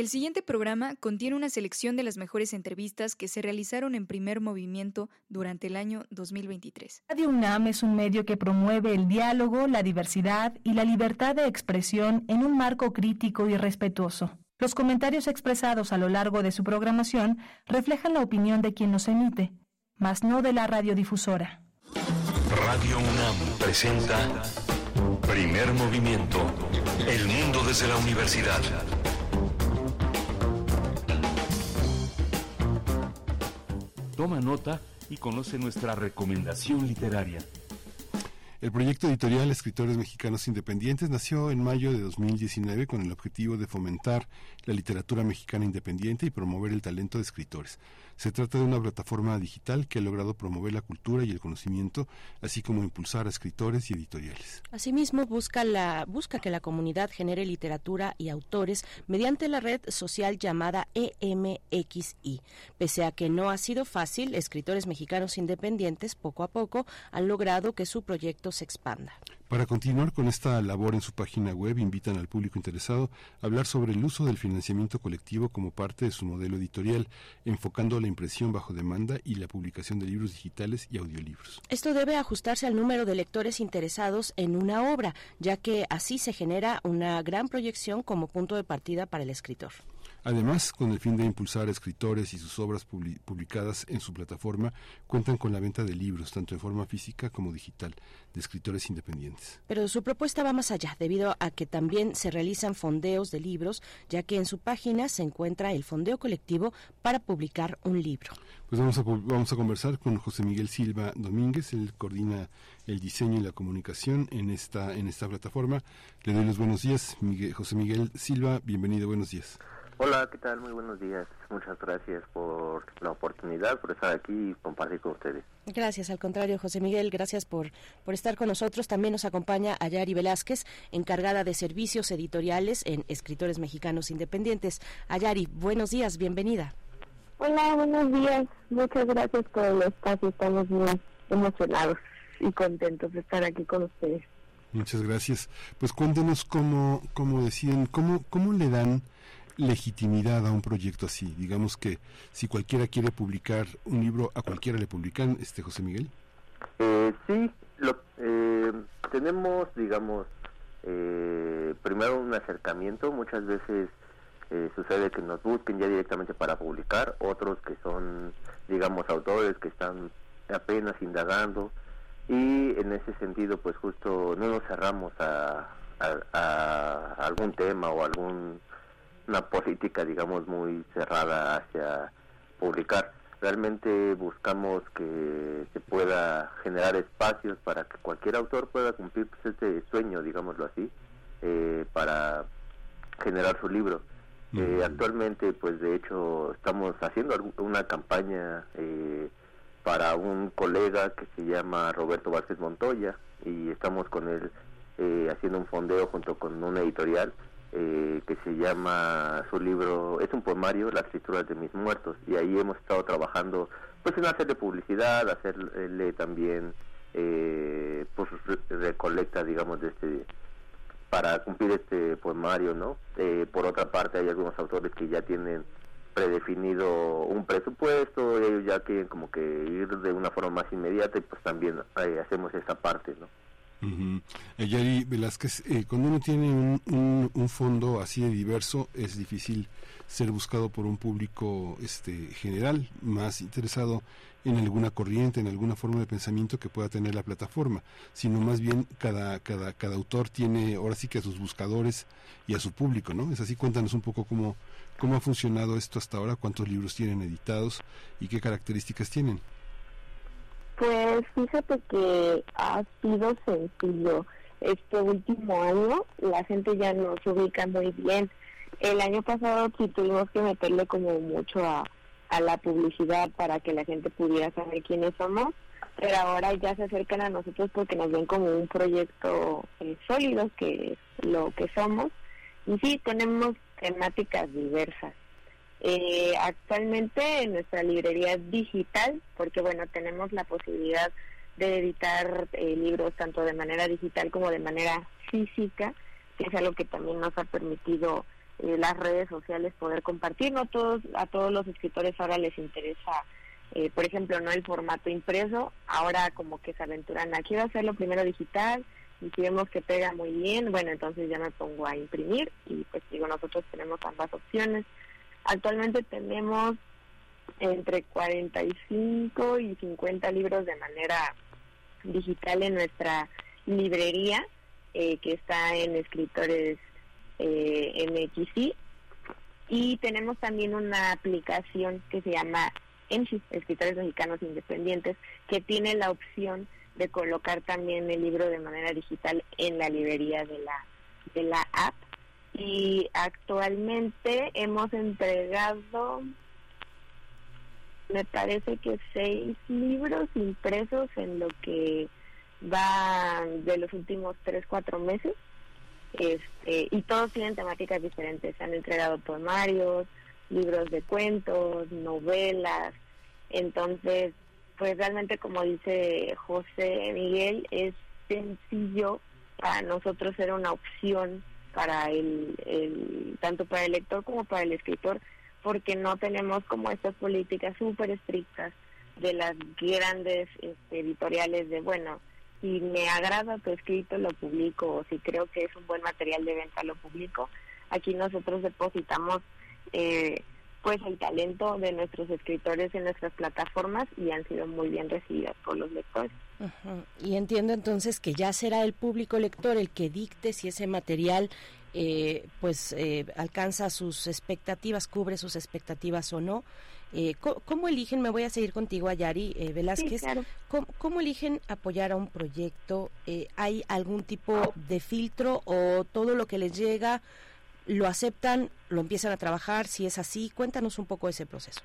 El siguiente programa contiene una selección de las mejores entrevistas que se realizaron en primer movimiento durante el año 2023. Radio UNAM es un medio que promueve el diálogo, la diversidad y la libertad de expresión en un marco crítico y respetuoso. Los comentarios expresados a lo largo de su programación reflejan la opinión de quien los emite, mas no de la radiodifusora. Radio UNAM presenta Primer Movimiento, El Mundo desde la Universidad. Toma nota y conoce nuestra recomendación literaria. El proyecto editorial Escritores Mexicanos Independientes nació en mayo de 2019 con el objetivo de fomentar la literatura mexicana independiente y promover el talento de escritores. Se trata de una plataforma digital que ha logrado promover la cultura y el conocimiento, así como impulsar a escritores y editoriales. Asimismo, busca, la, busca que la comunidad genere literatura y autores mediante la red social llamada EMXI. Pese a que no ha sido fácil, escritores mexicanos independientes poco a poco han logrado que su proyecto se expanda. Para continuar con esta labor en su página web, invitan al público interesado a hablar sobre el uso del financiamiento colectivo como parte de su modelo editorial, enfocando la impresión bajo demanda y la publicación de libros digitales y audiolibros. Esto debe ajustarse al número de lectores interesados en una obra, ya que así se genera una gran proyección como punto de partida para el escritor. Además, con el fin de impulsar a escritores y sus obras publicadas en su plataforma, cuentan con la venta de libros, tanto en forma física como digital, de escritores independientes. Pero su propuesta va más allá, debido a que también se realizan fondeos de libros, ya que en su página se encuentra el fondeo colectivo para publicar un libro. Pues vamos a, vamos a conversar con José Miguel Silva Domínguez, él coordina el diseño y la comunicación en esta, en esta plataforma. Le doy los buenos días, José Miguel Silva, bienvenido, buenos días. Hola, ¿qué tal? Muy buenos días. Muchas gracias por la oportunidad, por estar aquí y compartir con ustedes. Gracias, al contrario, José Miguel, gracias por, por estar con nosotros. También nos acompaña Ayari Velázquez, encargada de servicios editoriales en Escritores Mexicanos Independientes. Ayari, buenos días, bienvenida. Hola, buenos días. Muchas gracias por el espacio. Estamos muy emocionados y contentos de estar aquí con ustedes. Muchas gracias. Pues cuéntenos cómo, cómo deciden, cómo, cómo le dan legitimidad a un proyecto así? Digamos que si cualquiera quiere publicar un libro, ¿a cualquiera le publican, este José Miguel? Eh, sí, lo, eh, tenemos, digamos, eh, primero un acercamiento, muchas veces eh, sucede que nos busquen ya directamente para publicar, otros que son, digamos, autores que están apenas indagando y en ese sentido pues justo no nos cerramos a, a algún tema o algún una política, digamos, muy cerrada hacia publicar. Realmente buscamos que se pueda generar espacios para que cualquier autor pueda cumplir pues, este sueño, digámoslo así, eh, para generar su libro. Eh, actualmente, pues de hecho, estamos haciendo una campaña eh, para un colega que se llama Roberto Vázquez Montoya y estamos con él haciendo un fondeo junto con una editorial eh, que se llama su libro, es un poemario, Las escrituras de mis muertos, y ahí hemos estado trabajando pues en hacerle publicidad, hacerle también eh, pues recolecta digamos de este para cumplir este poemario, ¿no? Eh, por otra parte hay algunos autores que ya tienen predefinido un presupuesto, ellos ya quieren como que ir de una forma más inmediata y pues también hacemos esta parte, ¿no? Uh Yari Velázquez, eh, cuando uno tiene un, un, fondo así de diverso, es difícil ser buscado por un público este, general, más interesado en alguna corriente, en alguna forma de pensamiento que pueda tener la plataforma, sino más bien cada, cada, cada autor tiene ahora sí que a sus buscadores y a su público, ¿no? Es así, cuéntanos un poco cómo, cómo ha funcionado esto hasta ahora, cuántos libros tienen editados y qué características tienen. Pues fíjate que ha sido sencillo. Este último año la gente ya nos ubica muy bien. El año pasado sí tuvimos que meterle como mucho a, a la publicidad para que la gente pudiera saber quiénes somos, pero ahora ya se acercan a nosotros porque nos ven como un proyecto eh, sólido que es lo que somos. Y sí, tenemos temáticas diversas. Eh, actualmente en nuestra librería digital, porque bueno, tenemos la posibilidad de editar eh, libros tanto de manera digital como de manera física, que es algo que también nos ha permitido eh, las redes sociales poder compartir. No todos, a todos los escritores ahora les interesa, eh, por ejemplo, no el formato impreso, ahora como que se aventuran, a hacerlo primero digital, y si vemos que pega muy bien, bueno, entonces ya me pongo a imprimir y pues digo, nosotros tenemos ambas opciones. Actualmente tenemos entre 45 y 50 libros de manera digital en nuestra librería, eh, que está en escritores eh, MXI. Y tenemos también una aplicación que se llama EMSI, Escritores Mexicanos Independientes, que tiene la opción de colocar también el libro de manera digital en la librería de la, de la app. Y actualmente hemos entregado, me parece que seis libros impresos en lo que va de los últimos tres, cuatro meses. Este, y todos tienen temáticas diferentes. Se han entregado poemarios, libros de cuentos, novelas. Entonces, pues realmente como dice José Miguel, es sencillo para nosotros ser una opción para el, el tanto para el lector como para el escritor, porque no tenemos como estas políticas súper estrictas de las grandes este, editoriales de, bueno, si me agrada tu escrito lo publico o si creo que es un buen material de venta lo publico. Aquí nosotros depositamos eh, pues el talento de nuestros escritores en nuestras plataformas y han sido muy bien recibidas por los lectores. Y entiendo entonces que ya será el público lector el que dicte si ese material eh, pues eh, alcanza sus expectativas, cubre sus expectativas o no. Eh, ¿cómo, eligen, me voy a seguir contigo, Ayari eh, Velázquez, ¿cómo, eligen apoyar a un proyecto? ¿Hay algún tipo de filtro o todo lo que les llega lo aceptan, lo empiezan a trabajar, si es así, cuéntanos un poco ese proceso.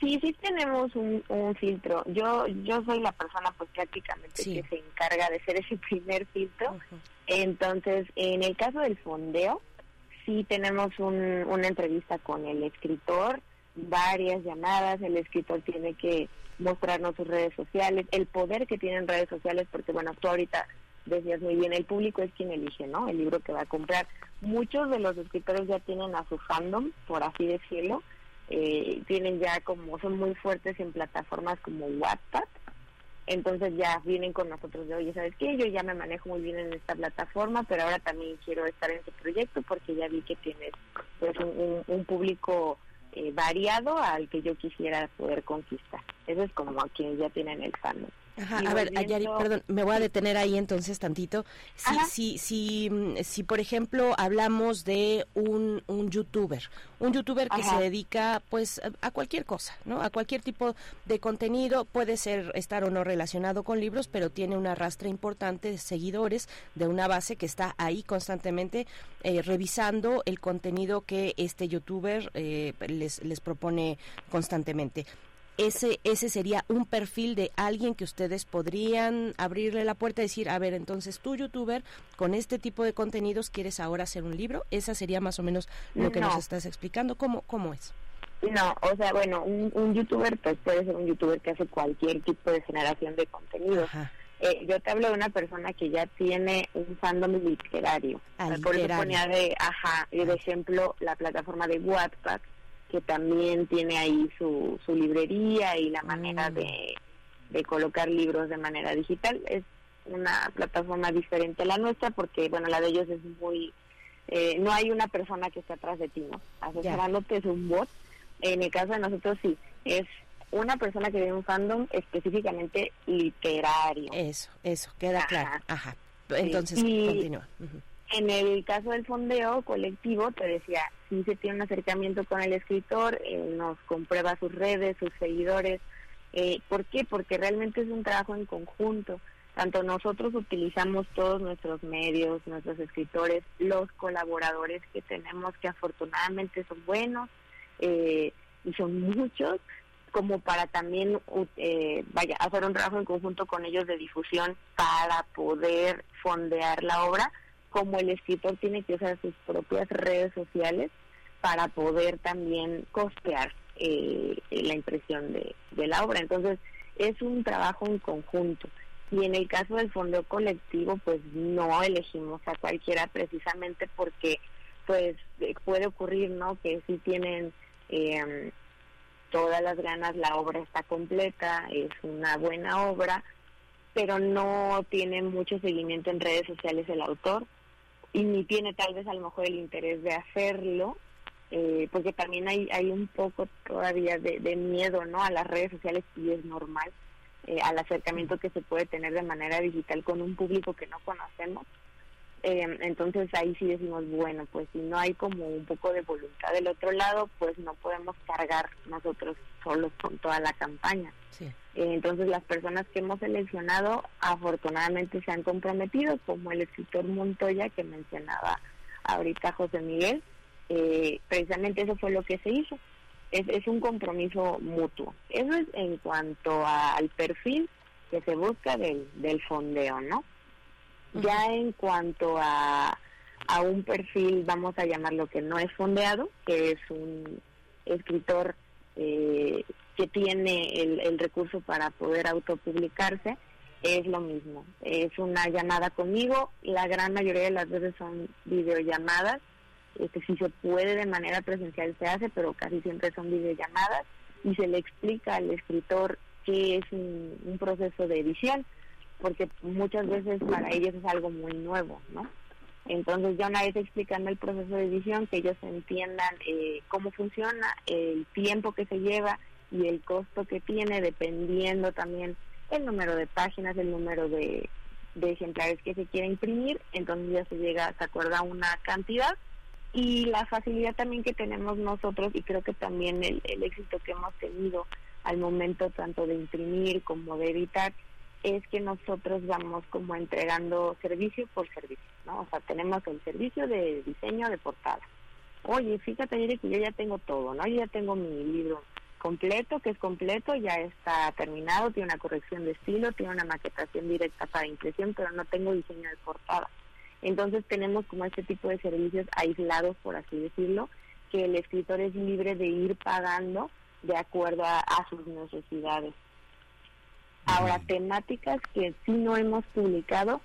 Sí, sí tenemos un, filtro. Yo yo soy la persona pues prácticamente que se encarga de ser ese primer filtro. Entonces, en el caso del fondeo, sí tenemos una entrevista con el escritor, varias llamadas, el escritor tiene que mostrarnos sus redes sociales, el poder que tienen redes sociales, porque bueno, tú ahorita decías muy bien, el público es quien elige, ¿no? El libro que va a comprar. Muchos de los escritores ya tienen a su fandom, por así decirlo, eh, tienen ya como, son muy fuertes en plataformas como WhatsApp, entonces ya vienen con nosotros de, oye, ¿sabes qué? Yo ya me manejo muy bien en esta plataforma, pero ahora también quiero estar en este proyecto porque ya vi que tienes pues un, público eh, variado al que yo quisiera poder conquistar. Eso es como a quienes ya tienen el fandom a ver, Ayari, perdón, me voy a detener ahí entonces tantito. Si, si, si, mm, si, por ejemplo, hablamos de un, un youtuber, un youtuber que se dedica pues a cualquier cosa, ¿no? A cualquier tipo de contenido, puede ser estar o no relacionado con libros, pero tiene una rastra importante de seguidores de una base que está ahí constantemente eh, revisando el contenido que este youtuber eh, les, les propone constantemente ese, ese sería un perfil de alguien que ustedes podrían abrirle la puerta y decir, a ver, entonces tú, youtuber, con este tipo de contenidos, ¿quieres ahora hacer un libro? Esa sería más o menos lo que nos estás explicando. ¿Cómo, ¿Cómo es? No, o sea, bueno, un, youtuber pues puede ser un youtuber que hace cualquier tipo de generación de contenido. Eh, yo te hablo de una persona que ya tiene un fandom literario. Ah, por eso ponía de, ajá, de ejemplo la plataforma de Wattpad, que también tiene ahí su, su librería y la manera mm. de, de colocar libros de manera digital. Es una plataforma diferente a la nuestra porque, bueno, la de ellos es muy... Eh, no hay una persona que esté atrás de ti, ¿no? Asesorándote es un bot. En el caso de nosotros sí, es una persona que tiene un fandom específicamente literario. Eso, eso, queda claro. Ajá. Entonces, continúa. En el caso del fondeo colectivo, te decía, si se tiene un acercamiento con el escritor, eh, nos comprueba sus redes, sus seguidores. Eh, ¿Por qué? Porque realmente es un trabajo en conjunto. Tanto nosotros utilizamos todos nuestros medios, nuestros escritores, los colaboradores que tenemos, que afortunadamente son buenos eh, y son muchos, como para también vaya hacer un trabajo en conjunto con ellos de difusión para poder fondear la obra como el escritor tiene que usar sus propias redes sociales para poder también costear eh, la impresión de, la obra. Entonces, es un trabajo en conjunto. Y en el caso del fondo colectivo, pues no elegimos a cualquiera precisamente porque pues eh, puede ocurrir, ¿no? Que si tienen eh, todas las ganas, la obra está completa, es una buena obra, pero no tiene mucho seguimiento en redes sociales el autor y ni tiene tal vez a lo mejor el interés de hacerlo, eh, porque también hay, hay un poco todavía de, miedo no a las redes sociales y es normal eh, al acercamiento que se puede tener de manera digital con un público que no conocemos. Eh, entonces ahí sí decimos, bueno, pues si no hay como un poco de voluntad del otro lado, pues no podemos cargar nosotros solos con toda la campaña. Eh, entonces las personas que hemos seleccionado afortunadamente se han comprometido, como el escritor Montoya que mencionaba ahorita José Miguel, eh, precisamente eso fue lo que se hizo. Es, es un compromiso mutuo. Eso es en cuanto al perfil que se busca del, del fondeo, ¿no? Ya en cuanto a, a un perfil, vamos a llamarlo que no es fondeado, que es un escritor eh, que tiene el, el recurso para poder autopublicarse, es lo mismo. Es una llamada conmigo, la gran mayoría de las veces son videollamadas, este, si se puede de manera presencial se hace, pero casi siempre son videollamadas y se le explica al escritor qué es un, un proceso de edición porque muchas veces para ellos es algo muy nuevo, ¿no? Entonces ya una vez explicando el proceso de edición, que ellos entiendan eh, cómo funciona, el tiempo que se lleva y el costo que tiene, dependiendo también el número de páginas, el número de, de ejemplares que se quiere imprimir, entonces ya se llega, se acuerda una cantidad y la facilidad también que tenemos nosotros y creo que también el, el éxito que hemos tenido al momento tanto de imprimir como de editar es que nosotros vamos como entregando servicio por servicio, ¿no? O sea, tenemos el servicio de diseño de portada. Oye, fíjate, que yo ya tengo todo, ¿no? Yo ya tengo mi libro completo, que es completo, ya está terminado, tiene una corrección de estilo, tiene una maquetación directa para impresión, pero no tengo diseño de portada. Entonces tenemos como este tipo de servicios aislados, por así decirlo, que el escritor es libre de ir pagando de acuerdo a, a sus necesidades. Ahora, temáticas que sí no hemos publicado,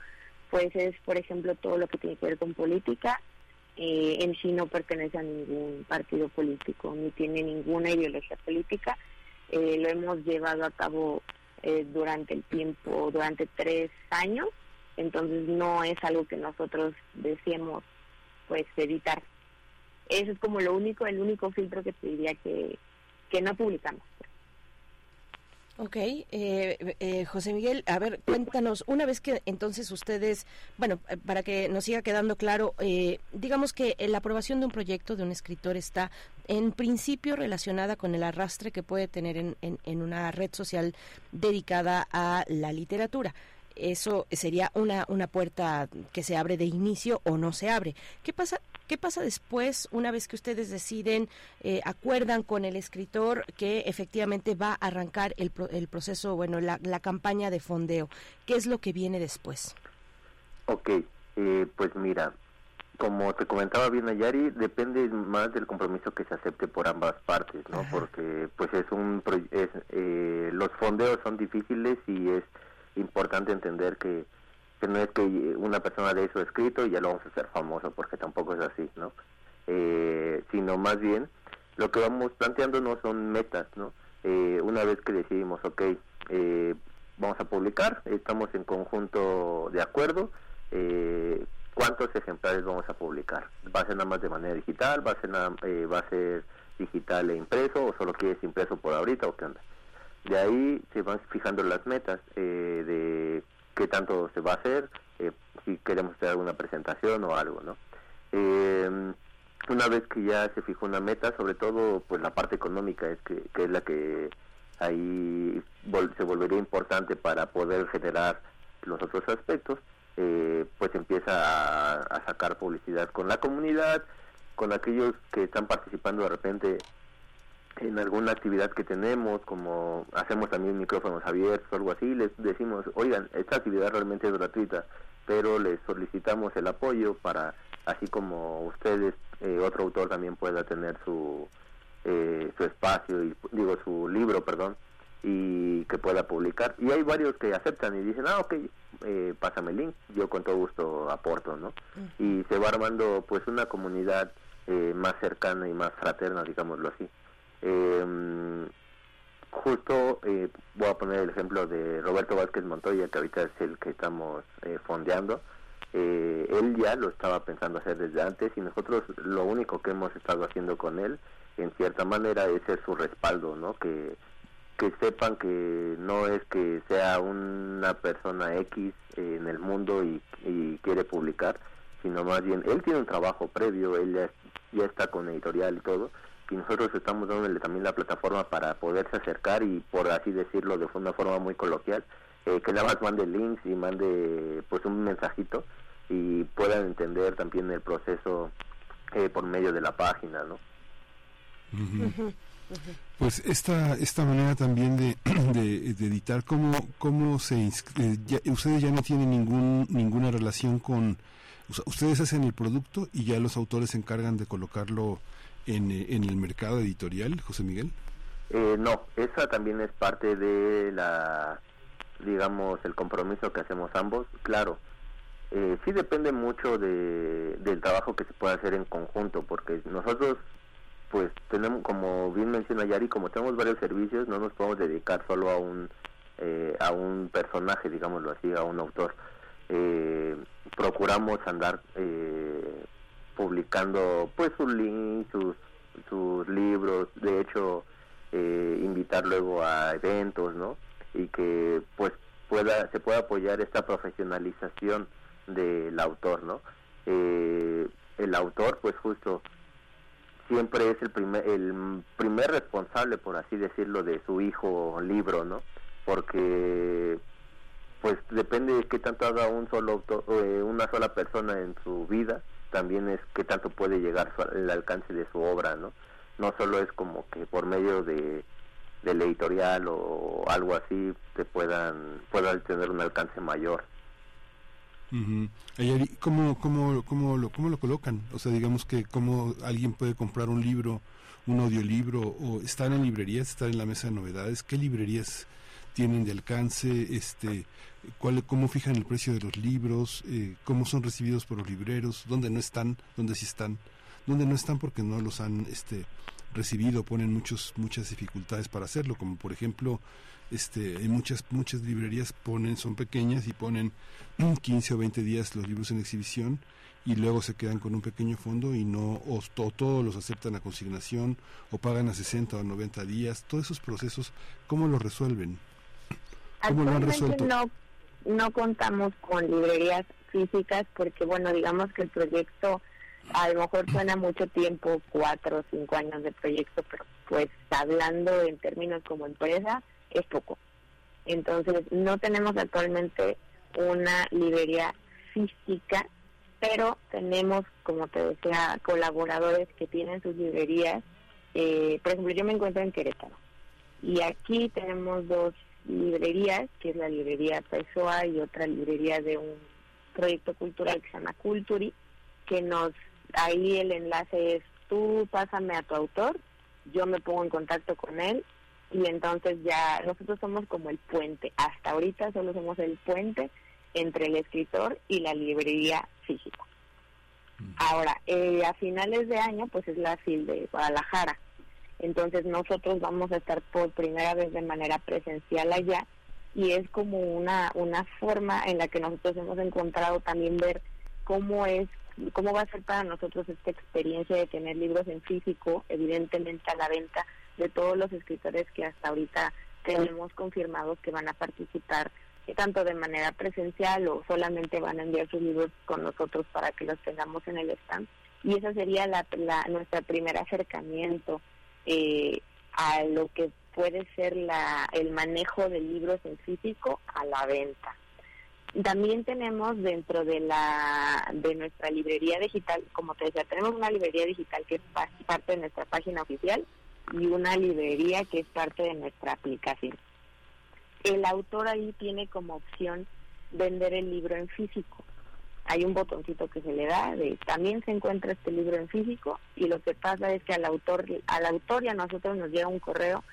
pues es, por ejemplo, todo lo que tiene que ver con política. Eh, en sí no pertenece a ningún partido político, ni tiene ninguna ideología política. Eh, lo hemos llevado a cabo eh, durante el tiempo, durante tres años, entonces no es algo que nosotros decíamos, pues, editar. Eso es como lo único, el único filtro que te diría que, que no publicamos. Ok, eh, eh, José Miguel, a ver, cuéntanos, una vez que entonces ustedes, bueno, eh, para que nos siga quedando claro, eh, digamos que la aprobación de un proyecto de un escritor está en principio relacionada con el arrastre que puede tener en, en, en una red social dedicada a la literatura eso sería una, una puerta que se abre de inicio o no se abre. ¿Qué pasa ¿Qué pasa después, una vez que ustedes deciden, eh, acuerdan con el escritor que efectivamente va a arrancar el, el proceso, bueno, la, la, campaña de fondeo? ¿Qué es lo que viene después? Ok, eh, pues mira, como te comentaba bien Ayari, depende más del compromiso que se acepte por ambas partes, ¿no? Ajá. Porque pues es un es, eh, los fondeos son difíciles y es importante entender que que no es que una persona de eso escrito y ya lo vamos a hacer famoso, porque tampoco es así, ¿no? Eh, sino más bien lo que vamos planteando no son metas, ¿no? Eh, una vez que decidimos, ok, eh, vamos a publicar, estamos en conjunto de acuerdo, eh, ¿cuántos ejemplares vamos a publicar? ¿Va a ser nada más de manera digital? ¿Va a ser, nada, eh, va a ser digital e impreso? ¿O solo quieres impreso por ahorita o qué onda? De ahí se van fijando las metas eh, de qué tanto se va a hacer, eh, si queremos hacer alguna presentación o algo, ¿no? Eh, una vez que ya se fijó una meta, sobre todo pues la parte económica es que, que es la que ahí vol se volvería importante para poder generar los otros aspectos, eh, pues empieza a, a sacar publicidad con la comunidad, con aquellos que están participando de repente en alguna actividad que tenemos, como hacemos también micrófonos abiertos o algo así, les decimos, oigan, esta actividad realmente es gratuita, pero les solicitamos el apoyo para, así como ustedes, eh, otro autor también pueda tener su, eh, su espacio, y digo, su libro, perdón, y que pueda publicar. Y hay varios que aceptan y dicen, ah, ok, eh, pásame el link, yo con todo gusto aporto, ¿no? Y se va armando pues una comunidad eh, más cercana y más fraterna, digámoslo así. Eh, justo eh, voy a poner el ejemplo de Roberto Vázquez Montoya, que ahorita es el que estamos eh, fondeando. Eh, él ya lo estaba pensando hacer desde antes y nosotros lo único que hemos estado haciendo con él, en cierta manera, es ser su respaldo, ¿no? Que, que sepan que no es que sea una persona X en el mundo y, y quiere publicar, sino más bien él tiene un trabajo previo, él ya, ya está con editorial y todo, y nosotros estamos dándole también la plataforma para poderse acercar y por así decirlo de una forma muy coloquial eh, que nada más mande links y mande pues un mensajito y puedan entender también el proceso eh, por medio de la página no pues esta esta manera también de, de, editar cómo cómo se eh, ya, ustedes ya no tienen ningún ninguna relación con ustedes hacen el producto y ya los autores se encargan de colocarlo en, en el mercado editorial, José Miguel? Eh, no, esa también es parte de la, digamos, el compromiso que hacemos ambos. Claro, eh, sí depende mucho de, del trabajo que se puede hacer en conjunto, porque nosotros, pues tenemos, como bien menciona Yari, como tenemos varios servicios, no nos podemos dedicar solo a un, eh, a un personaje, digámoslo así, a un autor. Eh, procuramos andar eh, publicando pues sus links, sus, sus libros, de hecho eh, invitar luego a eventos, ¿no? Y que pues pueda se pueda apoyar esta profesionalización del autor, ¿no? Eh, el autor pues justo siempre es el primer el primer responsable por así decirlo de su hijo libro, ¿no? Porque pues depende de qué tanto haga un solo autor, eh, una sola persona en su vida también es qué tanto puede llegar el alcance de su obra, ¿no? No solo es como que por medio de del editorial o algo así te puedan puedan tener un alcance mayor. ¿Cómo, cómo, cómo, lo, ¿Cómo lo colocan? O sea, digamos que cómo alguien puede comprar un libro, un audiolibro, o están en librerías, están en la mesa de novedades. ¿Qué librerías tienen de alcance? Este, cuál, cómo fijan el precio de los libros, eh, cómo son recibidos por los libreros, dónde no están, dónde sí están, dónde no están porque no los han este, recibido, ponen muchos, muchas dificultades para hacerlo, como por ejemplo, este, en muchas, muchas librerías ponen, son pequeñas y ponen 15 o 20 días los libros en exhibición y luego se quedan con un pequeño fondo y no o, todos los aceptan a consignación o pagan a 60 o 90 días, todos esos procesos, ¿cómo los resuelven? ¿Cómo lo han resuelto? No no contamos con librerías físicas porque, bueno, digamos que el proyecto a lo mejor suena mucho tiempo, cuatro o cinco años de proyecto, pero pues hablando en términos como empresa, es poco. Entonces, no tenemos actualmente una librería física, pero tenemos, como te decía, colaboradores que tienen sus librerías. Eh, por ejemplo, yo me encuentro en Querétaro y aquí tenemos dos librerías, que es la librería Pessoa y otra librería de un proyecto cultural que se llama Culturi, que nos, ahí el enlace es tú pásame a tu autor, yo me pongo en contacto con él y entonces ya nosotros somos como el puente, hasta ahorita solo somos el puente entre el escritor y la librería física. Ahora, eh, a finales de año, pues es la FIL de Guadalajara. Entonces nosotros vamos a estar por primera vez de manera presencial allá y es como una, una forma en la que nosotros hemos encontrado también ver cómo es cómo va a ser para nosotros esta experiencia de tener libros en físico, evidentemente a la venta de todos los escritores que hasta ahorita tenemos confirmados que van a participar tanto de manera presencial o solamente van a enviar sus libros con nosotros para que los tengamos en el stand. Y ese sería la, la, nuestro primer acercamiento eh, a lo que puede ser la, el manejo de libros en físico a la venta. También tenemos dentro de la de nuestra librería digital, como te decía, tenemos una librería digital que es parte de nuestra página oficial y una librería que es parte de nuestra aplicación. El autor ahí tiene como opción vender el libro en físico hay un botoncito que se le da de también se encuentra este libro en físico y lo que pasa es que al autor al autor y a nosotros nos llega un correo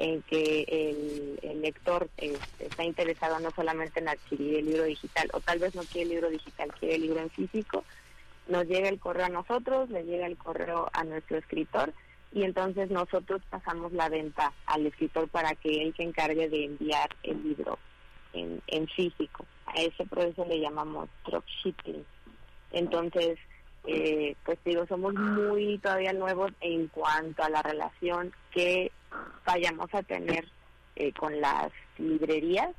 en que el, lector este, está interesado no solamente en adquirir el libro digital, o tal vez no quiere el libro digital, quiere el libro en físico, nos llega el correo a nosotros, le llega el correo a nuestro escritor y entonces nosotros pasamos la venta al escritor para que él se encargue de enviar el libro en, en físico. A ese proceso le llamamos dropshipping. Entonces, eh, pues digo, somos muy todavía nuevos en cuanto a la relación que vayamos a tener eh, con las librerías.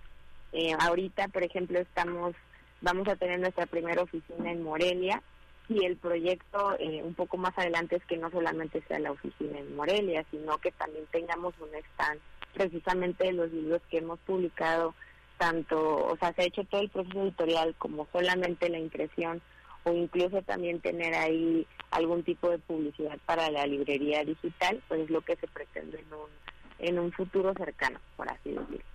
Eh, ahorita, por ejemplo, estamos vamos a tener nuestra primera oficina en Morelia y el proyecto eh, un poco más adelante es que no solamente sea la oficina en Morelia, sino que también tengamos un stand precisamente de los libros que hemos publicado, tanto, o sea, se ha hecho todo el proceso editorial como solamente la impresión o incluso también tener ahí algún tipo de publicidad para la librería digital, pues es lo que se pretende en un, en un futuro cercano, por así decirlo.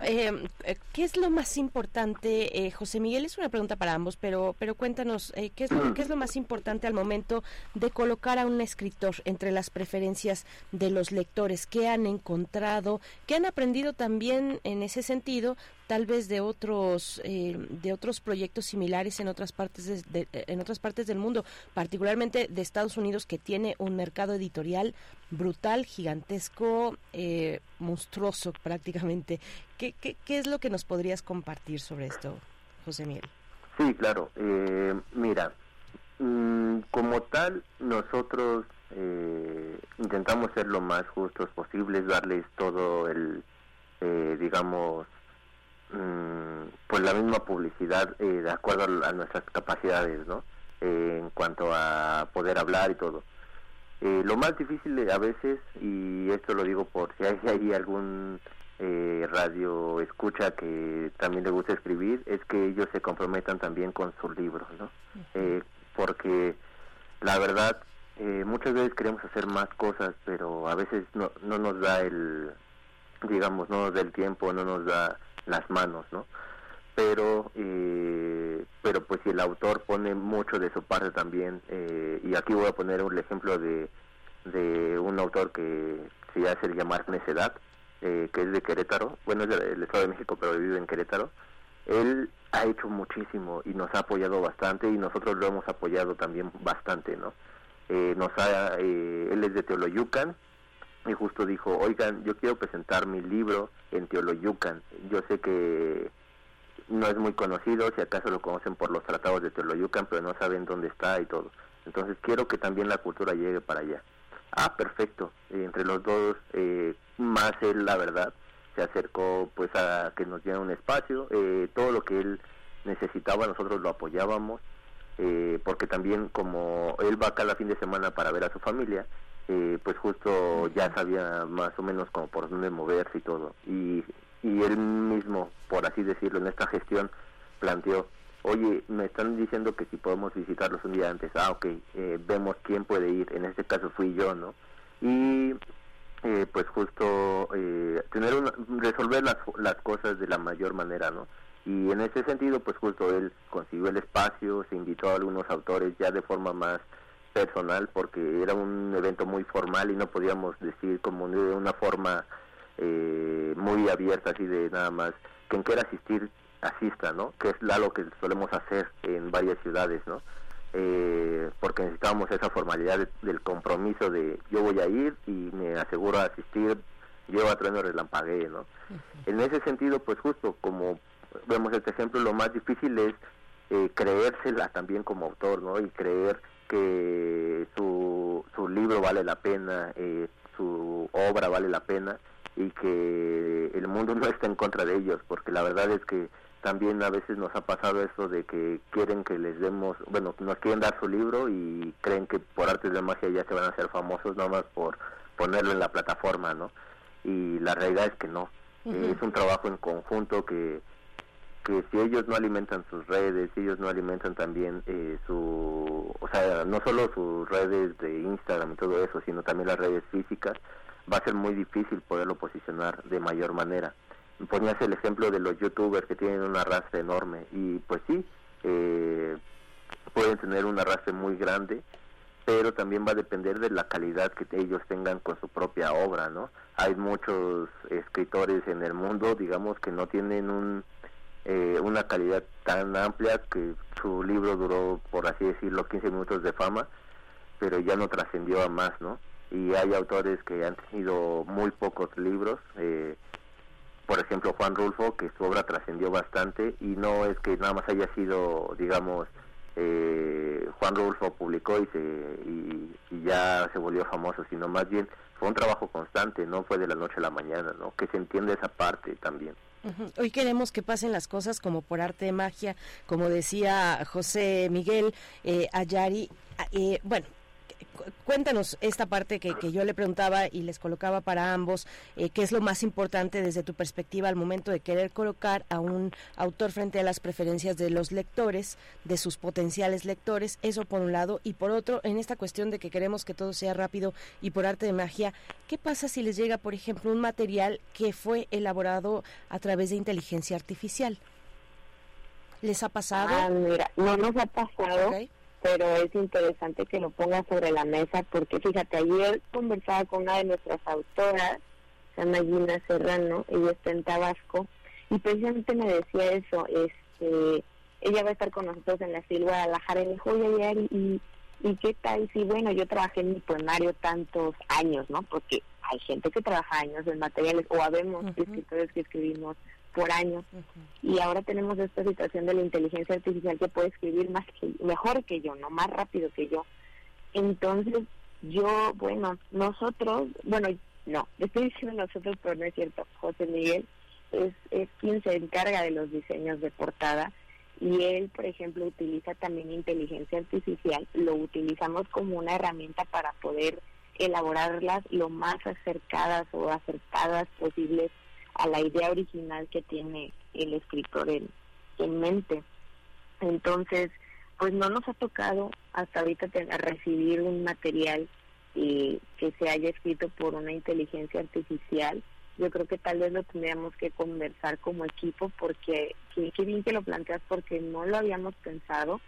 Em, eh, ¿Qué, es lo más importante, eh, José Miguel? Es una pregunta para ambos, pero, pero cuéntanos, eh, ¿qué, es lo, ¿qué es lo más importante al momento de colocar a un escritor entre las preferencias de los lectores? ¿Qué han encontrado? ¿Qué han aprendido también en ese sentido tal vez de otros eh, de otros proyectos similares en otras partes de, en otras partes del mundo particularmente de Estados Unidos que tiene un mercado editorial brutal gigantesco eh, monstruoso prácticamente. ¿Qué, ¿Qué, qué, es lo que nos podrías compartir sobre esto José Miguel sí claro. Eh, mira mm, como tal nosotros intentamos ser lo más justos posibles darles todo el digamos Mm, pues la misma publicidad eh, de acuerdo a, nuestras capacidades, ¿no? Eh, en cuanto a poder hablar y todo. Eh, lo más difícil a veces, y esto lo digo por si hay, hay algún radio escucha que también le gusta escribir, es que ellos se comprometan también con sus libros, ¿no? porque la verdad, muchas veces queremos hacer más cosas, pero a veces no, no nos da el, digamos, no nos da el tiempo, no nos da las manos, ¿no? Pero, eh, pero pues si el autor pone mucho de su parte también, eh, y aquí voy a poner un ejemplo de, de un autor que se hace llamar Necedad, eh, que es de Querétaro, bueno, es del Estado de México, pero vive en Querétaro, él ha hecho muchísimo y nos ha apoyado bastante y nosotros lo hemos apoyado también bastante, ¿no? nos ha, él es de Teoloyucan, y justo dijo, oigan, yo quiero presentar mi libro en Teoloyucan. Yo sé que no es muy conocido, si acaso lo conocen por los tratados de Teoloyucan, pero no saben dónde está y todo. Entonces quiero que también la cultura llegue para allá. Ah, perfecto. entre los dos, eh, más él, la verdad, se acercó pues a que nos diera un espacio. Eh, todo lo que él necesitaba, nosotros lo apoyábamos. Eh, porque también como él va cada fin de semana para ver a su familia, eh, pues justo ya sabía más o menos como por dónde moverse y todo. Y, y él mismo, por así decirlo, en esta gestión planteó, oye, me están diciendo que si podemos visitarlos un día antes, ah, ok, eh, vemos quién puede ir, en este caso fui yo, ¿no? Y eh, pues justo tener una, resolver las, las cosas de la mayor manera, ¿no? Y en ese sentido, pues justo él consiguió el espacio, se invitó a algunos autores ya de forma más personal porque era un evento muy formal y no podíamos decir como de una forma eh, muy abierta así de nada más quien quiera asistir asista no que es lo que solemos hacer en varias ciudades no eh, porque necesitábamos esa formalidad del compromiso de yo voy a ir y me aseguro asistir yo a través relampagué no en ese sentido pues justo como vemos este ejemplo lo más difícil es eh, creérsela también como autor no y creer que su, su libro vale la pena, eh, su obra vale la pena y que el mundo no está en contra de ellos, porque la verdad es que también a veces nos ha pasado eso de que quieren que les demos, bueno, nos quieren dar su libro y creen que por artes de magia ya se van a hacer famosos nada más por ponerlo en la plataforma, ¿no? Y la realidad es que no. es un trabajo en conjunto que que si ellos no alimentan sus redes, si ellos no alimentan también eh, su, o sea, no solo sus redes de Instagram y todo eso, sino también las redes físicas, va a ser muy difícil poderlo posicionar de mayor manera. Ponías el ejemplo de los youtubers que tienen un arrastre enorme y pues sí, eh, pueden tener un arrastre muy grande, pero también va a depender de la calidad que ellos tengan con su propia obra, ¿no? Hay muchos escritores en el mundo, digamos, que no tienen un, eh, una calidad tan amplia que su libro duró, por así decirlo, 15 minutos de fama, pero ya no trascendió a más, ¿no? Y hay autores que han tenido muy pocos libros, eh, por ejemplo Juan Rulfo, que su obra trascendió bastante y no es que nada más haya sido, digamos, eh, Juan Rulfo publicó y, se, y, ya se volvió famoso, sino más bien fue un trabajo constante, no fue de la noche a la mañana, ¿no? Que se entiende esa parte también. Hoy queremos que pasen las cosas como por arte de magia, como decía José Miguel eh, Ayari. Ah, eh, bueno, cuéntanos esta parte que, yo le preguntaba y les colocaba para ambos, eh, qué es lo más importante desde tu perspectiva al momento de querer colocar a un autor frente a las preferencias de los lectores, de sus potenciales lectores, eso por un lado, y por otro, en esta cuestión de que queremos que todo sea rápido y por arte de magia, ¿qué pasa si les llega, por ejemplo, un material que fue elaborado a través de inteligencia artificial? ¿Les ha pasado? Ah, mira, no nos ha pasado pero es interesante que lo ponga sobre la mesa porque fíjate, ayer conversaba con una de nuestras autoras, se llama Gina Serrano, ella está en Tabasco, y precisamente me decía eso, este, ella va a estar con nosotros en la Silva Guadalajara y me dijo, oye, ayer, ¿y, ¿y qué tal? Sí, bueno, yo trabajé en mi poemario tantos años, ¿no? Porque hay gente que trabaja años en materiales, o habemos escritores que escribimos por años y ahora tenemos esta situación de la inteligencia artificial que puede escribir más que mejor que yo no más rápido que yo. Entonces yo bueno nosotros bueno no estoy diciendo nosotros pero no es cierto José Miguel es, es quien se encarga de los diseños de portada y él por ejemplo utiliza también inteligencia artificial lo utilizamos como una herramienta para poder elaborarlas lo más acercadas o acertadas posibles a la idea original que tiene el escritor en, en mente. Entonces, pues no nos ha tocado hasta ahorita recibir un material eh, que se haya escrito por una inteligencia artificial. Yo creo que tal vez lo tendríamos que conversar como equipo porque qué bien que lo planteas porque no lo habíamos pensado.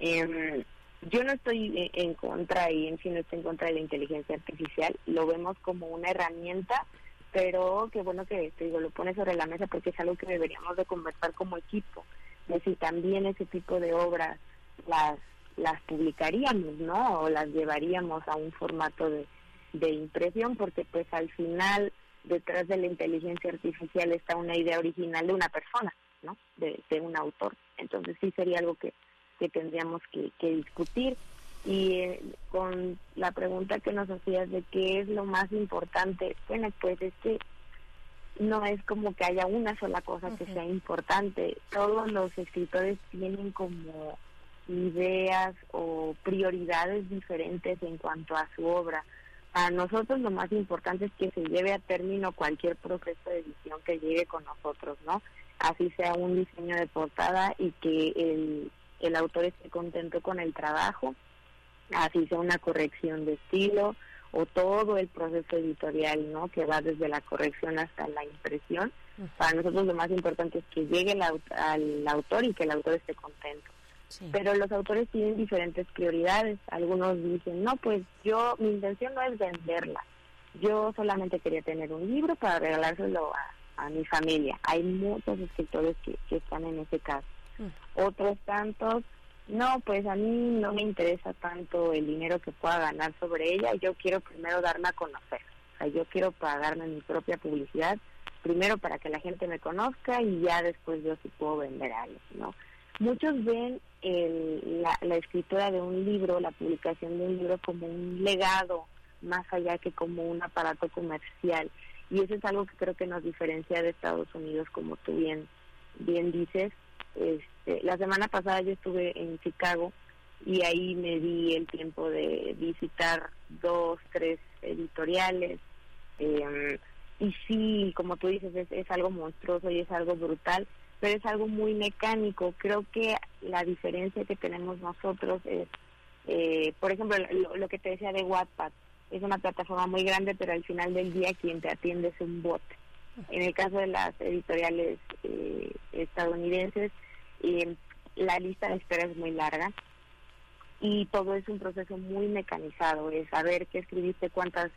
Em, yo no estoy en contra y en fin no estoy en contra de la inteligencia artificial, lo vemos como una herramienta pero qué bueno que te digo, lo pones sobre la mesa porque es algo que deberíamos de conversar como equipo, de si también ese tipo de obras las las publicaríamos, ¿no? O las llevaríamos a un formato de, de impresión, porque pues al final detrás de la inteligencia artificial está una idea original de una persona, ¿no? De, de un autor. Entonces sí sería algo que, que tendríamos que, que discutir. Y eh, con la pregunta que nos hacías de qué es lo más importante, bueno, pues es que no es como que haya una sola cosa que sea importante. Todos los escritores tienen como ideas o prioridades diferentes en cuanto a su obra. Para nosotros lo más importante es que se lleve a término cualquier proceso de edición que llegue con nosotros, ¿no? Así sea un diseño de portada y que el, el autor esté contento con el trabajo así sea una corrección de estilo o todo el proceso editorial, ¿no? Que va desde la corrección hasta la impresión. Para nosotros lo más importante es que llegue al autor y que el autor esté contento. Pero los autores tienen diferentes prioridades. Algunos dicen, no, pues yo, mi intención no es venderla. Yo solamente quería tener un libro para regalárselo a, mi familia. Hay muchos escritores que, que están en ese caso. Otros tantos no, pues a mí no me interesa tanto el dinero que pueda ganar sobre ella, yo quiero primero darme a conocer, o sea, yo quiero pagarme mi propia publicidad, primero para que la gente me conozca y ya después yo sí puedo vender algo, ¿no? Muchos ven el, la, la escritura de un libro, la publicación de un libro como un legado, más allá que como un aparato comercial. Y eso es algo que creo que nos diferencia de Estados Unidos, como tú bien, bien dices, este, la semana pasada yo estuve en Chicago y ahí me di el tiempo de visitar dos, tres editoriales. Em, y sí, como tú dices, es, algo monstruoso y es algo brutal, pero es algo muy mecánico. Creo que la diferencia que tenemos nosotros es, eh, por ejemplo, lo, que te decía de Wattpad, es una plataforma muy grande, pero al final del día quien te atiende es un bot. En el caso de las editoriales eh, estadounidenses, la lista de espera es muy larga. y todo es un proceso muy mecanizado, es saber qué escribiste, cuántas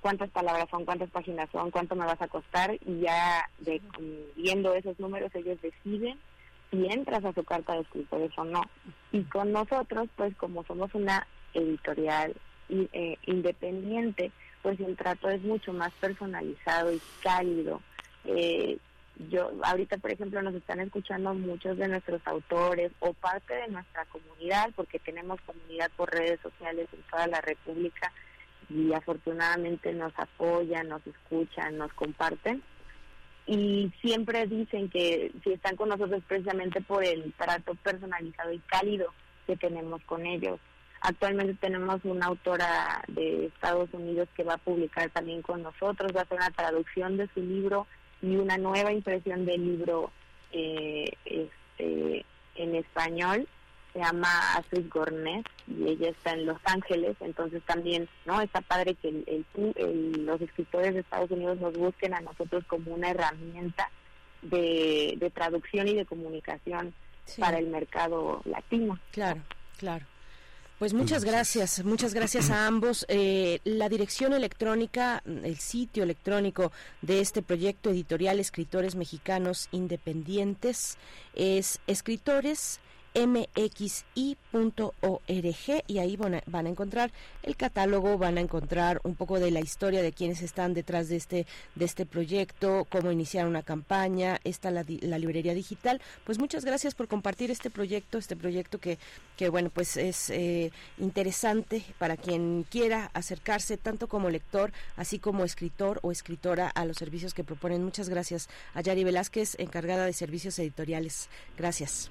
cuántas palabras son, cuántas páginas son, cuánto me vas a costar y ya de, viendo esos números ellos deciden si entras a su carta de escritores o no. Y con nosotros, pues como somos una editorial eh, independiente, pues el trato es mucho más personalizado y cálido. Eh, yo ahorita, por ejemplo, nos están escuchando muchos de nuestros autores o parte de nuestra comunidad, porque tenemos comunidad por redes sociales en toda la República y afortunadamente nos apoyan, nos escuchan, nos comparten y siempre dicen que si están con nosotros precisamente por el trato personalizado y cálido que tenemos con ellos. Actualmente tenemos una autora de Estados Unidos que va a publicar también con nosotros, va a hacer una traducción de su libro y una nueva impresión del libro eh, este, en español. Se llama Astrid Gornet y ella está en Los Ángeles, entonces también no está padre que el, los escritores de Estados Unidos nos busquen a nosotros como una herramienta de, traducción y de comunicación para el mercado latino. Claro, claro. Pues muchas gracias, muchas gracias a ambos. Eh, la dirección electrónica, el sitio electrónico de este proyecto editorial Escritores Mexicanos Independientes es escritores mxi.org y ahí van a, encontrar el catálogo, van a encontrar un poco de la historia de quienes están detrás de este de este proyecto, cómo iniciar una campaña, está la, la librería digital. Pues muchas gracias por compartir este proyecto, este proyecto que, que bueno, pues es eh, interesante para quien quiera acercarse tanto como lector, así como escritor o escritora a los servicios que proponen. Muchas gracias a Yari Velázquez, encargada de servicios editoriales. Gracias.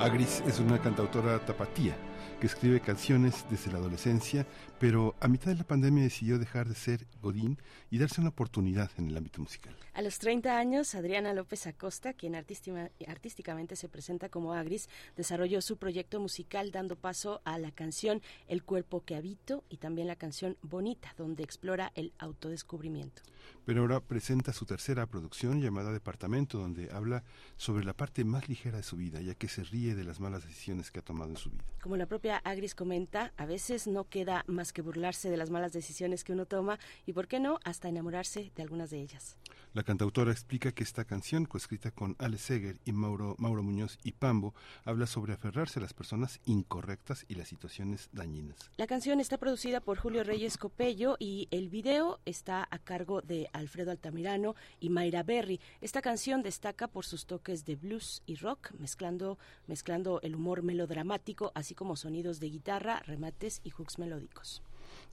Agris es una cantautora tapatía que escribe canciones desde la adolescencia, pero a mitad de la pandemia decidió dejar de ser Godín y darse una oportunidad en el ámbito musical. A los 30 años, Adriana López Acosta, quien artísticamente se presenta como Agris, desarrolló su proyecto musical dando paso a la canción El cuerpo que habito y también la canción Bonita, donde explora el autodescubrimiento. Pero ahora presenta su tercera producción llamada Departamento, donde habla sobre la parte más ligera de su vida, ya que se ríe de las malas decisiones que ha tomado en su vida. Como la propia Agris comenta, a veces no queda más que burlarse de las malas decisiones que uno toma y, ¿por qué no?, hasta enamorarse de algunas de ellas. La cantautora explica que esta canción, coescrita con Ale Seger y Mauro, Mauro Muñoz y Pambo, habla sobre aferrarse a las personas incorrectas y las situaciones dañinas. La canción está producida por Julio Reyes Copello y el video está a cargo de Alfredo Altamirano y Mayra Berry. Esta canción destaca por sus toques de blues y rock, mezclando, mezclando el humor melodramático, así como sonidos de guitarra, remates y hooks melódicos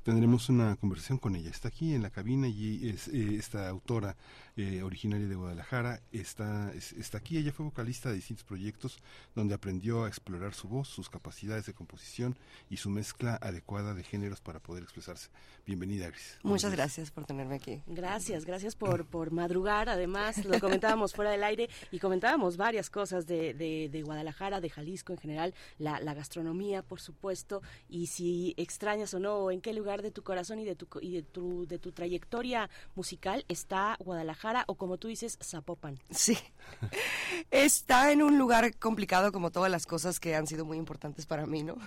tendremos una conversación con ella. Está aquí en la cabina y es eh, esta autora eh, originaria de Guadalajara, está, está aquí. Ella fue vocalista de distintos proyectos donde aprendió a explorar su voz, sus capacidades de composición y su mezcla adecuada de géneros para poder expresarse. Bienvenida, Gris. Muchas gracias por tenerme aquí. Gracias, gracias por, por madrugar. Además, lo comentábamos fuera del aire y comentábamos varias cosas de, de, Guadalajara, de Jalisco en general, la, la gastronomía, por supuesto, y si extrañas o no, en qué lugar de tu corazón y de tu, y de tu, de tu trayectoria musical está Guadalajara o como tú dices, Zapopan. Sí, está en un lugar complicado como todas las cosas que han sido muy importantes para mí, ¿no?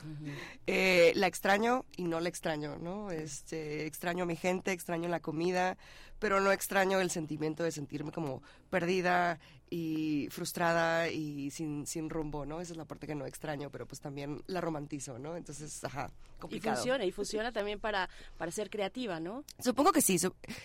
Eh, la extraño y no la extraño, ¿no? Este, extraño a mi gente, extraño la comida, pero no extraño el sentimiento de sentirme como perdida y frustrada y sin, sin rumbo, ¿no? Esa es la parte que no extraño, pero pues también la romantizo, ¿no? Entonces, ajá, complicado. Y funciona, y funciona también para, para ser creativa, ¿no? Supongo que sí,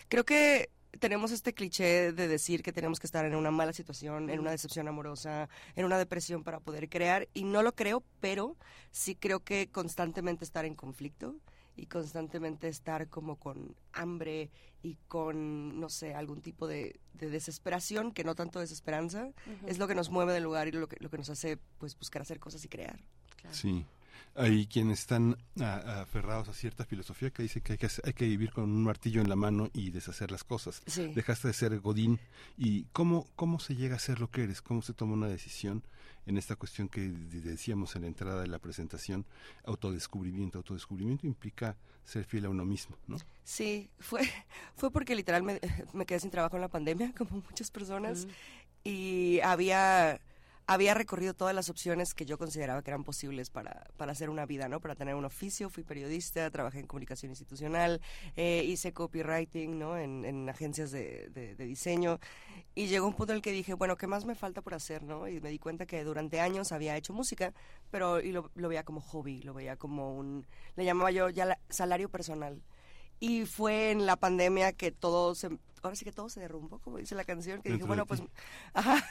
creo que tenemos este cliché de decir que tenemos que estar en una mala situación, en una decepción amorosa, en una depresión para poder crear, y no lo creo, pero sí creo que constantemente estar en conflicto y constantemente estar como con hambre y con, no sé, algún tipo de, desesperación, que no tanto desesperanza, es lo que nos mueve del lugar y lo que, lo que nos hace pues buscar hacer cosas y crear. Sí. hay quienes están aferrados a cierta filosofía que dice que hay, que hay que vivir con un martillo en la mano y deshacer las cosas. Dejaste de ser Godín. ¿Y cómo, cómo se llega a ser lo que eres? ¿Cómo se toma una decisión en esta cuestión que decíamos en la entrada de la presentación? Autodescubrimiento. Autodescubrimiento implica ser fiel a uno mismo, ¿no? Sí, fue, fue porque literal me, quedé sin trabajo en la pandemia, como muchas personas, y había había recorrido todas las opciones que yo consideraba que eran posibles para, para hacer una vida, ¿no? Para tener un oficio, fui periodista, trabajé en comunicación institucional, eh, hice copywriting, ¿no? En, en agencias de, de, diseño. Y llegó un punto en el que dije, bueno, ¿qué más me falta por hacer, no? Y me di cuenta que durante años había hecho música, pero y lo, lo veía como hobby, lo veía como un, le llamaba yo ya salario personal. Y fue en la pandemia que todo se, ahora sí que todo se derrumbó, como dice la canción, que dije, bueno, pues, ajá.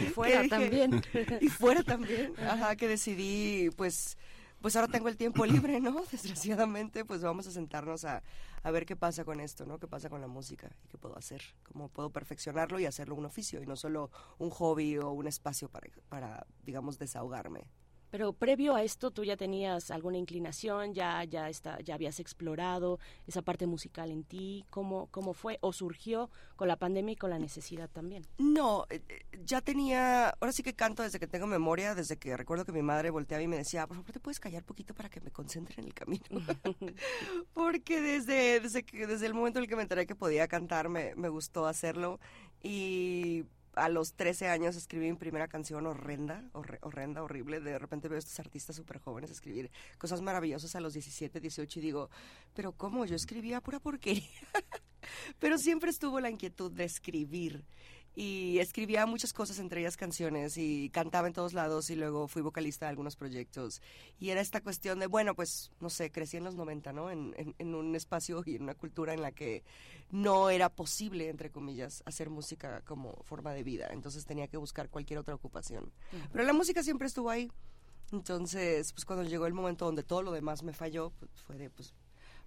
Y fuera también. y fuera también, ajá, que decidí, pues, pues ahora tengo el tiempo libre, ¿no? Desgraciadamente, pues vamos a sentarnos a, a ver qué pasa con esto, ¿no? Qué pasa con la música y qué puedo hacer, cómo puedo perfeccionarlo y hacerlo un oficio y no solo un hobby o un espacio para, para digamos, desahogarme. Pero previo a esto tú ya tenías alguna inclinación, ya ya está, ya habías explorado esa parte musical en ti, ¿cómo cómo fue o surgió con la pandemia y con la necesidad también? No, eh, eh, ya tenía, ahora sí que canto desde que tengo memoria, desde que recuerdo que mi madre volteaba y me decía, "Por favor, te puedes callar poquito para que me concentre en el camino." Porque desde desde que desde el momento en el que me enteré que podía cantar me, me gustó hacerlo y a los 13 años escribí mi primera canción horrenda, horrenda, horrible. De repente veo a estos artistas súper jóvenes escribir cosas maravillosas a los 17, 18 y digo, pero ¿cómo? Yo escribía pura porquería. pero siempre estuvo la inquietud de escribir y escribía muchas cosas, entre ellas canciones, y cantaba en todos lados y luego fui vocalista de algunos proyectos. Y era esta cuestión de, bueno, pues, no sé, crecí en los 90, ¿no? En, en, un espacio y en una cultura en la que no era posible, entre comillas, hacer música como forma de vida. Entonces tenía que buscar cualquier otra ocupación. Pero la música siempre estuvo ahí. Entonces, pues cuando llegó el momento donde todo lo demás me falló, pues fue de, pues,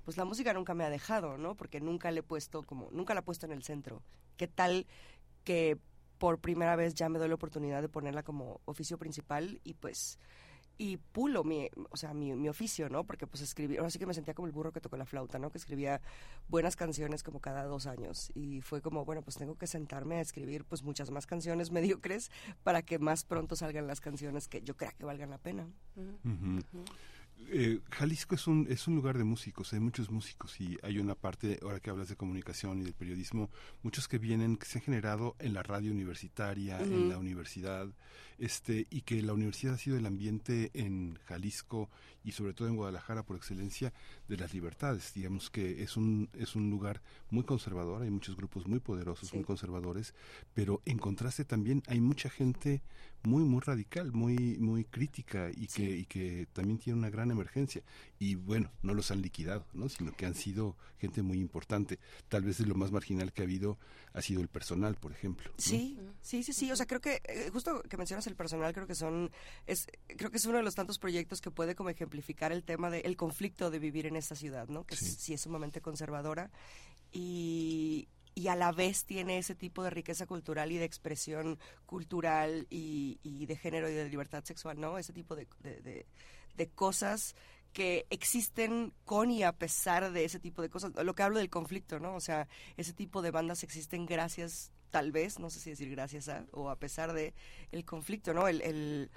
pues la música nunca me ha dejado, ¿no? Porque nunca le he puesto como, nunca la he puesto en el centro. ¿Qué tal que por primera vez ya me doy la oportunidad de ponerla como oficio principal y pues y pulo mi, o sea, mi, mi, oficio, ¿no? Porque pues escribí, ahora sí que me sentía como el burro que tocó la flauta, ¿no? Que escribía buenas canciones como cada dos años y fue como, bueno, pues tengo que sentarme a escribir pues muchas más canciones mediocres para que más pronto salgan las canciones que yo crea que valgan la pena. Eh, Jalisco es un, es un lugar de músicos, hay muchos músicos y hay una parte, ahora que hablas de comunicación y del periodismo, muchos que vienen, que se han generado en la radio universitaria, en la universidad, este, y que la universidad ha sido el ambiente en Jalisco y sobre todo en Guadalajara por excelencia de las libertades. Digamos que es un, es un lugar muy conservador, hay muchos grupos muy poderosos, muy conservadores, pero en contraste también hay mucha gente muy, muy radical, muy, muy crítica y, que, y que también tiene una gran emergencia. Y bueno, no los han liquidado, ¿no? sino que han sido gente muy importante. Tal vez lo más marginal que ha habido ha sido el personal, por ejemplo. Sí, sí, sí, sí. O sea, creo que eh, justo que mencionas el personal, creo que son, es, creo que es uno de los tantos proyectos que puede como ejemplificar el tema del conflicto de vivir en esta ciudad, ¿no? Que sí, es sumamente conservadora y, y a la vez tiene ese tipo de riqueza cultural y de expresión cultural y, y de género y de libertad sexual, ¿no? Ese tipo de, de, de, cosas que existen con y a pesar de ese tipo de cosas. Lo que hablo del conflicto, ¿no? O sea, ese tipo de bandas existen gracias, tal vez, no sé si decir gracias a, o a pesar de el conflicto, ¿no? El, el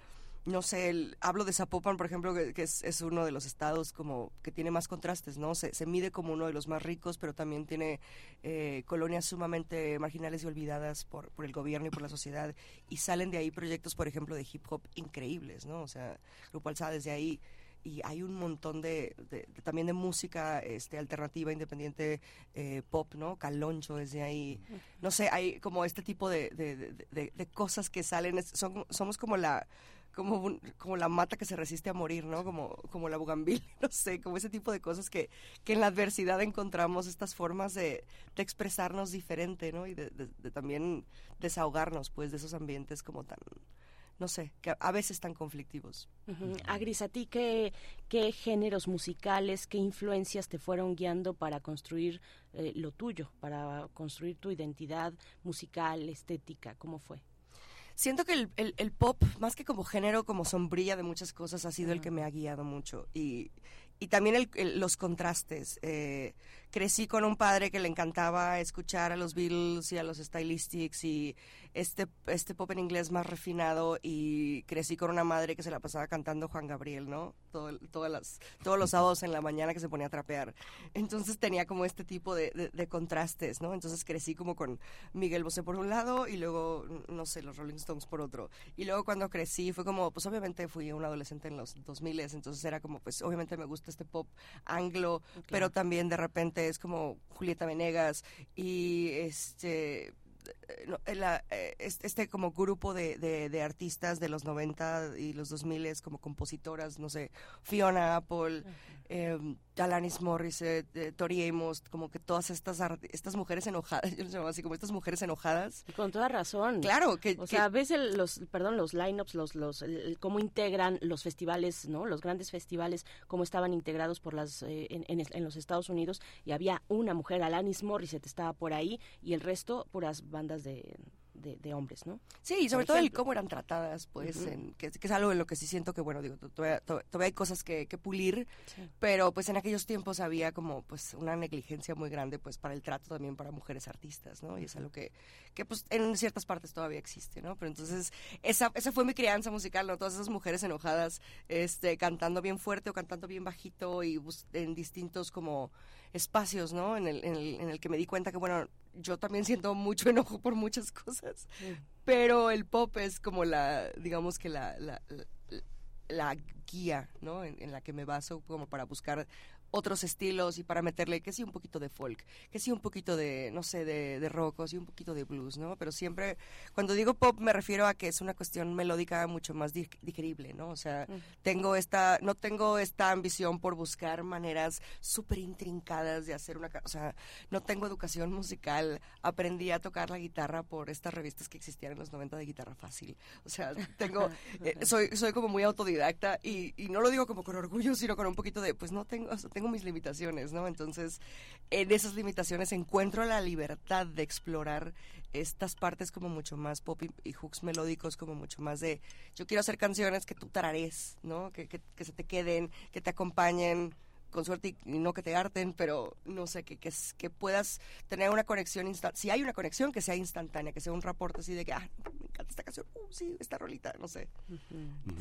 no sé, el, hablo de Zapopan, por ejemplo, que, es, es, uno de los estados como que tiene más contrastes, ¿no? Se, se mide como uno de los más ricos, pero también tiene eh, colonias sumamente marginales y olvidadas por, por el gobierno y por la sociedad, y salen de ahí proyectos, por ejemplo, de hip hop increíbles, ¿no? O sea, Grupo Alzada desde ahí y hay un montón de, también de música este alternativa independiente eh, pop no caloncho desde ahí no sé hay como este tipo de, de cosas que salen son somos como la como, como la mata que se resiste a morir, ¿no? Como, como la bugambil, no sé, como ese tipo de cosas que, que en la adversidad encontramos estas formas de, expresarnos diferente, ¿no? Y de, también desahogarnos, pues, de esos ambientes como tan, no sé, que a veces tan conflictivos. Agris, ¿a ti qué, qué géneros musicales, qué influencias te fueron guiando para construir eh, lo tuyo, para construir tu identidad musical, estética? ¿Cómo fue? Siento que el, el, el, pop, más que como género, como sombrilla de muchas cosas, ha sido el que me ha guiado mucho. Y, y también el, los contrastes. Eh, crecí con un padre que le encantaba escuchar a los Beatles y a los Stylistics y este, este pop en inglés más refinado y crecí con una madre que se la pasaba cantando Juan Gabriel, ¿no? Todo, todas las, todos los sábados en la mañana que se ponía a trapear. Entonces tenía como este tipo de, de, contrastes, ¿no? Entonces crecí como con Miguel Bosé por un lado y luego, no sé, los Rolling Stones por otro. Y luego cuando crecí fue como, pues obviamente fui un adolescente en los 2000, entonces era como, pues obviamente me gusta este pop anglo, pero también de repente es como Julieta Venegas y este eh, este como grupo de, de, artistas de los 90 y los 2000 como compositoras, no sé, Fiona Apple, eh, Alanis Morissette, eh, Tori Amos, como que todas estas estas mujeres enojadas, yo les llamo así como estas mujeres enojadas. Con toda razón. Claro, que o sea, ves los perdón, los lineups, los los cómo integran los festivales, ¿no? Los grandes festivales cómo estaban integrados por las eh, en, en, los Estados Unidos y había una mujer, Alanis Morissette estaba por ahí y el resto puras bandas de de, hombres, ¿no? Sí, y sobre todo el cómo eran tratadas, pues, que, es algo en lo que sí siento que, bueno, digo, todavía, hay cosas que, pulir, pero pues en aquellos tiempos había como, pues, una negligencia muy grande, pues, para el trato también para mujeres artistas, ¿no? Y es algo que, que pues, en ciertas partes todavía existe, ¿no? Pero entonces, esa, esa fue mi crianza musical, ¿no? Todas esas mujeres enojadas, este, cantando bien fuerte o cantando bien bajito y en distintos como espacios, ¿no? En el, en el, en el que me di cuenta que, bueno, yo también siento mucho enojo por muchas cosas, pero el pop es como la, digamos que la, la, la, guía, ¿no? En, la que me baso como para buscar otros estilos y para meterle que sí un poquito de folk, que sí un poquito de, no sé, de, de rock, o sí un poquito de blues, ¿no? Pero siempre, cuando digo pop me refiero a que es una cuestión melódica mucho más digerible, ¿no? O sea, tengo esta, no tengo esta ambición por buscar maneras súper intrincadas de hacer una, o sea, no tengo educación musical, aprendí a tocar la guitarra por estas revistas que existían en los 90 de guitarra fácil, o sea, tengo, eh, soy, soy como muy autodidacta y, y, no lo digo como con orgullo, sino con un poquito de, pues no tengo, tengo mis limitaciones, ¿no? Entonces, en esas limitaciones encuentro la libertad de explorar estas partes como mucho más pop y, hooks melódicos, como mucho más de, yo quiero hacer canciones que tú tarares, ¿no? Que, que, se te queden, que te acompañen, con suerte y no que te harten, pero no sé, que, que, que puedas tener una conexión instantánea. Si hay una conexión, que sea instantánea, que sea un reporte así de que, ah, me encanta esta canción, uh, sí, esta rolita, no sé.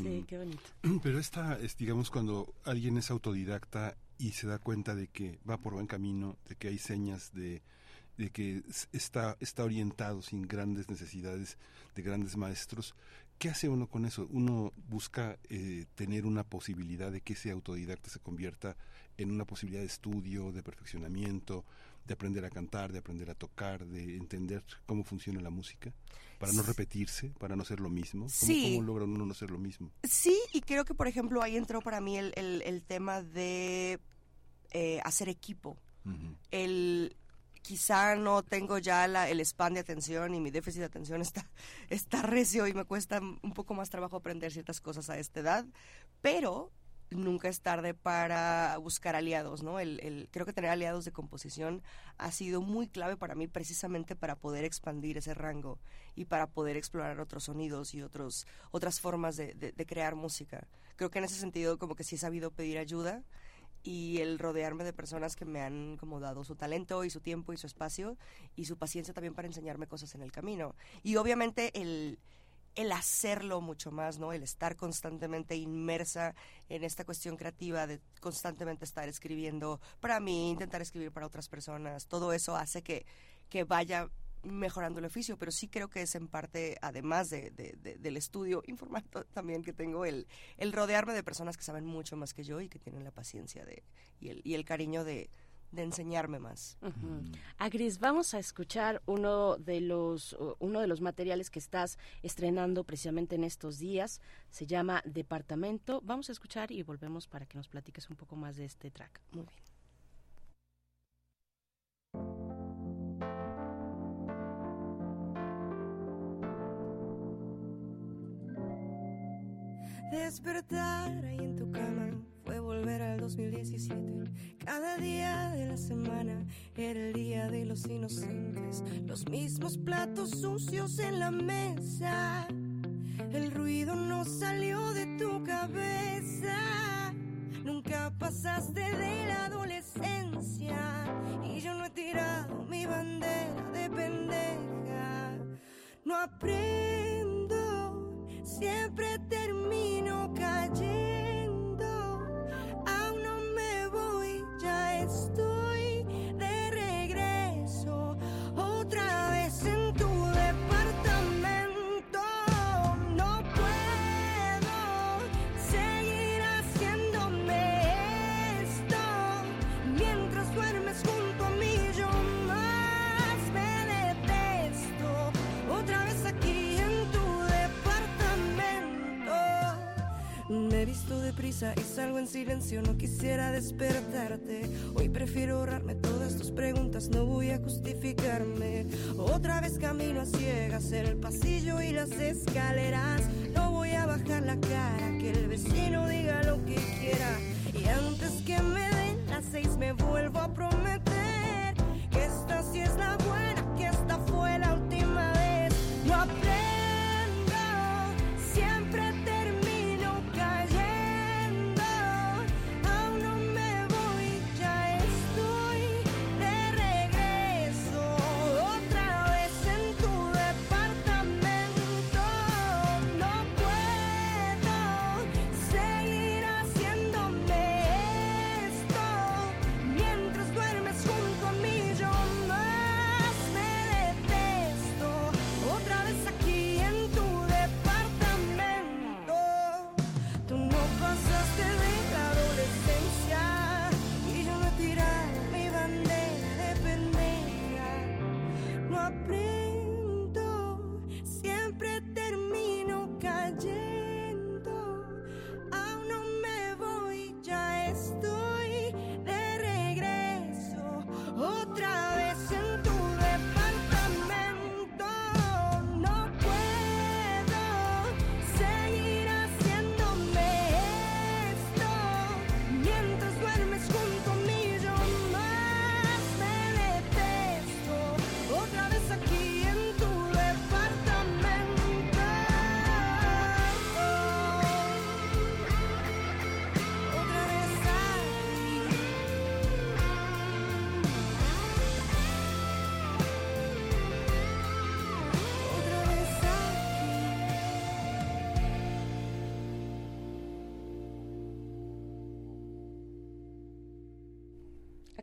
Sí, qué bonito. Pero esta es, digamos, cuando alguien es autodidacta y se da cuenta de que va por buen camino, de que hay señas de, de que está, está orientado sin grandes necesidades de grandes maestros. ¿Qué hace uno con eso? Uno busca eh, tener una posibilidad de que ese autodidacta se convierta en una posibilidad de estudio, de perfeccionamiento, de aprender a cantar, de aprender a tocar, de entender cómo funciona la música, para no repetirse, para no ser lo mismo. ¿Cómo, sí. ¿Cómo, logra uno no ser lo mismo? Sí, y creo que, por ejemplo, ahí entró para mí el, el, tema de eh, hacer equipo. El quizá no tengo ya la, el span de atención y mi déficit de atención está, está recio y me cuesta un poco más trabajo aprender ciertas cosas a esta edad, pero nunca es tarde para buscar aliados, ¿no? El, el, creo que tener aliados de composición ha sido muy clave para mí precisamente para poder expandir ese rango y para poder explorar otros sonidos y otros, otras formas de, de, crear música. Creo que en ese sentido como que sí he sabido pedir ayuda y el rodearme de personas que me han como dado su talento y su tiempo y su espacio y su paciencia también para enseñarme cosas en el camino. Y obviamente el el hacerlo mucho más, ¿no? El estar constantemente inmersa en esta cuestión creativa de constantemente estar escribiendo para mí, intentar escribir para otras personas, todo eso hace que, que vaya mejorando el oficio, pero sí creo que es en parte, además de, del estudio informático también que tengo, el, el rodearme de personas que saben mucho más que yo y que tienen la paciencia de, y, el, y el cariño de, de enseñarme más. Agris, vamos a escuchar uno de los uno de los materiales que estás estrenando precisamente en estos días. Se llama Departamento. Vamos a escuchar y volvemos para que nos platiques un poco más de este track. Muy bien. Despertar ahí en tu cama fue volver al 2017. Cada día de la semana era el día de los inocentes. Los mismos platos sucios en la mesa. El ruido no salió de tu cabeza. Nunca pasaste de la adolescencia. Y yo no he tirado mi bandera de pendeja. No aprendo, siempre termino y salgo en silencio, no quisiera despertarte. Hoy prefiero ahorrarme todas tus preguntas, no voy a justificarme. Otra vez camino a ciegas, el pasillo y las escaleras. No voy a bajar la cara, que el vecino diga lo que quiera. Y antes que me den las seis, me vuelvo a prometer que esta sí es la buena, que esta fue la última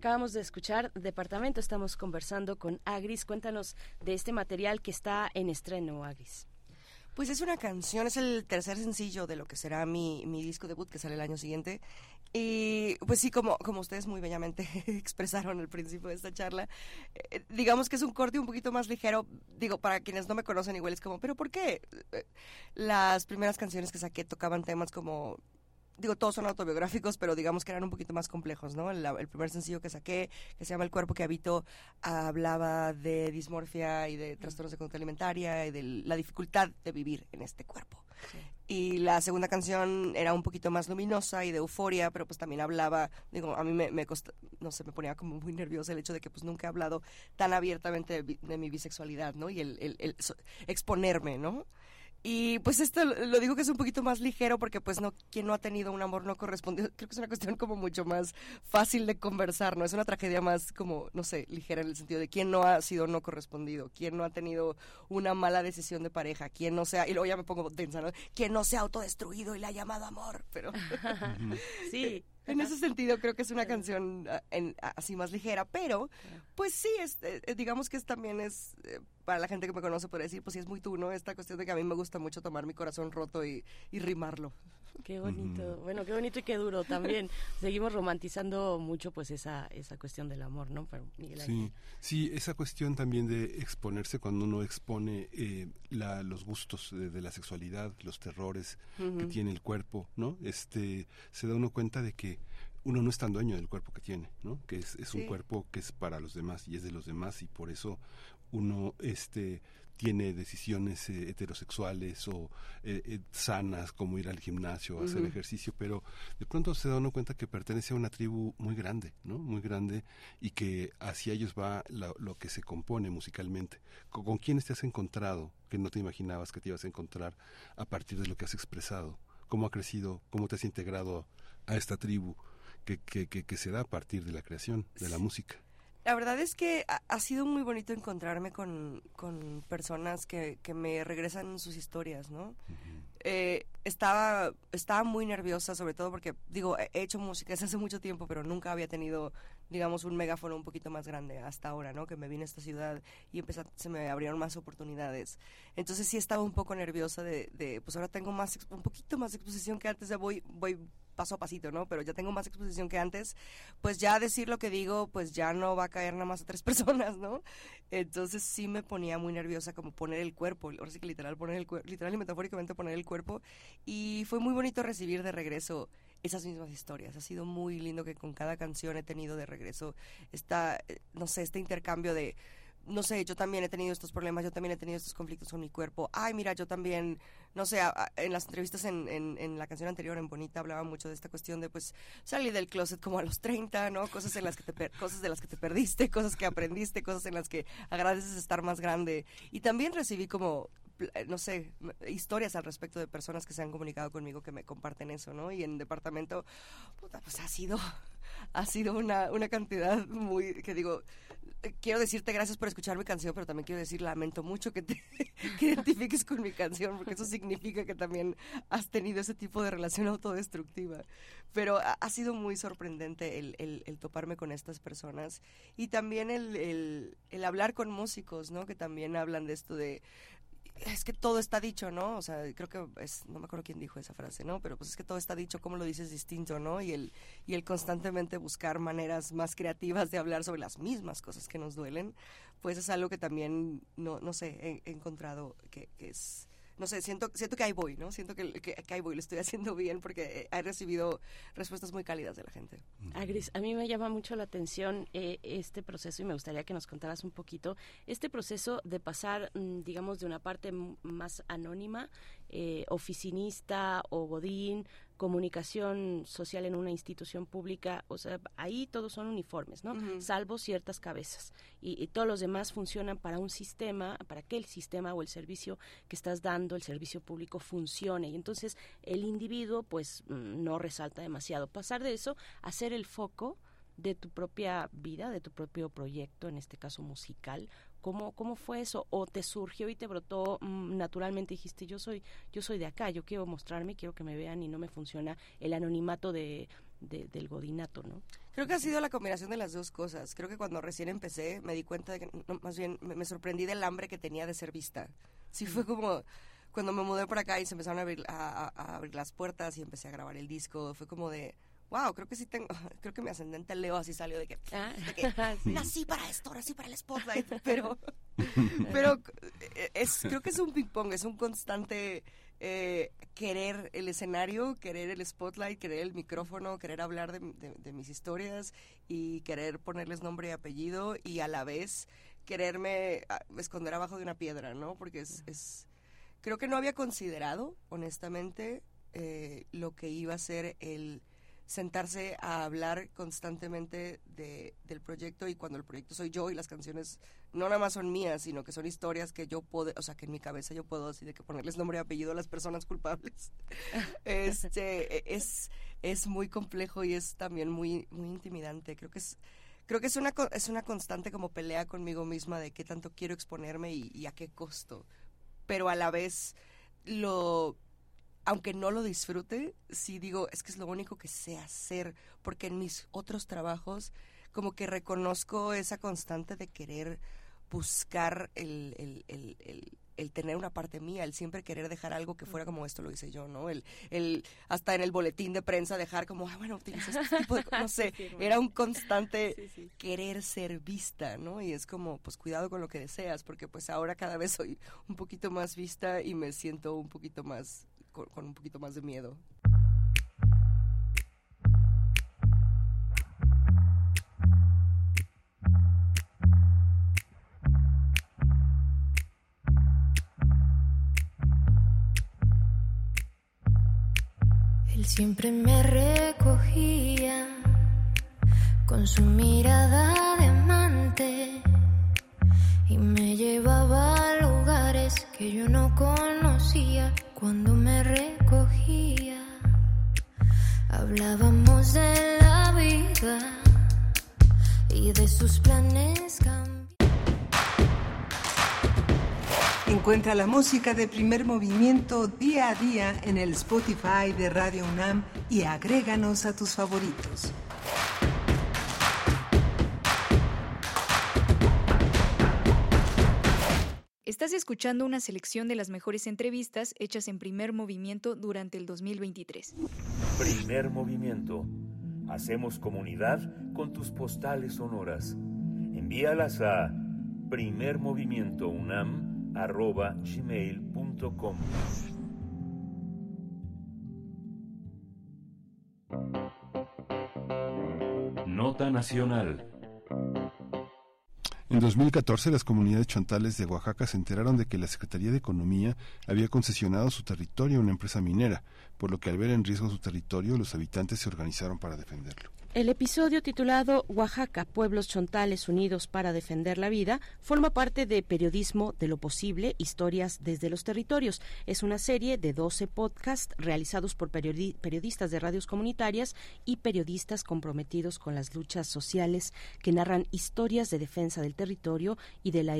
Acabamos de escuchar Departamento, estamos conversando con Agris. Cuéntanos de este material que está en estreno, Agris. Pues es una canción, es el tercer sencillo de lo que será mi, mi disco debut que sale el año siguiente. Y pues sí, como, como ustedes muy bellamente expresaron al principio de esta charla, eh, digamos que es un corte un poquito más ligero. Digo, para quienes no me conocen igual es como, pero ¿por qué? Eh, Las primeras canciones que saqué tocaban temas como digo, todos son autobiográficos, pero digamos que eran un poquito más complejos, ¿no? El, el primer sencillo que saqué, que se llama El cuerpo que habito, hablaba de dismorfia y de trastornos de conducta alimentaria y de la dificultad de vivir en este cuerpo. Y la segunda canción era un poquito más luminosa y de euforia, pero pues también hablaba, digo, a mí me, me no sé, me ponía como muy nerviosa el hecho de que pues nunca he hablado tan abiertamente de, mi bisexualidad, ¿no? Y el, el- el so- exponerme, ¿no? Y pues esto lo digo que es un poquito más ligero porque pues no, quien no ha tenido un amor no correspondido, creo que es una cuestión como mucho más fácil de conversar, ¿no? Es una tragedia más como, no sé, ligera en el sentido de quién no ha sido no correspondido, quién no ha tenido una mala decisión de pareja, quién no sea, y luego ya me pongo tensa, ¿no? Quién no se ha autodestruido y le ha llamado amor, pero... sí. En ese sentido creo que es una canción ah, en- ah, así más ligera, pero pues sí, es, eh, eh, digamos que es, también es, eh, para la gente que me conoce puede decir, pues sí es muy tú, ¿no? Esta cuestión de que a mí me gusta mucho tomar mi corazón roto y, y rimarlo. Qué bonito, bueno, qué bonito y qué duro también. Seguimos romantizando mucho pues esa esa cuestión del amor, ¿no? Pero Miguel Ángel. Sí, sí, esa cuestión también de exponerse cuando uno expone eh, la, los gustos de, de la sexualidad, los terrores que tiene el cuerpo, ¿no? Este, se da uno cuenta de que uno no es tan dueño del cuerpo que tiene, ¿no? Que es, es un Sí. cuerpo que es para los demás y es de los demás y por eso uno este tiene decisiones eh, heterosexuales o eh, eh, sanas como ir al gimnasio, hacer Ujú. ejercicio, pero de pronto se da uno cuenta que pertenece a una tribu muy grande, ¿no? Muy grande y que hacia ellos va la- lo que se compone musicalmente. ¿Con, con quiénes te has encontrado que no te imaginabas que te ibas a encontrar a partir de lo que has expresado? ¿Cómo ha crecido? ¿Cómo te has integrado a esta tribu que, que, que, que se da a partir de la creación, de la música? La verdad es que ha, sido muy bonito encontrarme con, con personas que, que me regresan sus historias, ¿no? Eh, estaba, estaba muy nerviosa, sobre todo porque, digo, he he hecho música desde hace mucho tiempo, pero nunca había tenido, digamos, un megáfono un poquito más grande hasta ahora, ¿no? Que me vine a esta ciudad y empecé, se me abrieron más oportunidades. Entonces sí estaba un poco nerviosa de, de, pues ahora tengo más, un poquito más exposición que antes, ya voy, voy paso a pasito, ¿no? Pero ya tengo más exposición que antes, pues ya decir lo que digo, pues ya no va a caer nada más a tres personas, ¿no? Entonces sí me ponía muy nerviosa como poner el cuerpo, ahora sí que literal poner el cuerpo, literal y metafóricamente poner el cuerpo y fue muy bonito recibir de regreso esas mismas historias. Ha sido muy lindo que con cada canción he tenido de regreso esta, eh, no sé, este intercambio de no sé, yo también he tenido estos problemas, yo también he tenido estos conflictos con mi cuerpo. Ay, mira, yo también, no sé, en las entrevistas en, en, en la canción anterior, en Bonita, hablaba mucho de esta cuestión de, pues, salir del closet como a los 30, ¿no? Cosas, en las que te per- cosas de las que te perdiste, cosas que aprendiste, cosas en las que agradeces estar más grande. Y también recibí como eh, no sé, historias al respecto de personas que se han comunicado conmigo que me comparten eso, ¿no? Y en departamento, puta, pues ha sido, ha sido una, una cantidad muy, que digo, quiero decirte gracias por escuchar mi canción, pero también quiero decir lamento mucho que te que identifiques con mi canción, porque eso significa que también has tenido ese tipo de relación autodestructiva. Pero ha, ha sido muy sorprendente el, el- el toparme con estas personas y también el- el hablar con músicos, ¿no? Que también hablan de esto de es que todo está dicho, ¿no? O sea, creo que es, no me acuerdo quién dijo esa frase, ¿no? Pero pues es que todo está dicho, cómo lo dices distinto, ¿no? Y el, y el constantemente buscar maneras más creativas de hablar sobre las mismas cosas que nos duelen, pues es algo que también, no, no sé, he, encontrado que, que es, no sé, siento, siento que ahí voy, ¿no? Siento que, que, que ahí voy, lo estoy haciendo bien porque he recibido respuestas muy cálidas de la gente. Agris, a mí me llama mucho la atención eh, este proceso y me gustaría que nos contaras un poquito este proceso de pasar, mm, digamos, de una parte más anónima, eh, oficinista o godín, comunicación social en una institución pública, o sea, ahí todos son uniformes, ¿no? Salvo ciertas cabezas. Y, y todos los demás funcionan para un sistema, para que el sistema o el servicio que estás dando, el servicio público, funcione. Y entonces el individuo, pues, no resalta demasiado. Pasar de eso a ser el foco de tu propia vida, de tu propio proyecto, en este caso musical. ¿Cómo, cómo fue eso? ¿O te surgió y te brotó mm, naturalmente? Dijiste, yo soy, yo soy de acá, yo quiero mostrarme, quiero que me vean y no me funciona el anonimato de, de- del godinato, ¿no? Creo que ha sido la combinación de las dos cosas. Creo que cuando recién empecé me di cuenta de que, no, más bien, me, me sorprendí del hambre que tenía de ser vista. Sí, fue como cuando me mudé por acá y se empezaron a abrir, a abrir las puertas y empecé a grabar el disco. Fue como de, wow, creo que sí tengo, creo que mi ascendente Leo así salió de que, de que sí. nací para esto, nací para el spotlight, pero, pero eh, es, creo que es un ping pong, es un constante eh, querer el escenario, querer el spotlight, querer el micrófono, querer hablar de, de- de mis historias y querer ponerles nombre y apellido y a la vez quererme ah, esconder abajo de una piedra, ¿no? Porque es, es creo que no había considerado, honestamente, eh, lo que iba a ser el sentarse a hablar constantemente de, del proyecto y cuando el proyecto soy yo y las canciones no nada más son mías, sino que son historias que yo puedo, o sea, que en mi cabeza yo puedo así de que ponerles nombre y apellido a las personas culpables. este e- es es muy complejo y es también muy muy intimidante. Creo que es creo que es una es una constante como pelea conmigo misma de qué tanto quiero exponerme y, y a qué costo. Pero a la vez lo aunque no lo disfrute, sí digo, es que es lo único que sé hacer, porque en mis otros trabajos como que reconozco esa constante de querer buscar el, el, el, el- el tener una parte mía, el siempre querer dejar algo que fuera como esto lo hice yo, ¿no? El, el hasta en el boletín de prensa dejar como, ah, bueno, utiliza este tipo de co-", no sé, era un constante querer ser vista, ¿no? Y es como, pues cuidado con lo que deseas, porque pues ahora cada vez soy un poquito más vista y me siento un poquito más, con, un poquito más de miedo. Él siempre me recogía con su mirada lugares que yo no conocía cuando me recogía. Hablábamos de la vida y de sus planes. Encuentra la música de primer movimiento día a día en el Spotify de Radio UNAM y agréganos a tus favoritos. Estás escuchando una selección de las mejores entrevistas hechas en primer movimiento durante el 2023. Primer movimiento. Hacemos comunidad con tus postales sonoras. Envíalas a primermovimientounam.gmail.com Nota Nacional. En 2014, las comunidades chontales de Oaxaca se enteraron de que la Secretaría de Economía había concesionado su territorio a una empresa minera, por lo que al ver en riesgo su territorio, los habitantes se organizaron para defenderlo. El episodio titulado Oaxaca, Pueblos Chontales Unidos para Defender la Vida forma parte de Periodismo de lo Posible, Historias desde los Territorios. Es una serie de 12 podcasts realizados por periodi periodistas de radios comunitarias y periodistas comprometidos con las luchas sociales que narran historias de defensa del territorio y de la,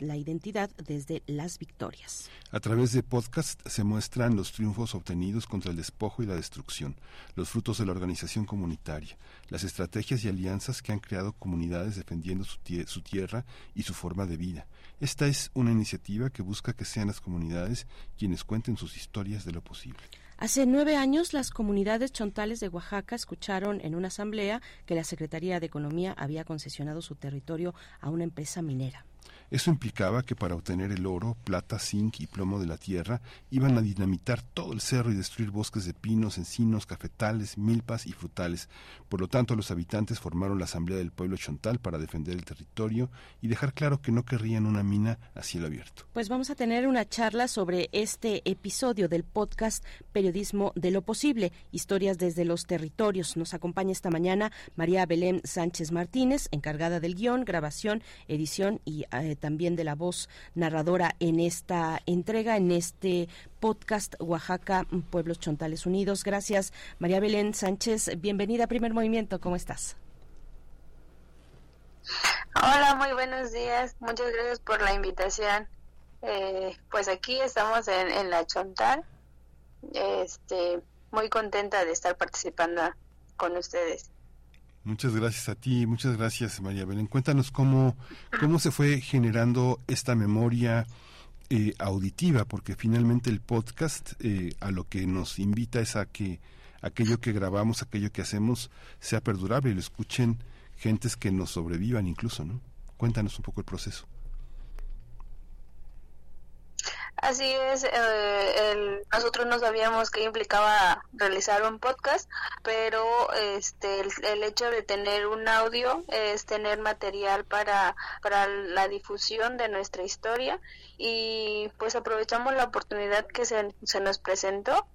la identidad desde las victorias. A través de podcast se muestran los triunfos obtenidos contra el despojo y la destrucción, los frutos de la organización comunitaria las estrategias y alianzas que han creado comunidades defendiendo su, tie su, tierra y su forma de vida. Esta es una iniciativa que busca que sean las comunidades quienes cuenten sus historias de lo posible. Hace nueve años, las comunidades chontales de Oaxaca escucharon en una asamblea que la Secretaría de Economía había concesionado su territorio a una empresa minera. Eso implicaba que para obtener el oro, plata, zinc y plomo de la tierra iban a dinamitar todo el cerro y destruir bosques de pinos, encinos, cafetales, milpas y frutales. Por lo tanto, los habitantes formaron la Asamblea del Pueblo Chontal para defender el territorio y dejar claro que no querrían una mina a cielo abierto. Pues vamos a tener una charla sobre este episodio del podcast Periodismo de lo Posible, historias desde los territorios. Nos acompaña esta mañana María Belén Sánchez Martínez, encargada del guion, grabación, edición y eh, también de la voz narradora en esta entrega, en este podcast Oaxaca, Pueblos Chontales Unidos. Gracias, María Belén Sánchez. Bienvenida a Primer Movimiento. ¿Cómo estás? Hola, muy buenos días. Muchas gracias por la invitación. Eh, pues aquí estamos en, en, la Chontal. Este, muy contenta de estar participando con ustedes. Muchas gracias a ti, muchas gracias María Belén. Cuéntanos cómo, cómo se fue generando esta memoria eh, auditiva, porque finalmente el podcast eh, a lo que nos invita es a que aquello que grabamos, aquello que hacemos sea perdurable y lo escuchen gentes que nos sobrevivan incluso, ¿no? Cuéntanos un poco el proceso. Así es, eh, el, nosotros no sabíamos qué implicaba realizar un podcast, pero este el, el, hecho de tener un audio es tener material para, para la difusión de nuestra historia y pues aprovechamos la oportunidad que se, se nos presentó.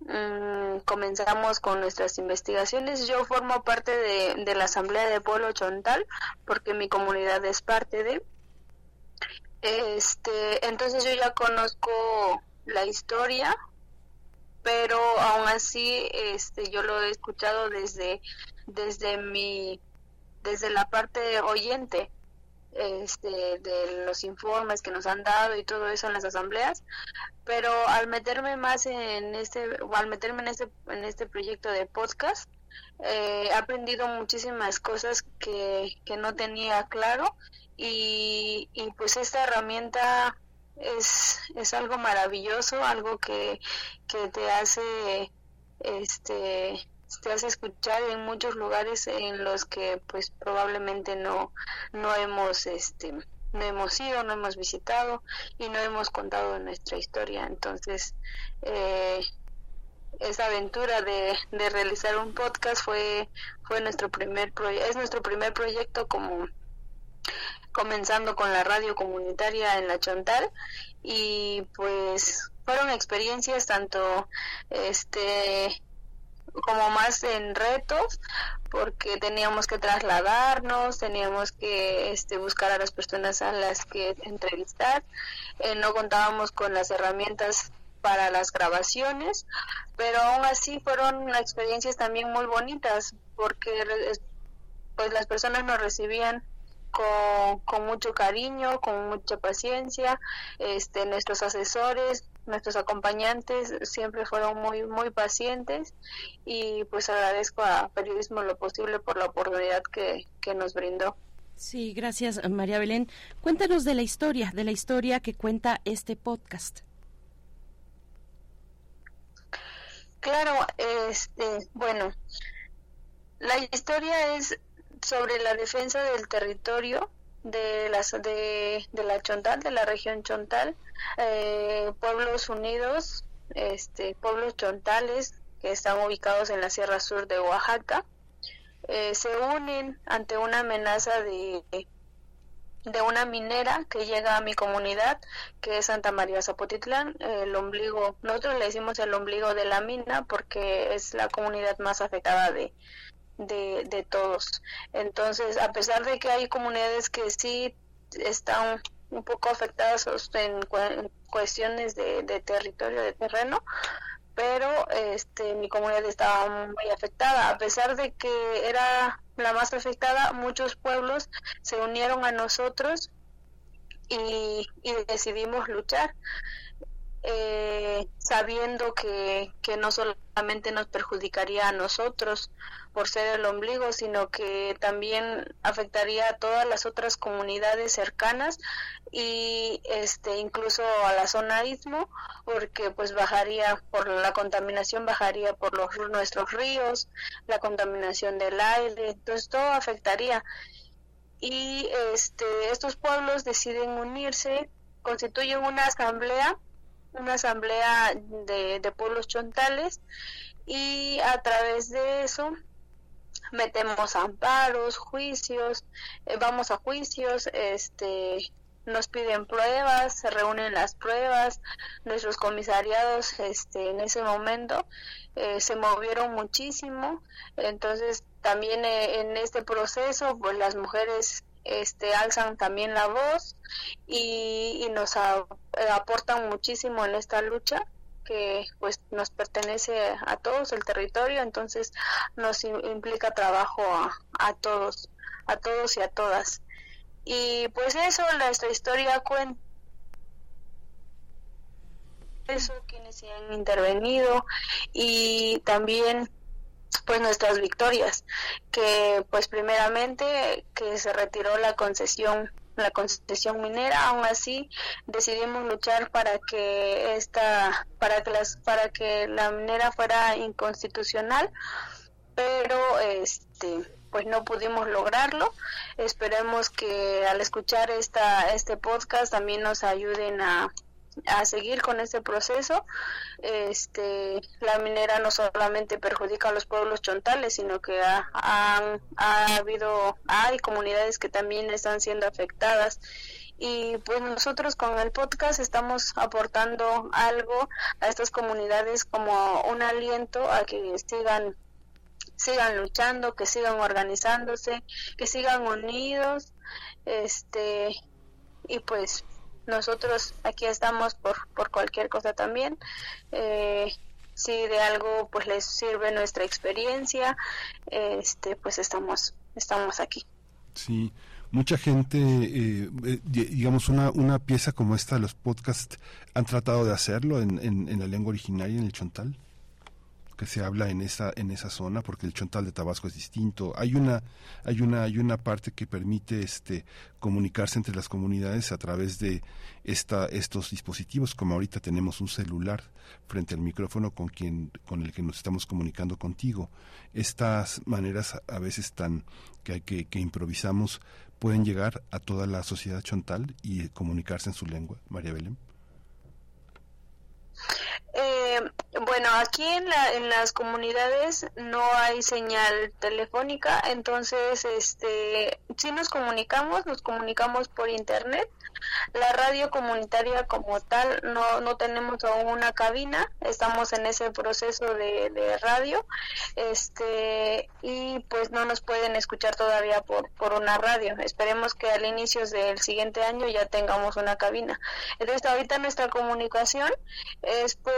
Mm, comenzamos con nuestras investigaciones. Yo formo parte de, de la Asamblea de Pueblo Chontal porque mi comunidad es parte de este, entonces yo ya conozco la historia, pero aún así, este, yo lo he escuchado desde, desde mi, desde la parte oyente, este, de los informes que nos han dado y todo eso en las asambleas, pero al meterme más en este, al meterme en este, en este proyecto de podcast, eh, he aprendido muchísimas cosas que, que no tenía claro y, y pues esta herramienta es, es algo maravilloso, algo que, que te hace este te hace escuchar en muchos lugares en los que pues probablemente no no hemos este no hemos ido, no hemos visitado y no hemos contado nuestra historia. Entonces, eh, esa aventura de, de realizar un podcast fue fue nuestro primer es nuestro primer proyecto como comenzando con la radio comunitaria en la Chontal y pues fueron experiencias tanto este como más en retos porque teníamos que trasladarnos, teníamos que este, buscar a las personas a las que entrevistar, eh, no contábamos con las herramientas para las grabaciones, pero aún así fueron experiencias también muy bonitas porque pues las personas nos recibían con, con mucho cariño, con mucha paciencia, este, nuestros asesores, nuestros acompañantes siempre fueron muy muy pacientes y pues agradezco a Periodismo lo posible por la oportunidad que, que nos brindó. Sí, gracias María Belén. Cuéntanos de la historia, de la historia que cuenta este podcast. Claro, este, bueno, la historia es sobre la defensa del territorio de, las, de, de la Chontal, de la región Chontal, eh, pueblos unidos, este, pueblos chontales que están ubicados en la Sierra Sur de Oaxaca, eh, se unen ante una amenaza de, de una minera que llega a mi comunidad, que es Santa María Zapotitlán, el ombligo, nosotros le decimos el ombligo de la mina porque es la comunidad más afectada de, de, de todos. Entonces, a pesar de que hay comunidades que sí están un poco afectadas en, cuestiones de, de, territorio, de terreno, pero este, mi comunidad estaba muy afectada. A pesar de que era la más afectada, muchos pueblos se unieron a nosotros y, y decidimos luchar. Eh, sabiendo que, que no solamente nos perjudicaría a nosotros por ser el ombligo, sino que también afectaría a todas las otras comunidades cercanas y este incluso a la zona istmo porque pues bajaría por la contaminación bajaría por los nuestros ríos la contaminación del aire entonces todo afectaría. Y este estos pueblos deciden unirse constituyen una asamblea una asamblea de, de pueblos chontales y a través de eso metemos amparos, juicios, eh, vamos a juicios, este nos piden pruebas, se reúnen las pruebas, nuestros comisariados este en ese momento eh, se movieron muchísimo, entonces también eh, en este proceso pues las mujeres este, alzan también la voz y, nos aportan muchísimo en esta lucha que pues nos pertenece a todos el territorio entonces nos implica trabajo a, todos a todos y a todas. Y pues eso nuestra historia cuenta eso quienes se han intervenido y también pues nuestras victorias que pues primeramente que se retiró la concesión la concesión minera. Aún así decidimos luchar para que esta para que las para que la minera fuera inconstitucional pero este pues no pudimos lograrlo. Esperemos que al escuchar esta este podcast también nos ayuden a a seguir con este proceso. Este, la minera no solamente perjudica a los pueblos chontales, sino que ha, ha, ha habido, hay comunidades que también están siendo afectadas y pues nosotros con el podcast estamos aportando algo a estas comunidades como un aliento a que sigan sigan luchando, que sigan organizándose, que sigan unidos, este y pues nosotros aquí estamos por, por cualquier cosa también. Eh, si de algo pues les sirve nuestra experiencia, este pues estamos estamos aquí. Sí, mucha gente, eh, eh, digamos, una, una pieza como esta, los podcasts, han tratado de hacerlo en, en la lengua originaria, en el chontal que se habla en esa en esa zona porque el chontal de Tabasco es distinto. Hay una hay una hay una parte que permite este comunicarse entre las comunidades a través de esta estos dispositivos como ahorita tenemos un celular frente al micrófono con quien con el que nos estamos comunicando contigo. Estas maneras a veces tan que que, que improvisamos pueden llegar a toda la sociedad chontal y comunicarse en su lengua María Belén eh, bueno aquí en, la, en las comunidades no hay señal telefónica, entonces este sí nos comunicamos, nos comunicamos por internet. La radio comunitaria como tal no, no tenemos aún una cabina, estamos en ese proceso de, de radio este y pues no nos pueden escuchar todavía por, por una radio. Esperemos que al inicio del siguiente año ya tengamos una cabina. Entonces ahorita nuestra comunicación es por,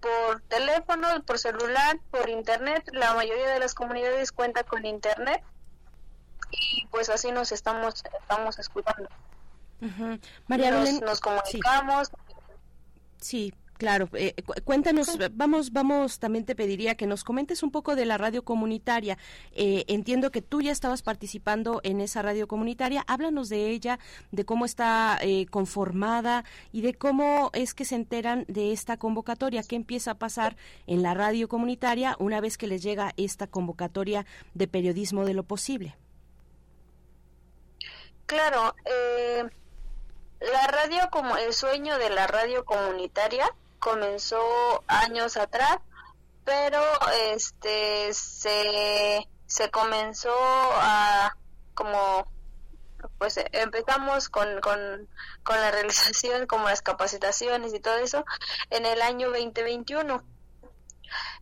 por teléfono, por celular, por internet. La mayoría de las comunidades cuenta con internet y pues así nos estamos, estamos escuchando. María nos, Belén, nos sí. comunicamos. Sí, claro. Eh, cu- cuéntanos, vamos, vamos, también te pediría que nos comentes un poco de la radio comunitaria. Eh, entiendo que tú ya estabas participando en esa radio comunitaria. Háblanos de ella, de cómo está eh, conformada y de cómo es que se enteran de esta convocatoria. ¿Qué empieza a pasar en la radio comunitaria una vez que les llega esta convocatoria de periodismo de lo posible? Claro, eh, la radio como el sueño de la radio comunitaria comenzó años atrás, pero este se se comenzó a como pues empezamos con, con, con la realización como las capacitaciones y todo eso en el año 2021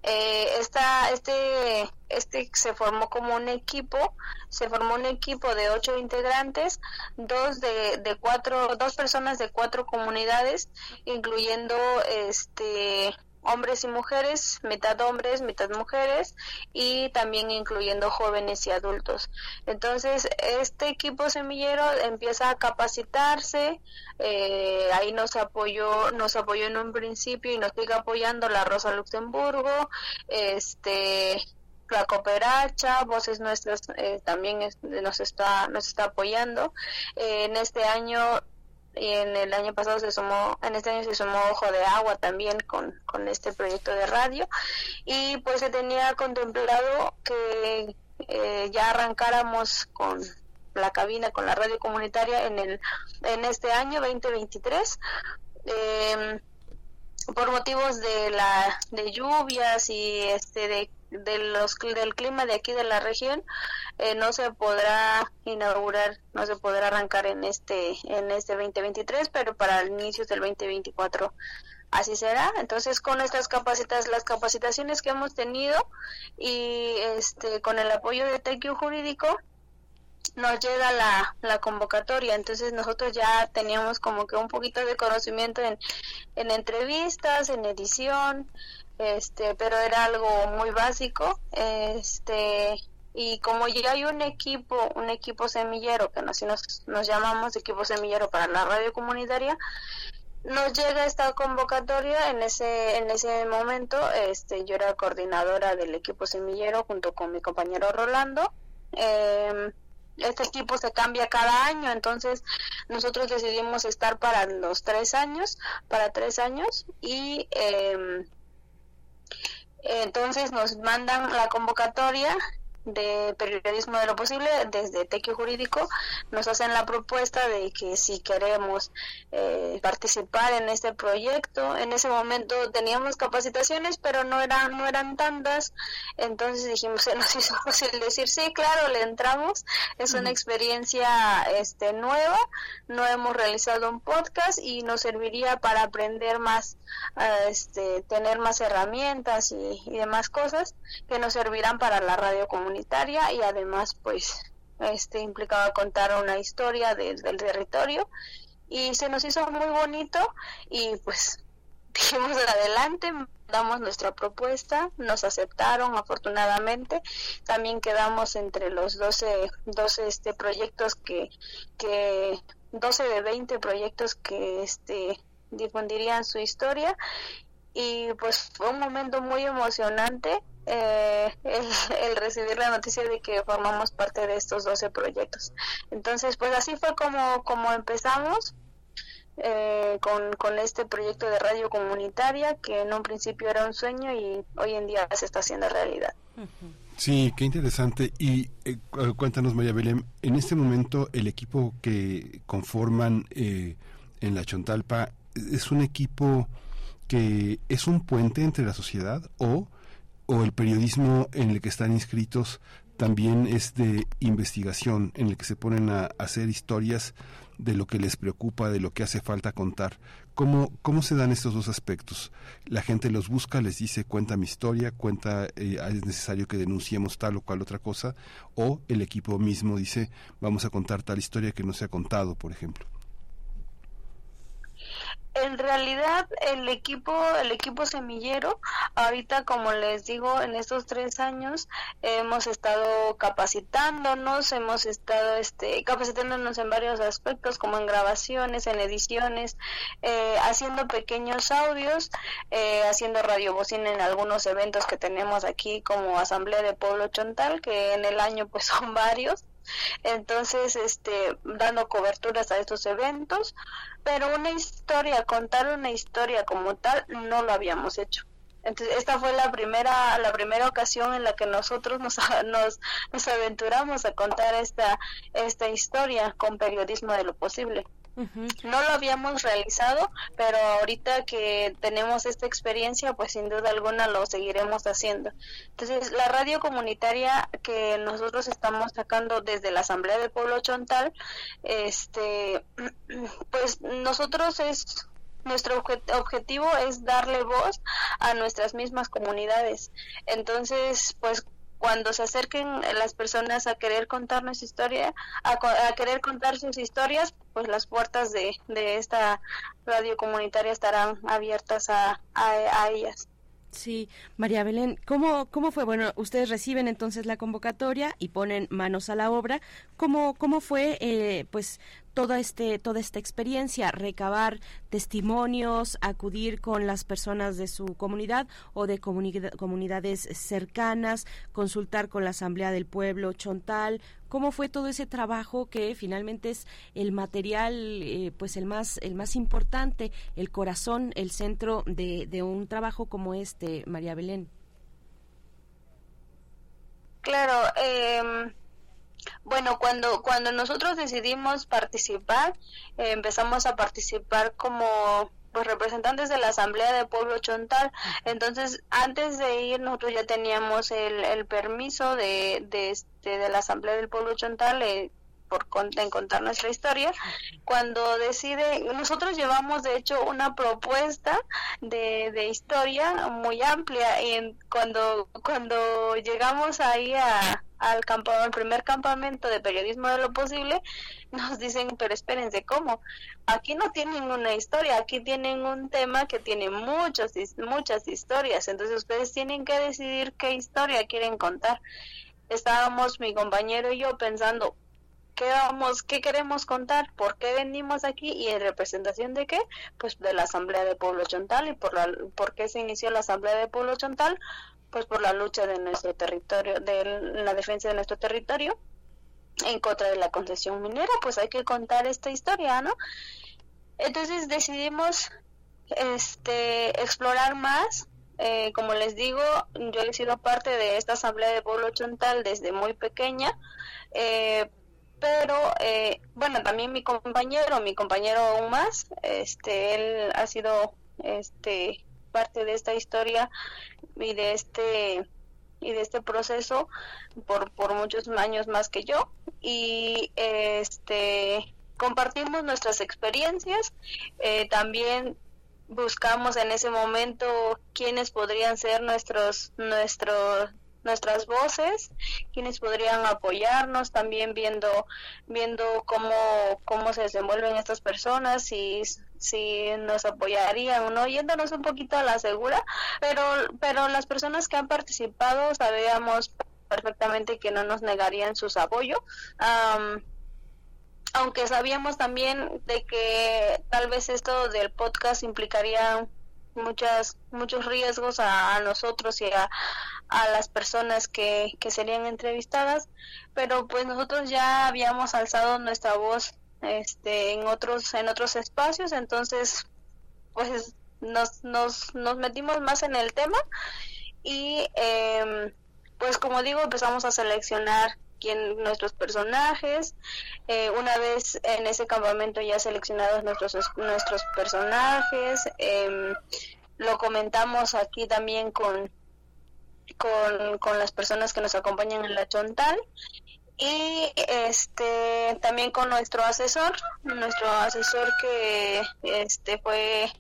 eh, esta, este, este se formó como un equipo, se formó un equipo de ocho integrantes, dos de, de cuatro, dos personas de cuatro comunidades, incluyendo este hombres y mujeres, mitad hombres, mitad mujeres y también incluyendo jóvenes y adultos. Entonces, este equipo semillero empieza a capacitarse, eh, ahí nos apoyó, nos apoyó en un principio y nos sigue apoyando la Rosa Luxemburgo, este la cooperacha, Voces Nuestras eh, también nos está nos está apoyando. Eh, en este año y en el año pasado se sumó, en este año se sumó Ojo de Agua también con, con este proyecto de radio y pues se tenía contemplado que eh, ya arrancáramos con la cabina, con la radio comunitaria en el en este año 2023. Eh, por motivos de la de lluvias y este de, de los del clima de aquí de la región eh, no se podrá inaugurar no se podrá arrancar en este en este 2023 pero para el inicio del 2024 así será. Entonces con estas capacitas las capacitaciones que hemos tenido y este con el apoyo de Tequio Jurídico nos llega la, la convocatoria, entonces nosotros ya teníamos como que un poquito de conocimiento en, en entrevistas, en edición, este, pero era algo muy básico, este, y como ya hay un equipo, un equipo semillero, que así nos, nos llamamos equipo semillero para la radio comunitaria, nos llega esta convocatoria. En ese en ese momento este yo era coordinadora del equipo semillero junto con mi compañero Rolando eh, este equipo se cambia cada año, entonces nosotros decidimos estar para los tres años, para tres años y eh, entonces nos mandan la convocatoria de periodismo de lo posible desde Tequio Jurídico nos hacen la propuesta de que si queremos eh, participar en este proyecto en ese momento teníamos capacitaciones pero no eran no eran tantas entonces dijimos se nos hizo fácil decir sí claro le entramos es una experiencia este nueva no hemos realizado un podcast y nos serviría para aprender más este tener más herramientas y, y demás cosas que nos servirán para la radio comunitaria y además pues este implicaba contar una historia del, territorio. Y se nos hizo muy bonito y pues dijimos adelante damos nuestra propuesta nos aceptaron afortunadamente. También quedamos entre los 12 12 este proyectos que que 12 de 20 proyectos que este difundirían su historia. Y pues fue un momento muy emocionante eh, el, recibir la noticia de que formamos parte de estos 12 proyectos. Entonces, pues así fue como, como empezamos eh, con, con este proyecto de radio comunitaria que en un principio era un sueño y hoy en día se está haciendo realidad. Sí, qué interesante. Y eh, cuéntanos, María Belén, en este momento el equipo que conforman eh, en la Chontalpa es un equipo que es un puente entre la sociedad o, o el periodismo en el que están inscritos también es de investigación, en el que se ponen a hacer historias de lo que les preocupa, de lo que hace falta contar. ¿Cómo, cómo se dan estos dos aspectos? La gente los busca, les dice, cuenta mi historia, cuenta, eh, es necesario que denunciemos tal o cual otra cosa, o el equipo mismo dice, vamos a contar tal historia que no se ha contado, por ejemplo. En realidad el equipo, el equipo semillero, ahorita como les digo, en estos tres años hemos estado capacitándonos, hemos estado este, capacitándonos en varios aspectos, como en grabaciones, en ediciones, eh, haciendo pequeños audios, eh, haciendo radiobocina en algunos eventos que tenemos aquí, como Asamblea de Pueblo Chontal, que en el año pues son varios entonces este dando coberturas a estos eventos pero una historia contar una historia como tal no lo habíamos hecho. Entonces esta fue la primera la primera ocasión en la que nosotros nos, nos, nos aventuramos a contar esta esta historia con periodismo de lo posible no lo habíamos realizado, pero ahorita que tenemos esta experiencia, pues sin duda alguna lo seguiremos haciendo. Entonces, la radio comunitaria que nosotros estamos sacando desde la Asamblea del Pueblo Chontal, este, pues nosotros es nuestro objetivo es darle voz a nuestras mismas comunidades. Entonces, pues cuando se acerquen las personas a querer contarnos historia, a, querer contar sus historias, pues las puertas de, de esta radio comunitaria estarán abiertas a, a, ellas. Sí, María Belén, ¿cómo, ¿cómo fue? Bueno, ustedes reciben entonces la convocatoria y ponen manos a la obra. ¿Cómo, cómo fue, eh, pues, toda este toda esta experiencia recabar testimonios acudir con las personas de su comunidad o de comunidades cercanas consultar con la asamblea del pueblo chontal cómo fue todo ese trabajo que finalmente es el material eh, pues el más el más importante el corazón el centro de, de un trabajo como este María Belén claro eh bueno, cuando, cuando nosotros decidimos participar, empezamos a participar como pues representantes de la Asamblea de Pueblo Chontal. Entonces, antes de ir, nosotros ya teníamos el, el permiso de, de, este, de la Asamblea del Pueblo Chontal eh, por en contar nuestra historia. Cuando decide, nosotros llevamos de hecho una propuesta de, de historia muy amplia y cuando, cuando llegamos ahí a, al, campo, al primer campamento de periodismo de lo posible, nos dicen, pero espérense, ¿cómo? Aquí no tienen una historia, aquí tienen un tema que tiene muchos, muchas historias, entonces ustedes tienen que decidir qué historia quieren contar. Estábamos mi compañero y yo pensando, ¿qué vamos, qué queremos contar? ¿Por qué venimos aquí? ¿Y en representación de qué? Pues de la Asamblea de Pueblo Chontal y por, la, por qué se inició la Asamblea de Pueblo Chontal pues por la lucha de nuestro territorio, de la defensa de nuestro territorio en contra de la concesión minera, pues hay que contar esta historia, ¿no? Entonces decidimos este explorar más eh, como les digo, yo he sido parte de esta asamblea de pueblo chontal desde muy pequeña, eh, pero eh, bueno, también mi compañero, mi compañero aún más, este, él ha sido este parte de esta historia y de este y de este proceso por, por muchos años más que yo. Y este compartimos nuestras experiencias eh, también buscamos en ese momento quiénes podrían ser nuestros nuestros nuestras voces, quienes podrían apoyarnos, también viendo viendo cómo cómo se desenvuelven estas personas, si si nos apoyarían o no, yéndonos un poquito a la segura, pero pero las personas que han participado sabíamos perfectamente que no nos negarían su apoyo. aunque sabíamos también de que tal vez esto del podcast implicaría muchas muchos riesgos a, nosotros y a, a las personas que, que serían entrevistadas pero pues nosotros ya habíamos alzado nuestra voz este en otros en otros espacios entonces pues nos nos, nos metimos más en el tema y eh, pues como digo empezamos a seleccionar quién nuestros personajes eh, una vez en ese campamento ya seleccionados nuestros nuestros personajes eh, lo comentamos aquí también con, con, con las personas que nos acompañan en la Chontal. Y este también con nuestro asesor, nuestro asesor que este fue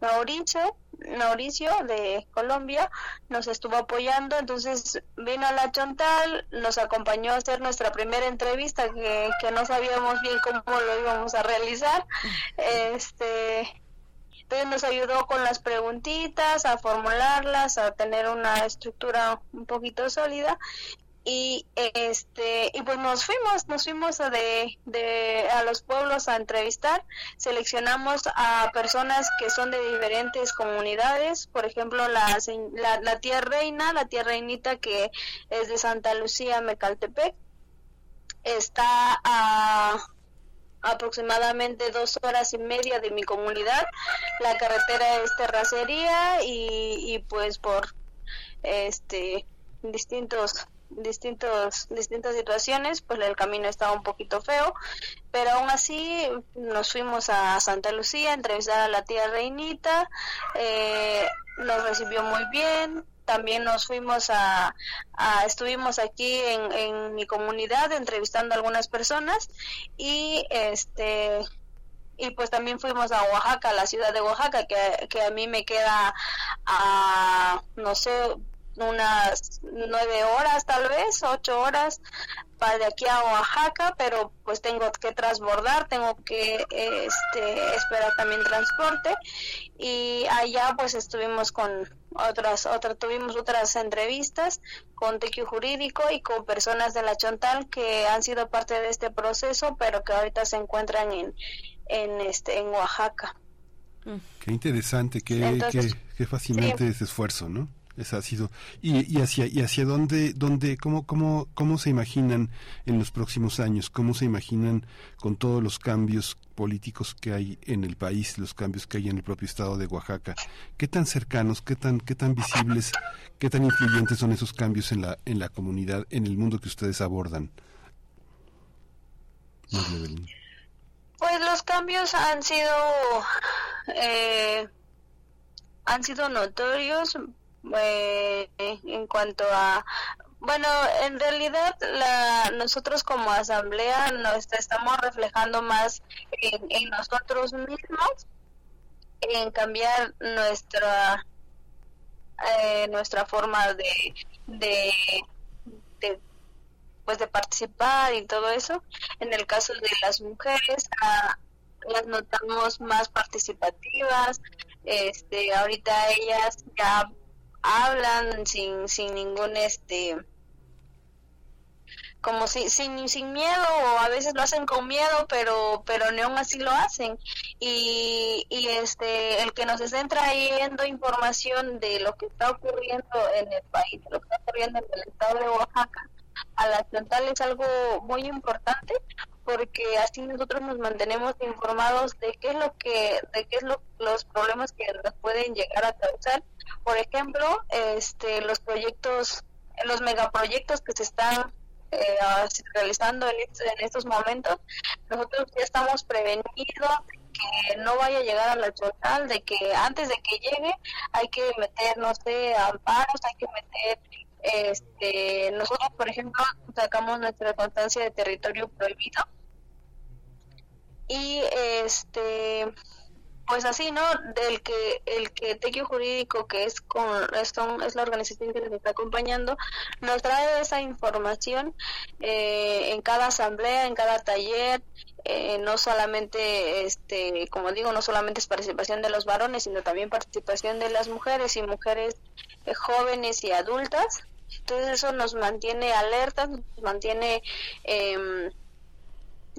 Mauricio, Mauricio de Colombia, nos estuvo apoyando, entonces vino a la Chontal, nos acompañó a hacer nuestra primera entrevista que, que no sabíamos bien cómo lo íbamos a realizar. Este entonces nos ayudó con las preguntitas, a formularlas, a tener una estructura un poquito sólida. Y este y pues nos fuimos nos fuimos a de, a los pueblos a entrevistar. Seleccionamos a personas que son de diferentes comunidades. Por ejemplo la, la, la tía reina la tía reinita que es de Santa Lucía Mecaltepec está a aproximadamente dos horas y media de mi comunidad. La carretera es terracería y, y pues por este distintos distintos distintas situaciones pues el camino estaba un poquito feo. Pero aún así nos fuimos a Santa Lucía a entrevistar a la tía Reinita. Eh, nos recibió muy bien también nos fuimos a, estuvimos aquí en, en mi comunidad entrevistando a algunas personas y este y pues también fuimos a Oaxaca, la ciudad de Oaxaca, que, que a mí me queda a, no sé, unas nueve horas tal vez, ocho horas para de aquí a Oaxaca, pero pues tengo que transbordar, tengo que este, esperar también transporte. Y allá pues estuvimos con otras, otras tuvimos otras entrevistas con Tequio Jurídico y con personas de la Chontal que han sido parte de este proceso, pero que ahorita se encuentran en, en este en Oaxaca. Qué interesante, qué, qué, fascinante ese esfuerzo, ¿no? ha sido y, y hacia y hacia dónde dónde cómo cómo cómo se imaginan en los próximos años cómo se imaginan con todos los cambios políticos que hay en el país los cambios que hay en el propio estado de Oaxaca. Qué tan cercanos qué tan qué tan visibles qué tan influyentes son esos cambios en la en la comunidad en el mundo que ustedes abordan pues los cambios han sido eh, han sido notorios eh, en cuanto a bueno, en realidad la, nosotros como asamblea nos estamos reflejando más en, nosotros mismos, en cambiar nuestra eh, nuestra forma de, de, pues de participar y todo eso. En el caso de las mujeres, ah, las notamos más participativas. Este, ahorita ellas ya hablan sin, sin ningún este como si, sin, sin miedo o a veces lo hacen con miedo pero pero aún así lo hacen. Y, y este el que nos estén trayendo información de lo que está ocurriendo en el país de lo que está ocurriendo en el estado de Oaxaca a la central es algo muy importante porque así nosotros nos mantenemos informados de qué es lo que de qué es lo, los problemas que nos pueden llegar a causar por ejemplo este los proyectos los megaproyectos que se están eh, realizando en, estos momentos nosotros ya estamos prevenidos que no vaya a llegar a la total de que antes de que llegue hay que meter no sé amparos hay que meter este nosotros por ejemplo sacamos nuestra constancia de territorio prohibido y este pues así no del que el que tequio jurídico que es con es, es la organización que nos está acompañando nos trae esa información eh, en cada asamblea en cada taller eh, no solamente este como digo no solamente es participación de los varones sino también participación de las mujeres y mujeres eh, jóvenes y adultas. Entonces eso nos mantiene alertas nos mantiene eh,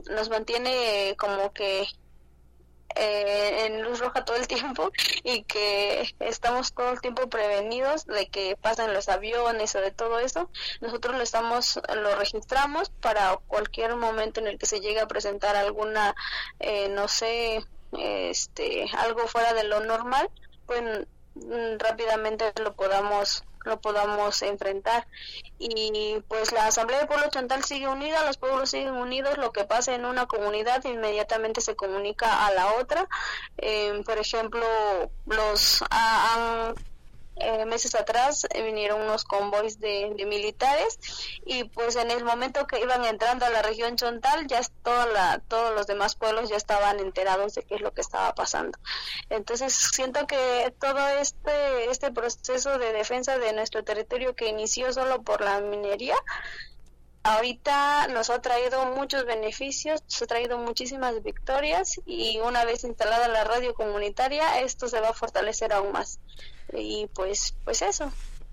nos mantiene como que eh, en luz roja todo el tiempo y que estamos todo el tiempo prevenidos de que pasen los aviones o de todo eso. Nosotros lo estamos, lo registramos para cualquier momento en el que se llegue a presentar alguna, eh, no sé, este, algo fuera de lo normal, pues mm, rápidamente lo podamos lo podamos enfrentar. Y pues la Asamblea de Pueblo Chontal sigue unida, los pueblos siguen unidos, lo que pasa en una comunidad inmediatamente se comunica a la otra. Eh, por ejemplo, los han eh, meses atrás eh, vinieron unos convoys de, militares y pues en el momento que iban entrando a la región Chontal ya toda la, todos los demás pueblos ya estaban enterados de qué es lo que estaba pasando. Entonces siento que todo este, este proceso de defensa de nuestro territorio que inició solo por la minería, ahorita nos ha traído muchos beneficios, nos ha traído muchísimas victorias y una vez instalada la radio comunitaria, esto se va a fortalecer aún más. Y pues pues eso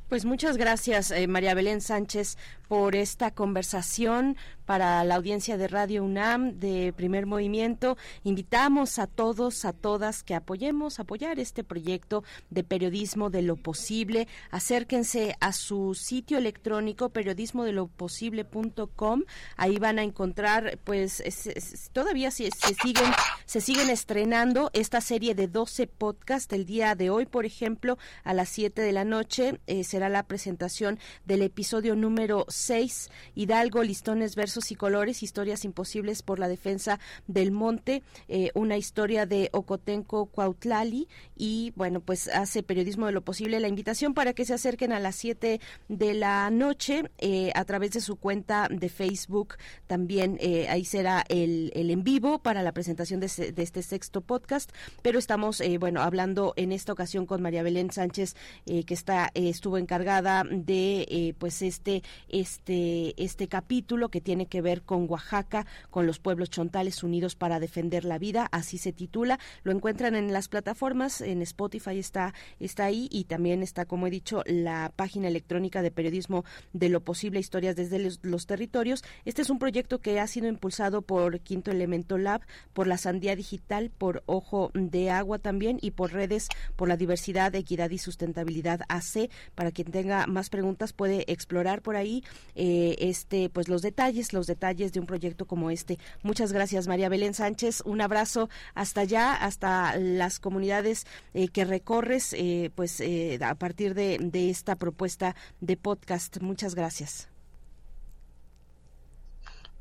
pues muchas gracias, eh, María Belén Sánchez, por esta conversación para la audiencia de Radio UNAM de Primer Movimiento. Invitamos a todos, a todas que apoyemos, apoyar este proyecto de periodismo de lo posible. Acérquense a su sitio electrónico periodismodeloposible.com. Ahí van a encontrar, pues, todavía se, se, siguen, se siguen estrenando esta serie de 12 podcasts. El día de hoy, por ejemplo, a las 7 de la noche, eh, será la presentación del episodio número 6, Hidalgo, Listones, Versos y Colores, Historias Imposibles por la Defensa del Monte, eh, una historia de Ocotenco Cuautlali y bueno, pues hace periodismo de lo posible. La invitación para que se acerquen a las 7 de la noche eh, a través de su cuenta de Facebook. También eh, ahí será el, el, en vivo para la presentación de, de este sexto podcast, pero estamos, bueno, hablando en esta ocasión con María Belén Sánchez, que está estuvo en encargada de eh, pues este este este capítulo que tiene que ver con Oaxaca, con los pueblos chontales unidos para defender la vida, así se titula. Lo encuentran en las plataformas, en Spotify está está ahí y también está, como he dicho, la página electrónica de periodismo de lo posible historias desde los, los territorios. Este es un proyecto que ha sido impulsado por Quinto Elemento Lab, por la Sandía Digital, por Ojo de Agua también y por redes por la diversidad, equidad y sustentabilidad AC para quien tenga más preguntas puede explorar por ahí eh, este pues los detalles los detalles de un proyecto como este. Muchas gracias María Belén Sánchez. Un abrazo hasta allá hasta las comunidades eh, que recorres eh, pues a partir de, de esta propuesta de podcast. Muchas gracias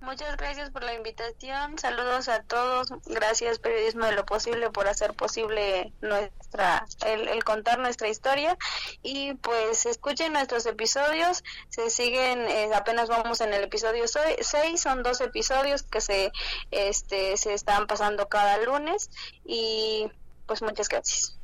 Muchas gracias por la invitación. Saludos a todos. Gracias Periodismo de lo Posible por hacer posible nuestra el, contar nuestra historia y pues escuchen nuestros episodios. Se siguen eh, apenas vamos en el episodio 6, son dos episodios que se este se están pasando cada lunes y pues muchas gracias.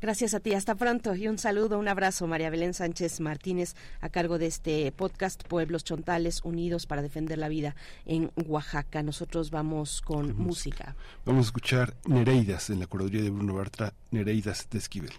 Gracias a ti, hasta pronto y un saludo, un abrazo, María Belén Sánchez Martínez, a cargo de este podcast Pueblos Chontales Unidos para Defender la Vida en Oaxaca. Nosotros vamos con música. Vamos a escuchar Nereidas en la curaduría de Bruno Bartra, Nereidas de Esquivel.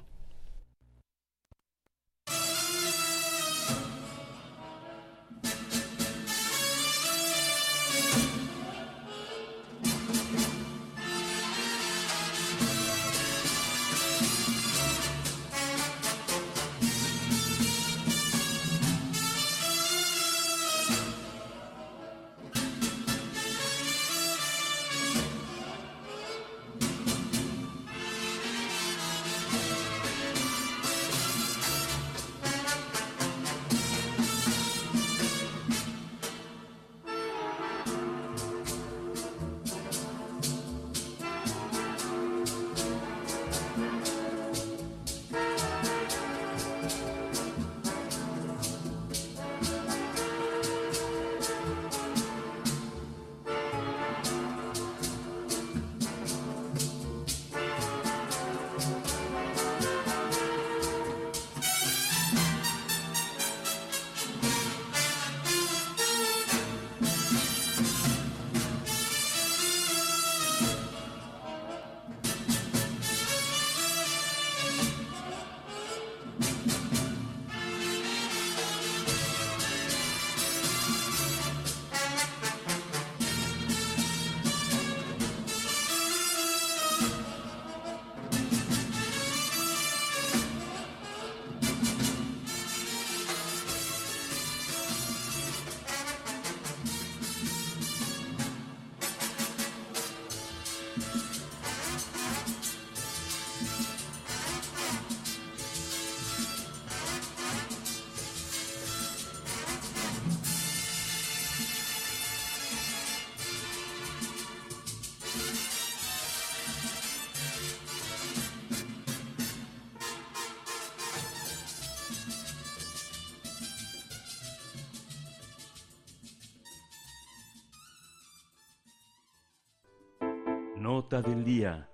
Nota del día.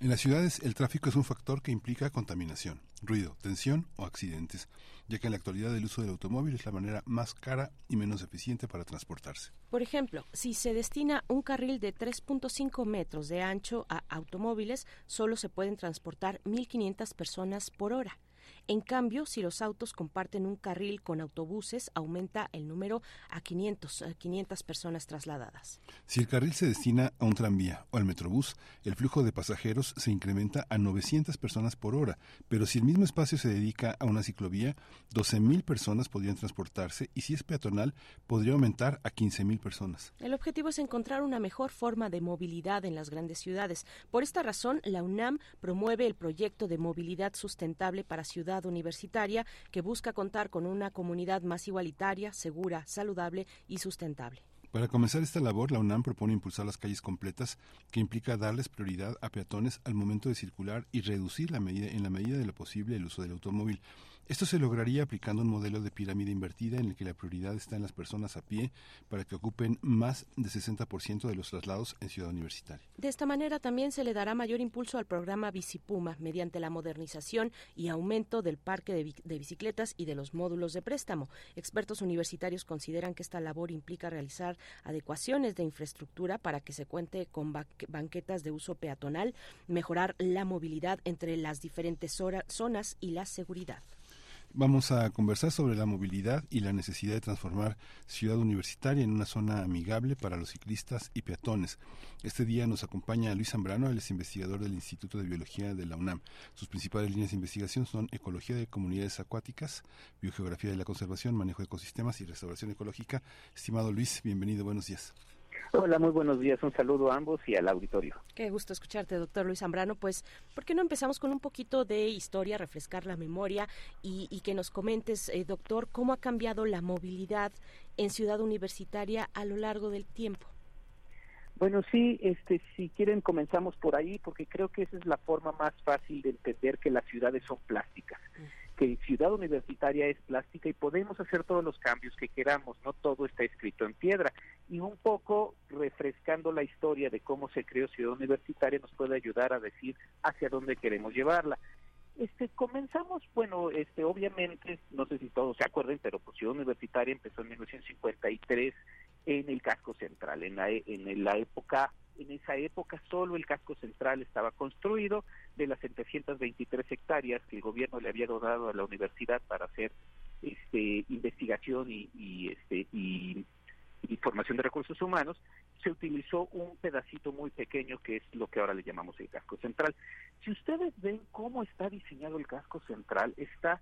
En las ciudades el tráfico es un factor que implica contaminación, ruido, tensión o accidentes, ya que en la actualidad el uso del automóvil es la manera más cara y menos eficiente para transportarse. Por ejemplo, si se destina un carril de 3.5 metros de ancho a automóviles, solo se pueden transportar 1.500 personas por hora. En cambio, si los autos comparten un carril con autobuses, aumenta el número a 500, eh, 500 personas trasladadas. Si el carril se destina a un tranvía o al metrobús, el flujo de pasajeros se incrementa a 900 personas por hora, pero si el mismo espacio se dedica a una ciclovía, 12.000 personas podrían transportarse y si es peatonal, podría aumentar a 15.000 personas. El objetivo es encontrar una mejor forma de movilidad en las grandes ciudades. Por esta razón, la UNAM promueve el proyecto de movilidad sustentable para ciudad universitaria que busca contar con una comunidad más igualitaria, segura, saludable y sustentable. Para comenzar esta labor, la UNAM propone impulsar las calles completas, que implica darles prioridad a peatones al momento de circular y reducir la medida, en la medida de lo posible el uso del automóvil. Esto se lograría aplicando un modelo de pirámide invertida en el que la prioridad está en las personas a pie para que ocupen más de 60% de los traslados en Ciudad Universitaria. De esta manera también se le dará mayor impulso al programa Bicipuma mediante la modernización y aumento del parque de, de bicicletas y de los módulos de préstamo. Expertos universitarios consideran que esta labor implica realizar adecuaciones de infraestructura para que se cuente con ba- banquetas de uso peatonal, mejorar la movilidad entre las diferentes zonas y la seguridad. Vamos a conversar sobre la movilidad y la necesidad de transformar Ciudad Universitaria en una zona amigable para los ciclistas y peatones. Este día nos acompaña Luis Zambrano, él es investigador del Instituto de Biología de la UNAM. Sus principales líneas de investigación son ecología de comunidades acuáticas, biogeografía de la conservación, manejo de ecosistemas y restauración ecológica. Estimado Luis, bienvenido, buenos días. Hola, muy buenos días. Un saludo a ambos y al auditorio. Qué gusto escucharte, doctor Luis Zambrano. Pues, ¿por qué no empezamos con un poquito de historia, refrescar la memoria y, y que nos comentes, eh, doctor, cómo ha cambiado la movilidad en Ciudad Universitaria a lo largo del tiempo? Bueno, sí, este, si quieren comenzamos por ahí, porque creo que esa es la forma más fácil de entender que las ciudades son plásticas, que Ciudad Universitaria es plástica y podemos hacer todos los cambios que queramos, no todo está escrito en piedra. Y un poco refrescando la historia de cómo se creó Ciudad Universitaria nos puede ayudar a decir hacia dónde queremos llevarla. Este, comenzamos, bueno, este, obviamente, no sé si todos se acuerden, pero pues Ciudad Universitaria empezó en 1953 en el casco central, en la, en la época, en esa época solo el casco central estaba construido de las 723 hectáreas que el gobierno le había donado a la universidad para hacer este investigación y, y este y, y formación de recursos humanos, se utilizó un pedacito muy pequeño que es lo que ahora le llamamos el casco central. Si ustedes ven cómo está diseñado el casco central, está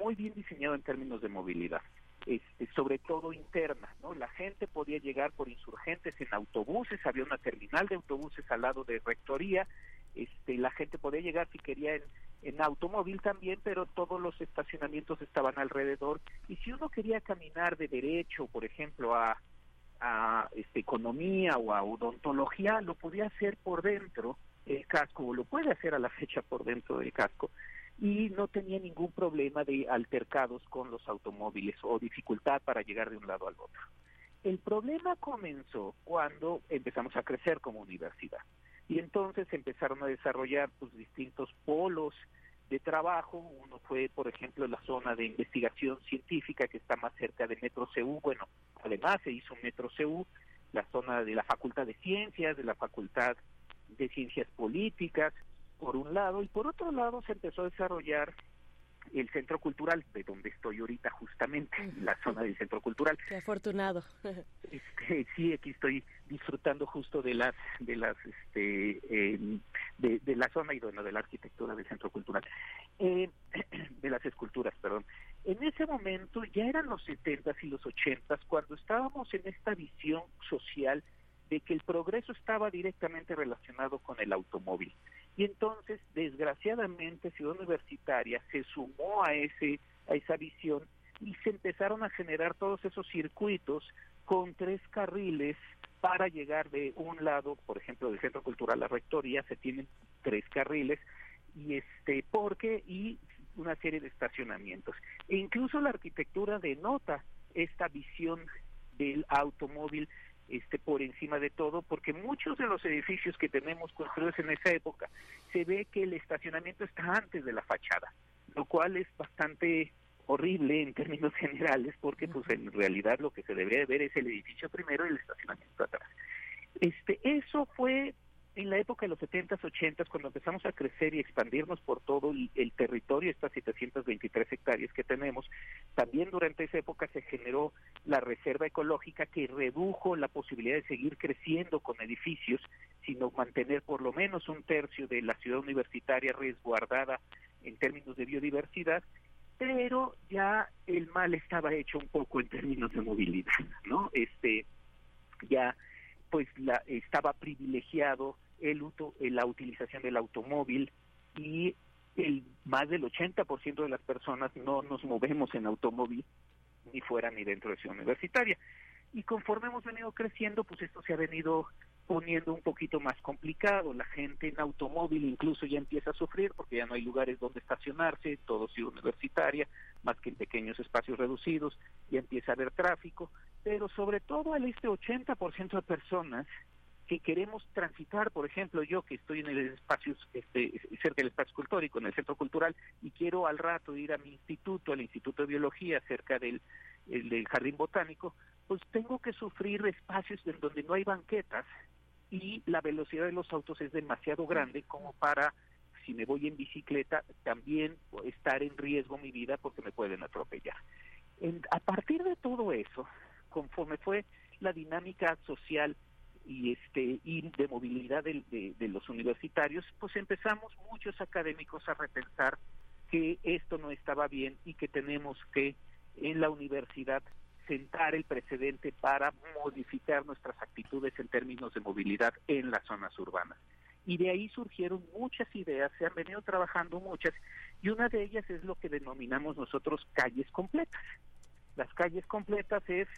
muy bien diseñado en términos de movilidad, este, sobre todo interna, ¿no? La gente podía llegar por insurgentes en autobuses, había una terminal de autobuses al lado de rectoría, este, la gente podía llegar si quería en, en automóvil también, pero todos los estacionamientos estaban alrededor y si uno quería caminar de derecho, por ejemplo, a a este, economía o a odontología, lo podía hacer por dentro el casco, o lo puede hacer a la fecha por dentro del casco, y no tenía ningún problema de altercados con los automóviles o dificultad para llegar de un lado al otro. El problema comenzó cuando empezamos a crecer como universidad y entonces empezaron a desarrollar pues, distintos polos de trabajo. Uno fue, por ejemplo, la zona de investigación científica que está más cerca de Metro CU. Bueno, además se hizo Metro CU, la zona de la Facultad de Ciencias, de la Facultad de Ciencias Políticas, por un lado, y por otro lado se empezó a desarrollar el Centro Cultural, de donde estoy ahorita justamente, la zona del Centro Cultural. Qué afortunado. Este, sí, aquí estoy disfrutando justo de las, de las, este, eh, de, de la zona y bueno, de la arquitectura del Centro Cultural, eh, de las esculturas, perdón. En ese momento ya eran los 70s y los 80s cuando estábamos en esta visión social de que el progreso estaba directamente relacionado con el automóvil. Y entonces, desgraciadamente, Ciudad Universitaria se sumó a ese a esa visión y se empezaron a generar todos esos circuitos con tres carriles para llegar de un lado, por ejemplo, del Centro Cultural a la Rectoría, se tienen tres carriles y este porque y una serie de estacionamientos. E incluso la arquitectura denota esta visión del automóvil este por encima de todo, porque muchos de los edificios que tenemos construidos en esa época se ve que el estacionamiento está antes de la fachada, lo cual es bastante horrible en términos generales, porque pues en realidad lo que se debería de ver es el edificio primero y el estacionamiento atrás. Este, eso fue en la época de los 70s, 80s, cuando empezamos a crecer y expandirnos por todo el, el territorio, estas 723 hectáreas que tenemos, también durante esa época se generó la reserva ecológica que redujo la posibilidad de seguir creciendo con edificios, sino mantener por lo menos un tercio de la ciudad universitaria resguardada en términos de biodiversidad, pero ya el mal estaba hecho un poco en términos de movilidad, ¿no? Este ya pues la, estaba privilegiado el eh, la utilización del automóvil y el más del 80% de las personas no nos movemos en automóvil ni fuera ni dentro de ciudad universitaria. Y conforme hemos venido creciendo, pues esto se ha venido poniendo un poquito más complicado. La gente en automóvil incluso ya empieza a sufrir porque ya no hay lugares donde estacionarse, todo ciudad universitaria, más que en pequeños espacios reducidos, ya empieza a haber tráfico, pero sobre todo al este 80% de personas que queremos transitar, por ejemplo, yo que estoy en el espacio, este, cerca del espacio cultórico, en el centro cultural, y quiero al rato ir a mi instituto, al Instituto de Biología, cerca del, el, del Jardín Botánico, pues tengo que sufrir espacios en donde no hay banquetas y la velocidad de los autos es demasiado grande como para, si me voy en bicicleta, también estar en riesgo mi vida porque me pueden atropellar. En, a partir de todo eso, conforme fue la dinámica social y este y de movilidad de, de, de, los universitarios, pues empezamos muchos académicos a repensar que esto no estaba bien y que tenemos que en la universidad sentar el precedente para modificar nuestras actitudes en términos de movilidad en las zonas urbanas. Y de ahí surgieron muchas ideas, se han venido trabajando muchas, y una de ellas es lo que denominamos nosotros calles completas. Las calles completas es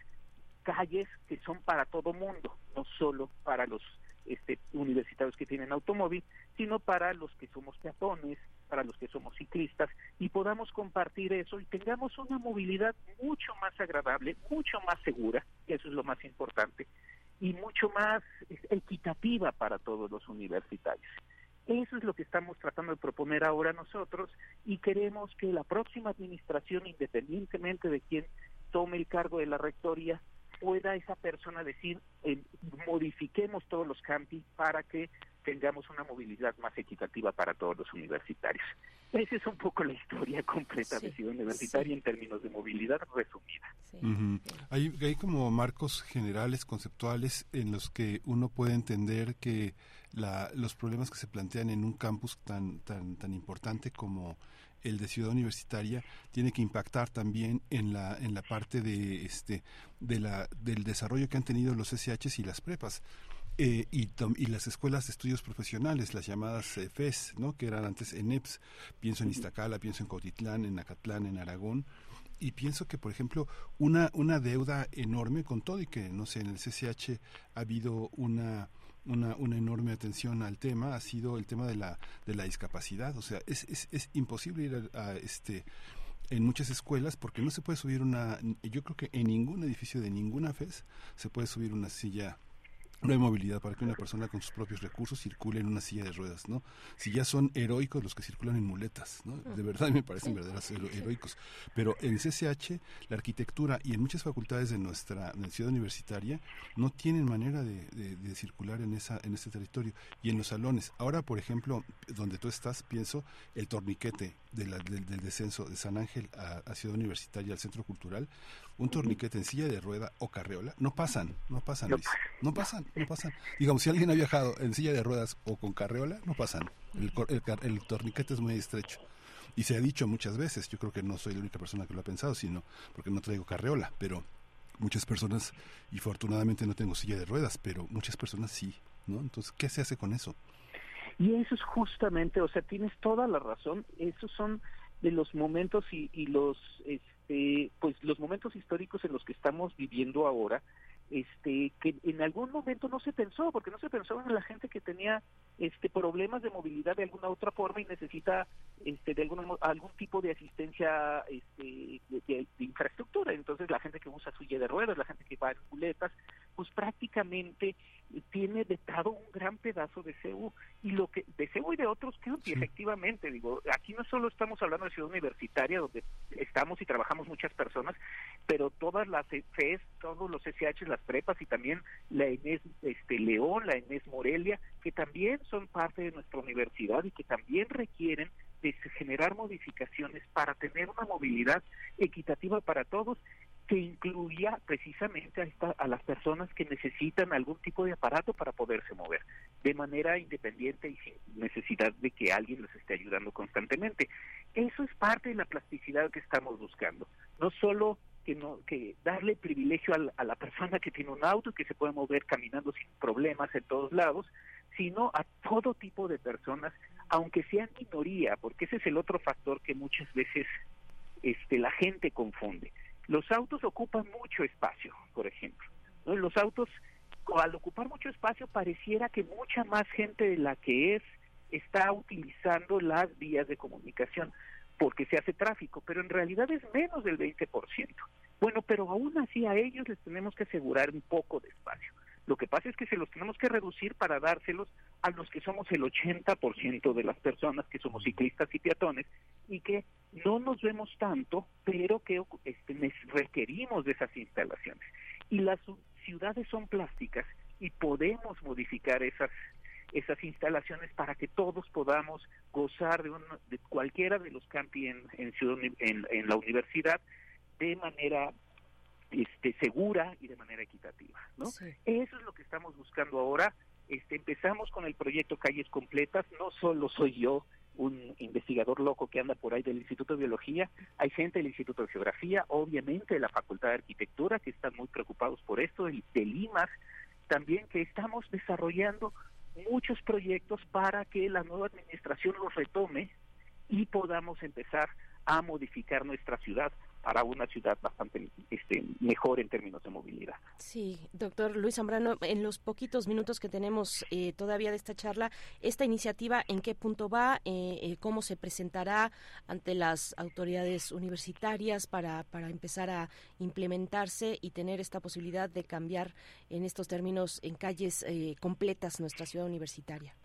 calles que son para todo mundo, no solo para los este, universitarios que tienen automóvil, sino para los que somos peatones, para los que somos ciclistas, y podamos compartir eso y tengamos una movilidad mucho más agradable, mucho más segura, eso es lo más importante, y mucho más equitativa para todos los universitarios. Eso es lo que estamos tratando de proponer ahora nosotros y queremos que la próxima administración, independientemente de quién tome el cargo de la rectoría, pueda esa persona decir, eh, modifiquemos todos los campi para que tengamos una movilidad más equitativa para todos los universitarios. Esa es un poco la historia completa sí, de Ciudad Universitaria sí. en términos de movilidad resumida. Sí. Uh -huh. hay, hay como marcos generales, conceptuales, en los que uno puede entender que la, los problemas que se plantean en un campus tan, tan, tan importante como el de ciudad universitaria tiene que impactar también en la en la parte de este de la del desarrollo que han tenido los SHs y las prepas eh, y, y, las escuelas de estudios profesionales, las llamadas eh, FES, ¿no? que eran antes ENEPS, pienso en Iztacala, pienso en Cautitlán, en Acatlán, en Aragón, y pienso que, por ejemplo, una, una deuda enorme con todo y que, no sé, en el CCH ha habido una, una, una enorme atención al tema, ha sido el tema de la, de la discapacidad, o sea, es, es, es imposible ir a, a este en muchas escuelas porque no se puede subir una yo creo que en ningún edificio de ninguna FES se puede subir una silla no hay movilidad para que una persona con sus propios recursos circule en una silla de ruedas, ¿no? Si ya son heroicos los que circulan en muletas, ¿no? De verdad me parecen verdaderos heroicos. Pero en CCH, la arquitectura y en muchas facultades de nuestra de ciudad universitaria no tienen manera de, de, de, circular en esa en este territorio. Y en los salones, ahora por ejemplo, donde tú estás, pienso, el torniquete de la, del, del, descenso de San Ángel a, a Ciudad Universitaria, al Centro Cultural, un torniquete en silla de rueda o carreola, no pasan, no pasan, Luis, no pasan, no pasan. Digamos, si alguien ha viajado en silla de ruedas o con carreola, no pasan. El, el, el, torniquete es muy estrecho. Y se ha dicho muchas veces, yo creo que no soy la única persona que lo ha pensado, sino porque no traigo carreola, pero muchas personas, y afortunadamente no tengo silla de ruedas, pero muchas personas sí, ¿no? Entonces, ¿qué se hace con eso? Y eso es justamente, o sea, tienes toda la razón, esos son de los momentos y, y los este pues los momentos históricos en los que estamos viviendo ahora este que en algún momento no se pensó porque no se pensó en la gente que tenía este problemas de movilidad de alguna otra forma y necesita este de alguna mo- algún tipo de asistencia este, de, de- de infraestructura. Entonces la gente que usa silla de ruedas la gente que va en muletas pues prácticamente tiene vetado un gran pedazo de CEU y lo que de CEU y de otros county efectivamente digo aquí no solo estamos hablando de ciudad universitaria donde estamos y trabajamos muchas personas pero todas las FES todos los SH las prepas y también la ENES este León la ENES Morelia que también son parte de nuestra universidad y que también requieren de generar modificaciones para tener una movilidad equitativa para todos que incluya precisamente a, esta- a las personas que necesitan algún tipo de aparato para poderse mover de manera independiente y sin necesidad de que alguien les esté ayudando constantemente. Eso es parte de la plasticidad que estamos buscando. No solo que no que darle privilegio al- a la persona que tiene un auto y que se puede mover caminando sin problemas en todos lados, sino a todo tipo de personas, aunque sean minoría, porque ese es el otro factor que muchas veces este la gente confunde. Los autos ocupan mucho espacio, por ejemplo. ¿no? Los autos, al ocupar mucho espacio, pareciera que mucha más gente de la que es está utilizando las vías de comunicación porque se hace tráfico, pero en realidad es menos del 20%. Bueno, pero aún así a ellos les tenemos que asegurar un poco de espacio. Lo que pasa es que se los tenemos que reducir para dárselos a los que somos el 80% de las personas que somos ciclistas y peatones y que no nos vemos tanto, pero que este, requerimos de esas instalaciones. Y las ciudades son plásticas y podemos modificar esas esas instalaciones para que todos podamos gozar de, un- de cualquiera de los campi en, en, en, en la universidad de manera este, segura y de manera equitativa. ¿no? Eso es lo que estamos buscando ahora. Este, empezamos con el proyecto Calles Completas. No solo soy yo, un investigador loco que anda por ahí del Instituto de Biología, hay gente del Instituto de Geografía, obviamente de la Facultad de Arquitectura, que están muy preocupados por esto, del- de Limas, también que estamos desarrollando muchos proyectos para que la nueva administración los retome y podamos empezar a modificar nuestra ciudad para una ciudad bastante este, mejor en términos de movilidad. Sí, doctor Luis Zambrano, en los poquitos minutos que tenemos eh, todavía de esta charla, ¿esta iniciativa en qué punto va? Eh, eh, ¿Cómo se presentará ante las autoridades universitarias para, para empezar a implementarse y tener esta posibilidad de cambiar en estos términos en calles eh, completas nuestra ciudad universitaria?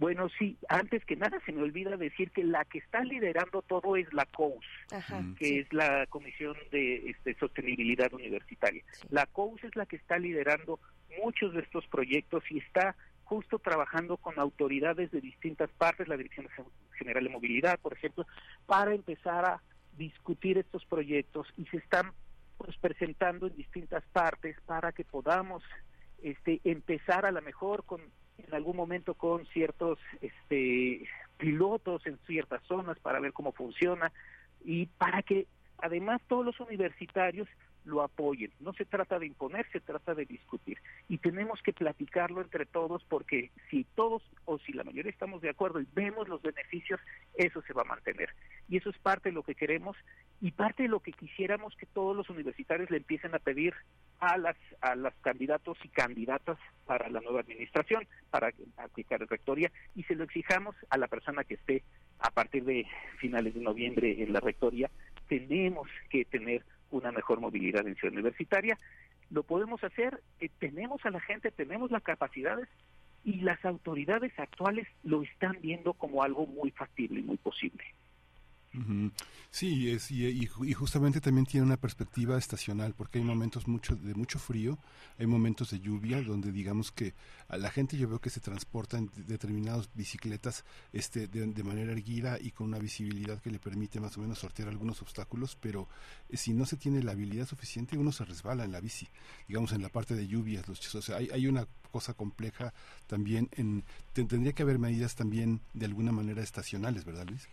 Bueno, sí, antes que nada se me olvida decir que la que está liderando todo es la COUS, Ajá, que sí. es la Comisión de este, Sostenibilidad Universitaria. La COUS es la que está liderando muchos de estos proyectos y está justo trabajando con autoridades de distintas partes, la Dirección General de Movilidad, por ejemplo, para empezar a discutir estos proyectos y se están pues presentando en distintas partes para que podamos este empezar a lo mejor con en algún momento con ciertos este pilotos en ciertas zonas para ver cómo funciona y para que además todos los universitarios lo apoyen. No se trata de imponer, se trata de discutir. Y tenemos que platicarlo entre todos porque si todos o si la mayoría estamos de acuerdo y vemos los beneficios, eso se va a mantener. Y eso es parte de lo que queremos y parte de lo que quisiéramos que todos los universitarios le empiecen a pedir a las a los candidatos y candidatas para la nueva administración para aplicar rectoría y se lo exijamos a la persona que esté a partir de finales de noviembre en la rectoría tenemos que tener una mejor movilidad en ciudad universitaria. Lo podemos hacer eh, tenemos a la gente tenemos las capacidades y las autoridades actuales lo están viendo como algo muy factible y muy posible Sí, y, y y justamente también tiene una perspectiva estacional, porque hay momentos mucho, de mucho frío, hay momentos de lluvia, donde digamos que a la gente yo veo que se transporta en de- determinadas bicicletas este, de, manera erguida y con una visibilidad que le permite más o menos sortear algunos obstáculos, pero eh, si no se tiene la habilidad suficiente, uno se resbala en la bici, digamos en la parte de lluvias, los, o sea, hay, hay una cosa compleja también, en, te- tendría que haber medidas también de alguna manera estacionales, ¿verdad Luis?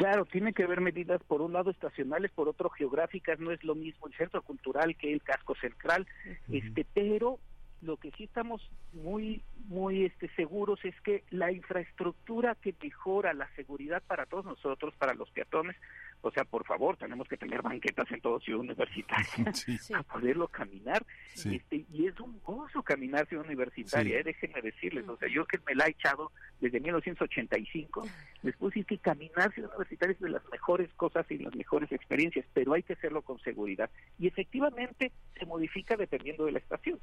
Claro, tiene que haber medidas por un lado estacionales, por otro geográficas, no es lo mismo el centro cultural que el casco central, este, pero lo que sí estamos muy muy este seguros es que la infraestructura que mejora la seguridad para todos nosotros, para los peatones, o sea, por favor, tenemos que tener banquetas en todo Ciudad Universitaria para poderlo caminar. Sí. Este, y es un gozo caminar Ciudad Universitaria, Sí. eh, déjenme decirles. O sea, yo que me la he echado desde 1985, les puedo decir que caminar Ciudad Universitaria es de las mejores cosas y las mejores experiencias, pero hay que hacerlo con seguridad. Y efectivamente se modifica dependiendo de la estación.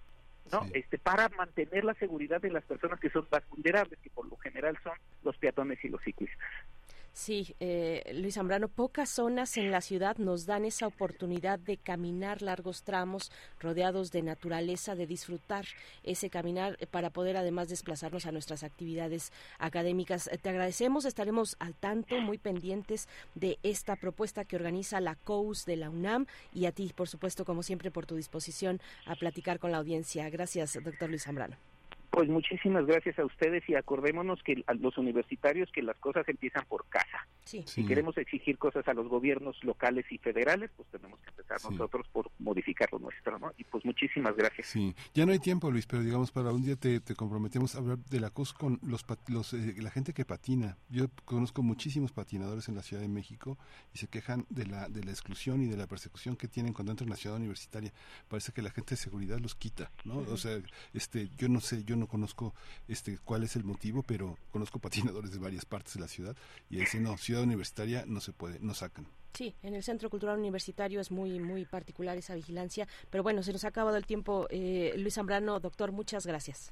¿No? Este, para mantener la seguridad de las personas que son más vulnerables, que por lo general son los peatones y los ciclistas. Sí, eh, Luis Zambrano, pocas zonas en la ciudad nos dan esa oportunidad de caminar largos tramos rodeados de naturaleza, de disfrutar ese caminar eh, para poder además desplazarnos a nuestras actividades académicas. Eh, Te agradecemos, estaremos al tanto, muy pendientes de esta propuesta que organiza la COUS de la UNAM y a ti, por supuesto, como siempre, por tu disposición a platicar con la audiencia. Gracias, doctor Luis Zambrano. Pues muchísimas gracias a ustedes y acordémonos que a los universitarios que las cosas empiezan por casa. Sí. Si queremos exigir cosas a los gobiernos locales y federales, pues tenemos que empezar nosotros por modificar lo nuestro, ¿no? Y pues muchísimas gracias. Sí, ya no hay tiempo, Luis, pero digamos, para un día te, te comprometemos a hablar de la cosa con los, pat- los eh, la gente que patina. Yo conozco muchísimos patinadores en la Ciudad de México y se quejan de la, de la exclusión y de la persecución que tienen cuando entran a la ciudad universitaria. Parece que la gente de seguridad los quita, ¿no? O sea, este, yo no sé, yo no conozco este cuál es el motivo, pero conozco patinadores de varias partes de la ciudad y dicen, no, ciudad universitaria no se puede, no sacan. Sí, en el Centro Cultural Universitario es muy muy particular esa vigilancia, pero bueno, se nos ha acabado el tiempo. Eh, Luis Zambrano, doctor, muchas gracias.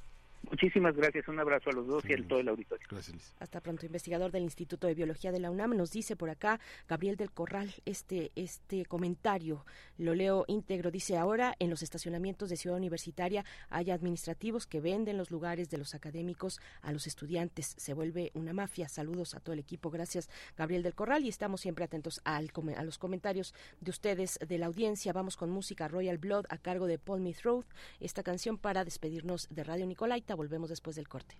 Muchísimas gracias, un abrazo a los dos y a todo el auditorio. Gracias, Hasta pronto, investigador del Instituto de Biología de la UNAM, nos dice por acá Gabriel del Corral este este comentario, lo leo íntegro, dice ahora en los estacionamientos de Ciudad Universitaria hay administrativos que venden los lugares de los académicos a los estudiantes, se vuelve una mafia. Saludos a todo el equipo, gracias Gabriel del Corral y estamos siempre atentos al a los comentarios de ustedes de la audiencia. Vamos con música Royal Blood a cargo de Paul Mithroth, esta canción para despedirnos de Radio Nicolaita. Volvemos después del corte.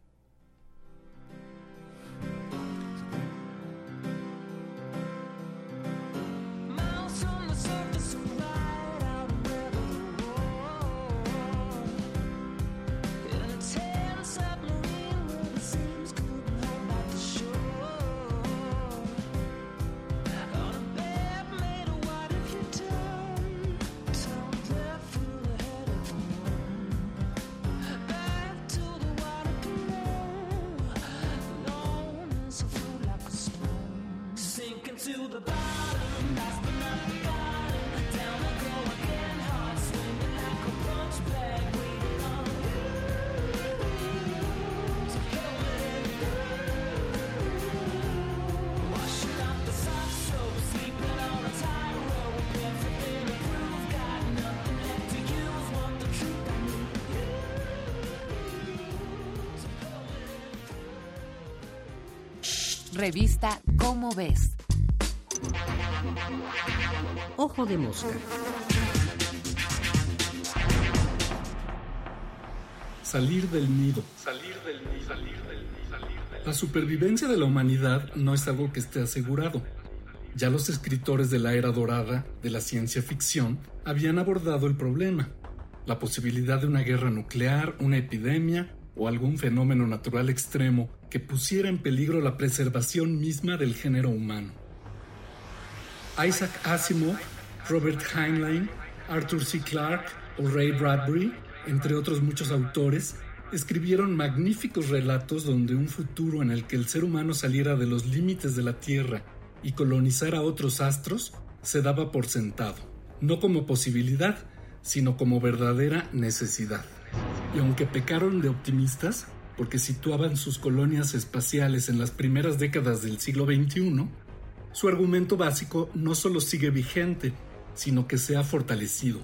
Revista Cómo ves. Ojo de mosca. Salir del nido. Salir del nido. Salir del nido. Salir del La supervivencia de la humanidad no es algo que esté asegurado. Ya los escritores de la era dorada de la ciencia ficción habían abordado el problema, la posibilidad de una guerra nuclear, una epidemia o algún fenómeno natural extremo pusiera en peligro la preservación misma del género humano. Isaac Asimov, Robert Heinlein, Arthur C. Clarke o Ray Bradbury, entre otros muchos autores, escribieron magníficos relatos donde un futuro en el que el ser humano saliera de los límites de la Tierra y colonizara otros astros se daba por sentado, no como posibilidad, sino como verdadera necesidad. Y aunque pecaron de optimistas, porque situaban sus colonias espaciales en las primeras décadas del siglo XXI, su argumento básico no solo sigue vigente, sino que se ha fortalecido.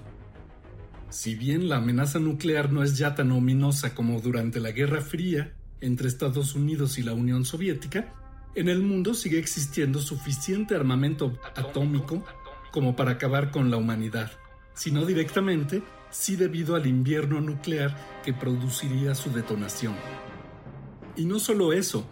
Si bien la amenaza nuclear no es ya tan ominosa como durante la Guerra Fría entre Estados Unidos y la Unión Soviética, en el mundo sigue existiendo suficiente armamento atómico como para acabar con la humanidad, si no directamente, sí debido al invierno nuclear que produciría su detonación. Y no solo eso,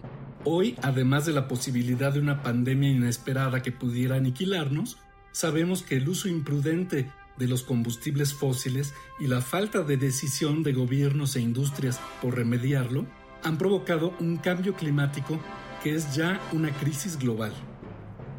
hoy, además de la posibilidad de una pandemia inesperada que pudiera aniquilarnos, sabemos que el uso imprudente de los combustibles fósiles y la falta de decisión de gobiernos e industrias por remediarlo han provocado un cambio climático que es ya una crisis global.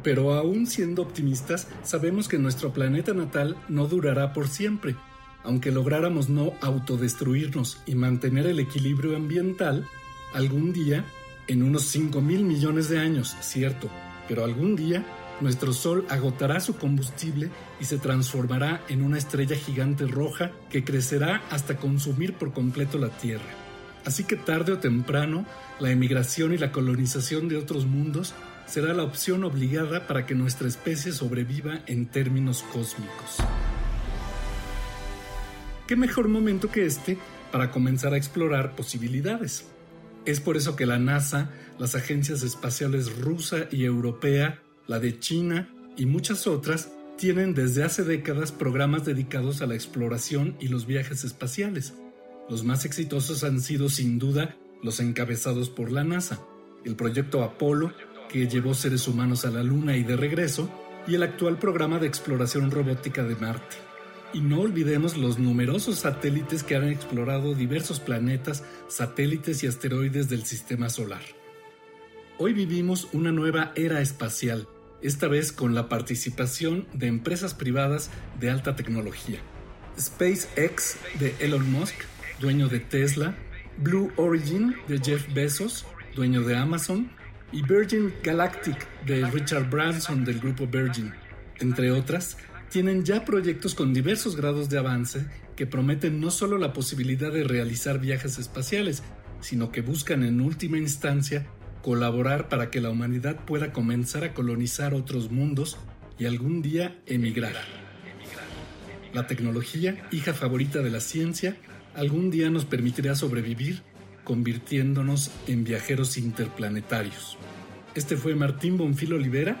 Pero aún siendo optimistas, sabemos que nuestro planeta natal no durará por siempre. Aunque lográramos no autodestruirnos y mantener el equilibrio ambiental, algún día, en unos 5 mil millones de años, cierto, pero algún día nuestro Sol agotará su combustible y se transformará en una estrella gigante roja que crecerá hasta consumir por completo la Tierra. Así que tarde o temprano, la emigración y la colonización de otros mundos será la opción obligada para que nuestra especie sobreviva en términos cósmicos. ¿Qué mejor momento que este para comenzar a explorar posibilidades? Es por eso que la NASA, las agencias espaciales rusa y europea, la de China y muchas otras tienen desde hace décadas programas dedicados a la exploración y los viajes espaciales. Los más exitosos han sido sin duda los encabezados por la NASA, el proyecto Apolo, que llevó seres humanos a la Luna y de regreso, y el actual programa de exploración robótica de Marte. Y no olvidemos los numerosos satélites que han explorado diversos planetas, satélites y asteroides del Sistema Solar. Hoy vivimos una nueva era espacial, esta vez con la participación de empresas privadas de alta tecnología. SpaceX de Elon Musk, dueño de Tesla, Blue Origin de Jeff Bezos, dueño de Amazon, y Virgin Galactic de Richard Branson del grupo Virgin, entre otras, tienen ya proyectos con diversos grados de avance que prometen no solo la posibilidad de realizar viajes espaciales, sino que buscan en última instancia colaborar para que la humanidad pueda comenzar a colonizar otros mundos y algún día emigrar. La tecnología, hija favorita de la ciencia, algún día nos permitirá sobrevivir convirtiéndonos en viajeros interplanetarios. Este fue Martín Bonfil Olivera.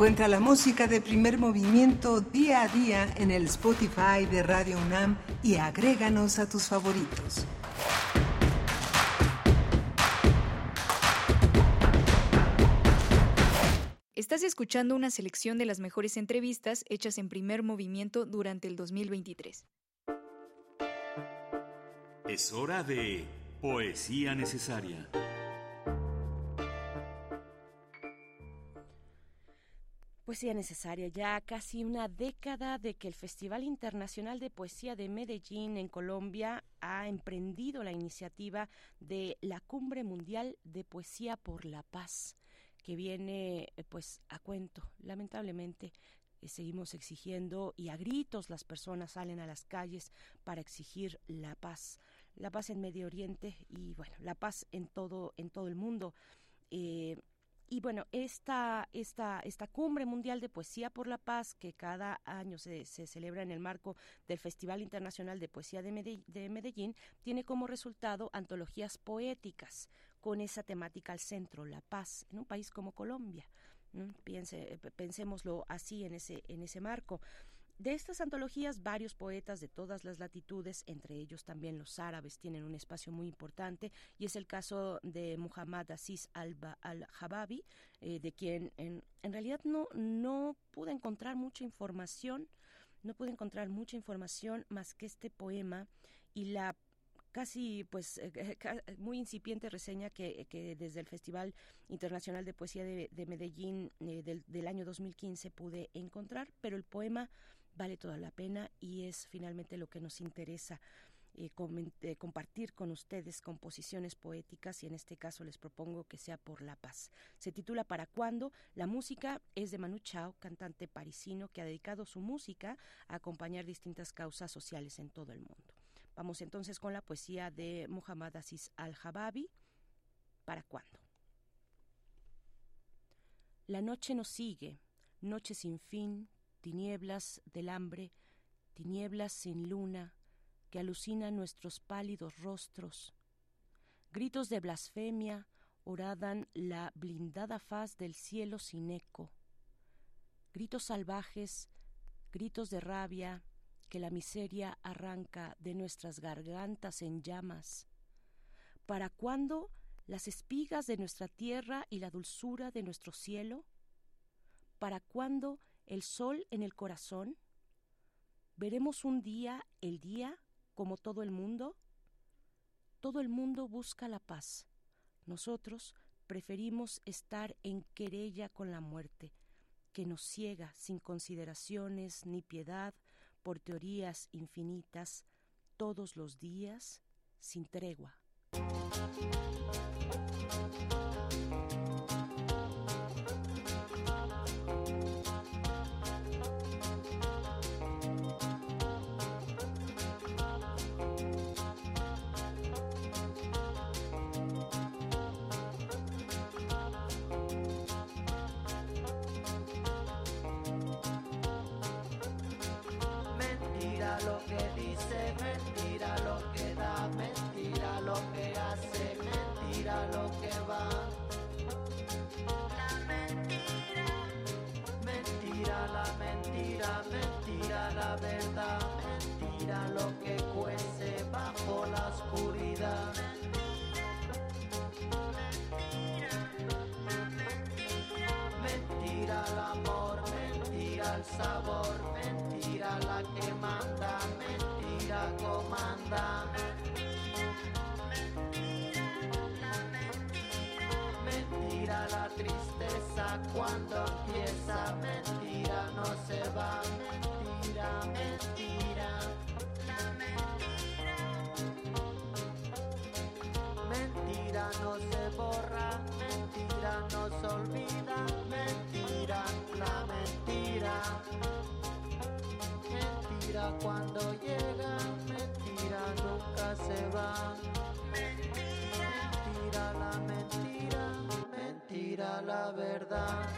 Encuentra la música de primer movimiento día a día en el Spotify de Radio UNAM y agréganos a tus favoritos. Estás escuchando una selección de las mejores entrevistas hechas en primer movimiento durante el 2023. Es hora de Poesía Necesaria. Poesía necesaria, ya casi una década de que el Festival Internacional de Poesía de Medellín en Colombia ha emprendido la iniciativa de la Cumbre Mundial de Poesía por la Paz, que viene eh, pues a cuento, lamentablemente. eh, Seguimos exigiendo y a gritos las personas salen a las calles para exigir la paz, la paz en Medio Oriente y bueno, la paz en todo en todo el mundo. Eh, y bueno, esta, esta, esta cumbre mundial de poesía por la paz que cada año se, se celebra en el marco del Festival Internacional de Poesía de Medell- de Medellín tiene como resultado antologías poéticas con esa temática al centro, la paz, en un país como Colombia. Piense, pensémoslo así en ese, en ese marco. De estas antologías, varios poetas de todas las latitudes, entre ellos también los árabes, tienen un espacio muy importante y es el caso de Muhammad Aziz al-Jababi, eh, de quien en, realidad no, no pude encontrar mucha información, no pude encontrar mucha información más que este poema y la casi pues eh, eh, muy incipiente reseña que, que desde el Festival Internacional de Poesía de, de Medellín del, del año 2015 pude encontrar, pero el poema vale toda la pena y es finalmente lo que nos interesa. eh, eh, compartir con ustedes composiciones poéticas y en este caso les propongo que sea por la paz. Se titula ¿Para cuándo? La música es de Manu Chao, cantante parisino que ha dedicado su música a acompañar distintas causas sociales en todo el mundo. Vamos entonces con la poesía de Muhammad Aziz al-Jababi. ¿Para cuándo? La noche nos sigue, noche sin fin, tinieblas del hambre, tinieblas sin luna, que alucinan nuestros pálidos rostros. Gritos de blasfemia horadan la blindada faz del cielo sin eco. Gritos salvajes, gritos de rabia que la miseria arranca de nuestras gargantas en llamas. ¿Para cuándo las espigas de nuestra tierra y la dulzura de nuestro cielo? ¿Para cuándo el sol en el corazón? ¿Veremos un día el día como todo el mundo? Todo el mundo busca la paz. Nosotros preferimos estar en querella con la muerte, que nos ciega sin consideraciones ni piedad por teorías infinitas todos los días sin tregua. Mentira lo que cuece bajo la oscuridad. Mentira el amor, mentira el sabor, mentira la que manda, mentira comanda. Mentira la tristeza cuando empieza, mentira no se va, Mentira cuando llega, mentira nunca se va. Mentira la mentira, mentira la verdad.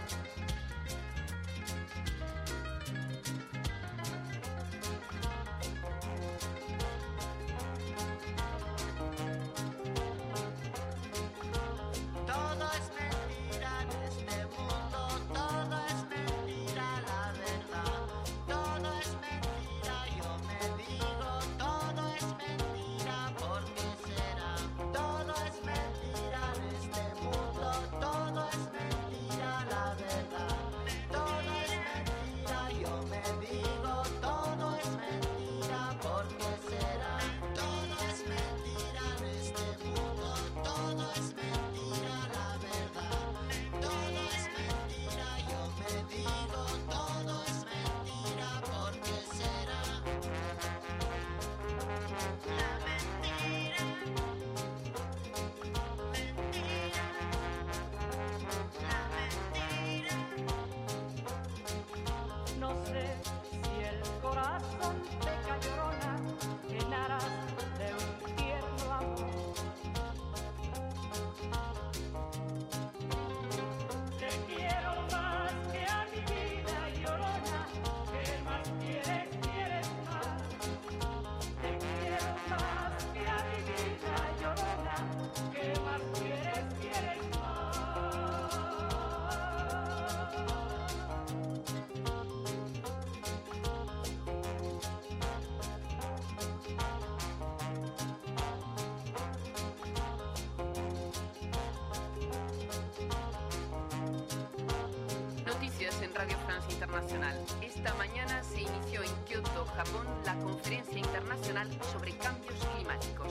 Radio Francia Internacional. Esta mañana se inició en Kioto, Japón, la conferencia internacional sobre cambios climáticos.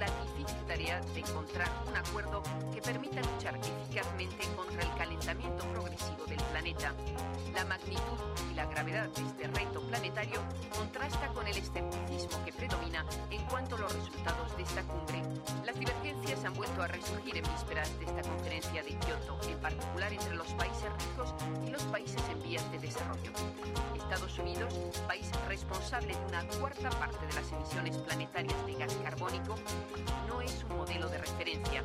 La difícil tarea de encontrar un acuerdo que permita luchar eficazmente contra el calentamiento progresivo del planeta. La magnitud y la gravedad de este reto planetario contrasta con el escepticismo que predomina en cuanto a los resultados de esta cumbre. Las divergencias han vuelto a resurgir en vísperas de esta conferencia de Kioto, en particular entre los países ricos y los países en vías de desarrollo. Estados Unidos, país responsable de una cuarta parte de las emisiones planetarias de gas carbónico, no es un modelo de referencia.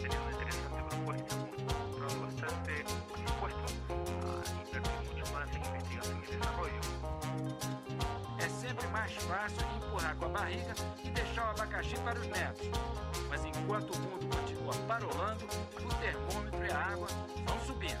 Sería una interesante propuesta, comprado bastante impuestos a invertir mucho más en investigación y desarrollo. É sempre mais fácil empurrar com a barriga e deixar o abacaxi para os netos. Mas enquanto o mundo continua parolando, o termômetro e a água vão subindo.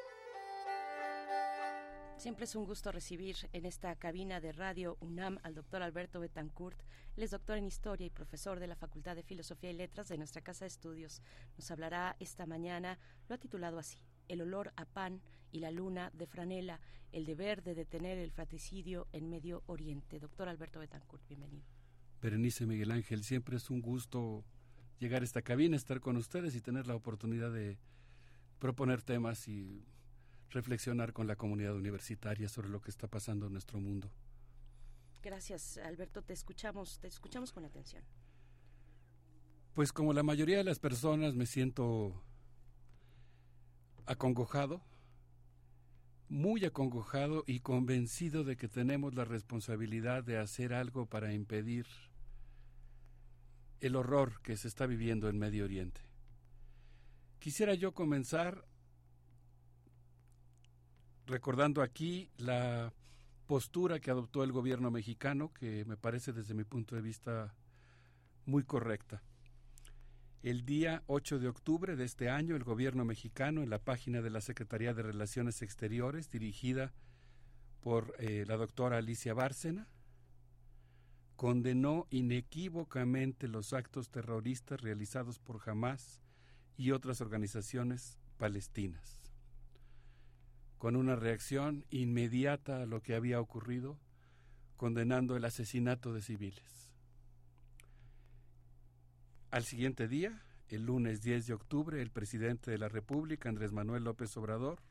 Siempre es un gusto recibir en esta cabina de radio UNAM al doctor Alberto Betancourt. Él es doctor en Historia y profesor de la Facultad de Filosofía y Letras de nuestra Casa de Estudios. Nos hablará esta mañana, lo ha titulado así, El olor a pan y la luna de franela, el deber de detener el fratricidio en Medio Oriente. Doctor Alberto Betancourt, bienvenido. Berenice Miguel Ángel, siempre es un gusto llegar a esta cabina, estar con ustedes y tener la oportunidad de proponer temas y reflexionar con la comunidad universitaria sobre lo que está pasando en nuestro mundo. Gracias, Alberto. Te escuchamos, te escuchamos con atención. Pues como la mayoría de las personas me siento acongojado, muy acongojado y convencido de que tenemos la responsabilidad de hacer algo para impedir el horror que se está viviendo en Medio Oriente. Quisiera yo comenzar recordando aquí la postura que adoptó el gobierno mexicano, que me parece desde mi punto de vista muy correcta. El día 8 de octubre de este año, el gobierno mexicano, en la página de la Secretaría de Relaciones Exteriores, dirigida por eh, la doctora Alicia Bárcena, condenó inequívocamente los actos terroristas realizados por Hamas y otras organizaciones palestinas. Con una reacción inmediata a lo que había ocurrido, condenando el asesinato de civiles. Al siguiente día, el lunes 10 de octubre, el presidente de la República, Andrés Manuel López Obrador,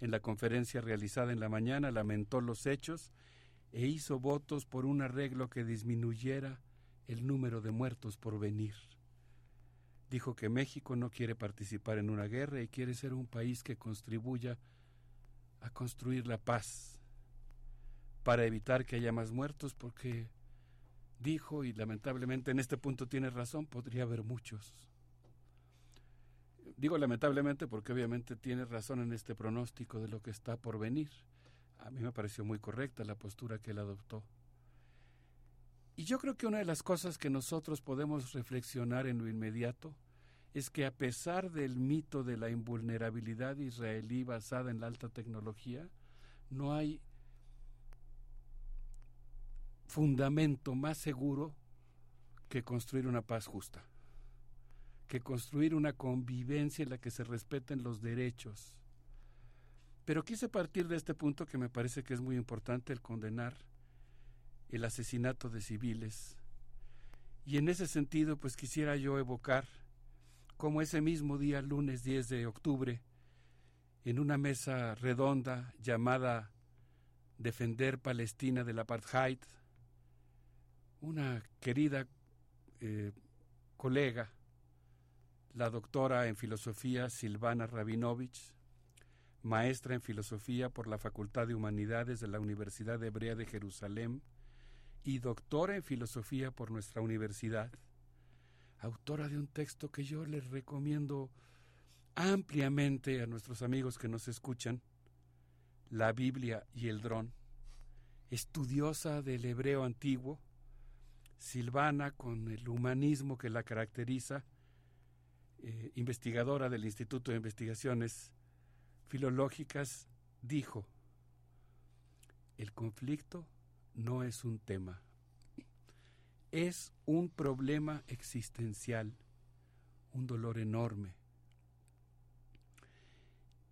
en la conferencia realizada en la mañana, lamentó los hechos e hizo votos por un arreglo que disminuyera el número de muertos por venir. Dijo que México no quiere participar en una guerra y quiere ser un país que contribuya a construir la paz para evitar que haya más muertos porque dijo y lamentablemente en este punto tiene razón, podría haber muchos. Digo lamentablemente porque obviamente tiene razón en este pronóstico de lo que está por venir. A mí me pareció muy correcta la postura que él adoptó. Y yo creo que una de las cosas que nosotros podemos reflexionar en lo inmediato es que a pesar del mito de la invulnerabilidad israelí basada en la alta tecnología, no hay fundamento más seguro que construir una paz justa, que construir una convivencia en la que se respeten los derechos. Pero quise partir de este punto que me parece que es muy importante el condenar el asesinato de civiles. Y en ese sentido, pues quisiera yo evocar como ese mismo día, lunes 10 de octubre, en una mesa redonda llamada Defender Palestina del Apartheid, una querida eh, colega, la doctora en filosofía Silvana Rabinovich, maestra en filosofía por la Facultad de Humanidades de la Universidad Hebrea de Jerusalén y doctora en filosofía por nuestra universidad, autora de un texto que yo les recomiendo ampliamente a nuestros amigos que nos escuchan la Biblia y el dron, estudiosa del hebreo antiguo, Silvana con el humanismo que la caracteriza, eh, investigadora del Instituto de Investigaciones Filológicas, dijo, el conflicto no es un tema, es un problema existencial, un dolor enorme.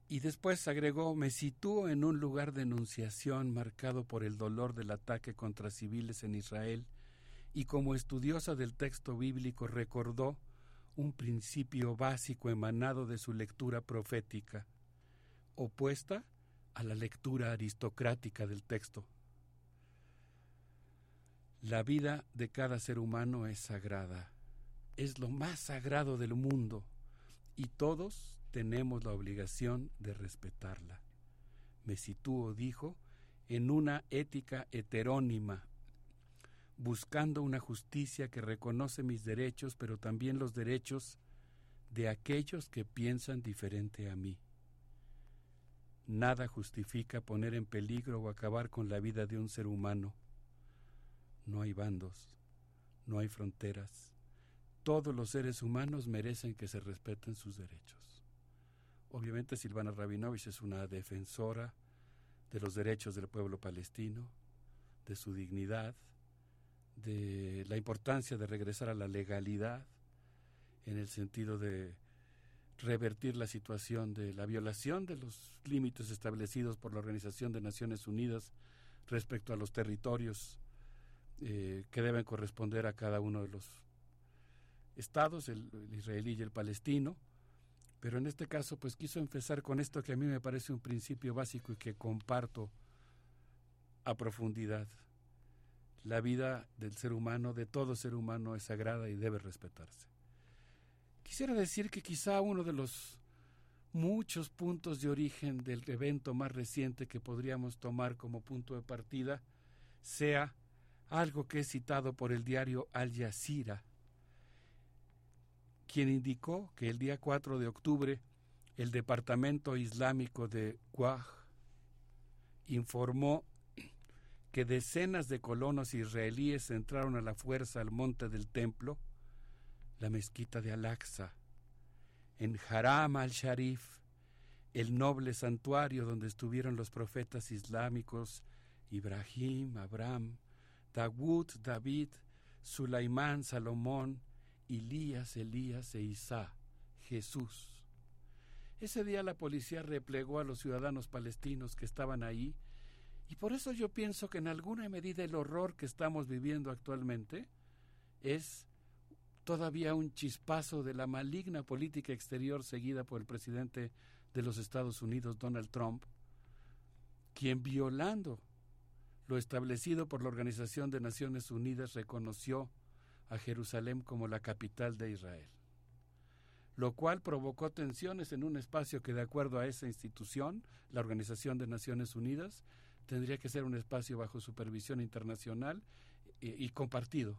Y después agregó, me sitúo en un lugar de enunciación marcado por el dolor del ataque contra civiles en Israel y como estudiosa del texto bíblico recordó un principio básico emanado de su lectura profética, opuesta a la lectura aristocrática del texto. La vida de cada ser humano es sagrada, es lo más sagrado del mundo y todos tenemos la obligación de respetarla. Me sitúo, dijo, en una ética heterónima, buscando una justicia que reconoce mis derechos, pero también los derechos de aquellos que piensan diferente a mí. Nada justifica poner en peligro o acabar con la vida de un ser humano. No hay bandos, no hay fronteras. Todos los seres humanos merecen que se respeten sus derechos. Obviamente Silvana Rabinovich es una defensora de los derechos del pueblo palestino, de su dignidad, de la importancia de regresar a la legalidad en el sentido de revertir la situación de la violación de los límites establecidos por la Organización de Naciones Unidas respecto a los territorios eh, que deben corresponder a cada uno de los estados, el, el, israelí y el palestino, pero en este caso pues quiso empezar con esto que a mí me parece un principio básico y que comparto a profundidad. La vida del ser humano, de todo ser humano, es sagrada y debe respetarse. Quisiera decir que quizá uno de los muchos puntos de origen del evento más reciente que podríamos tomar como punto de partida sea algo que es citado por el diario Al Jazeera, quien indicó que el día 4 de octubre el Departamento Islámico de Guaj informó que decenas de colonos israelíes entraron a la fuerza al monte del templo, la mezquita de Al-Aqsa, en Haram al-Sharif, el noble santuario donde estuvieron los profetas islámicos Ibrahim, Abraham, Dawud, David, Sulaimán, Salomón, Elías, Elías e Isa, Jesús. Ese día la policía replegó a los ciudadanos palestinos que estaban ahí y por eso yo pienso que en alguna medida el horror que estamos viviendo actualmente es todavía un chispazo de la maligna política exterior seguida por el presidente de los Estados Unidos, Donald Trump, quien violando lo establecido por la Organización de Naciones Unidas reconoció a Jerusalén como la capital de Israel, lo cual provocó tensiones en un espacio que de acuerdo a esa institución, la Organización de Naciones Unidas, tendría que ser un espacio bajo supervisión internacional y, y compartido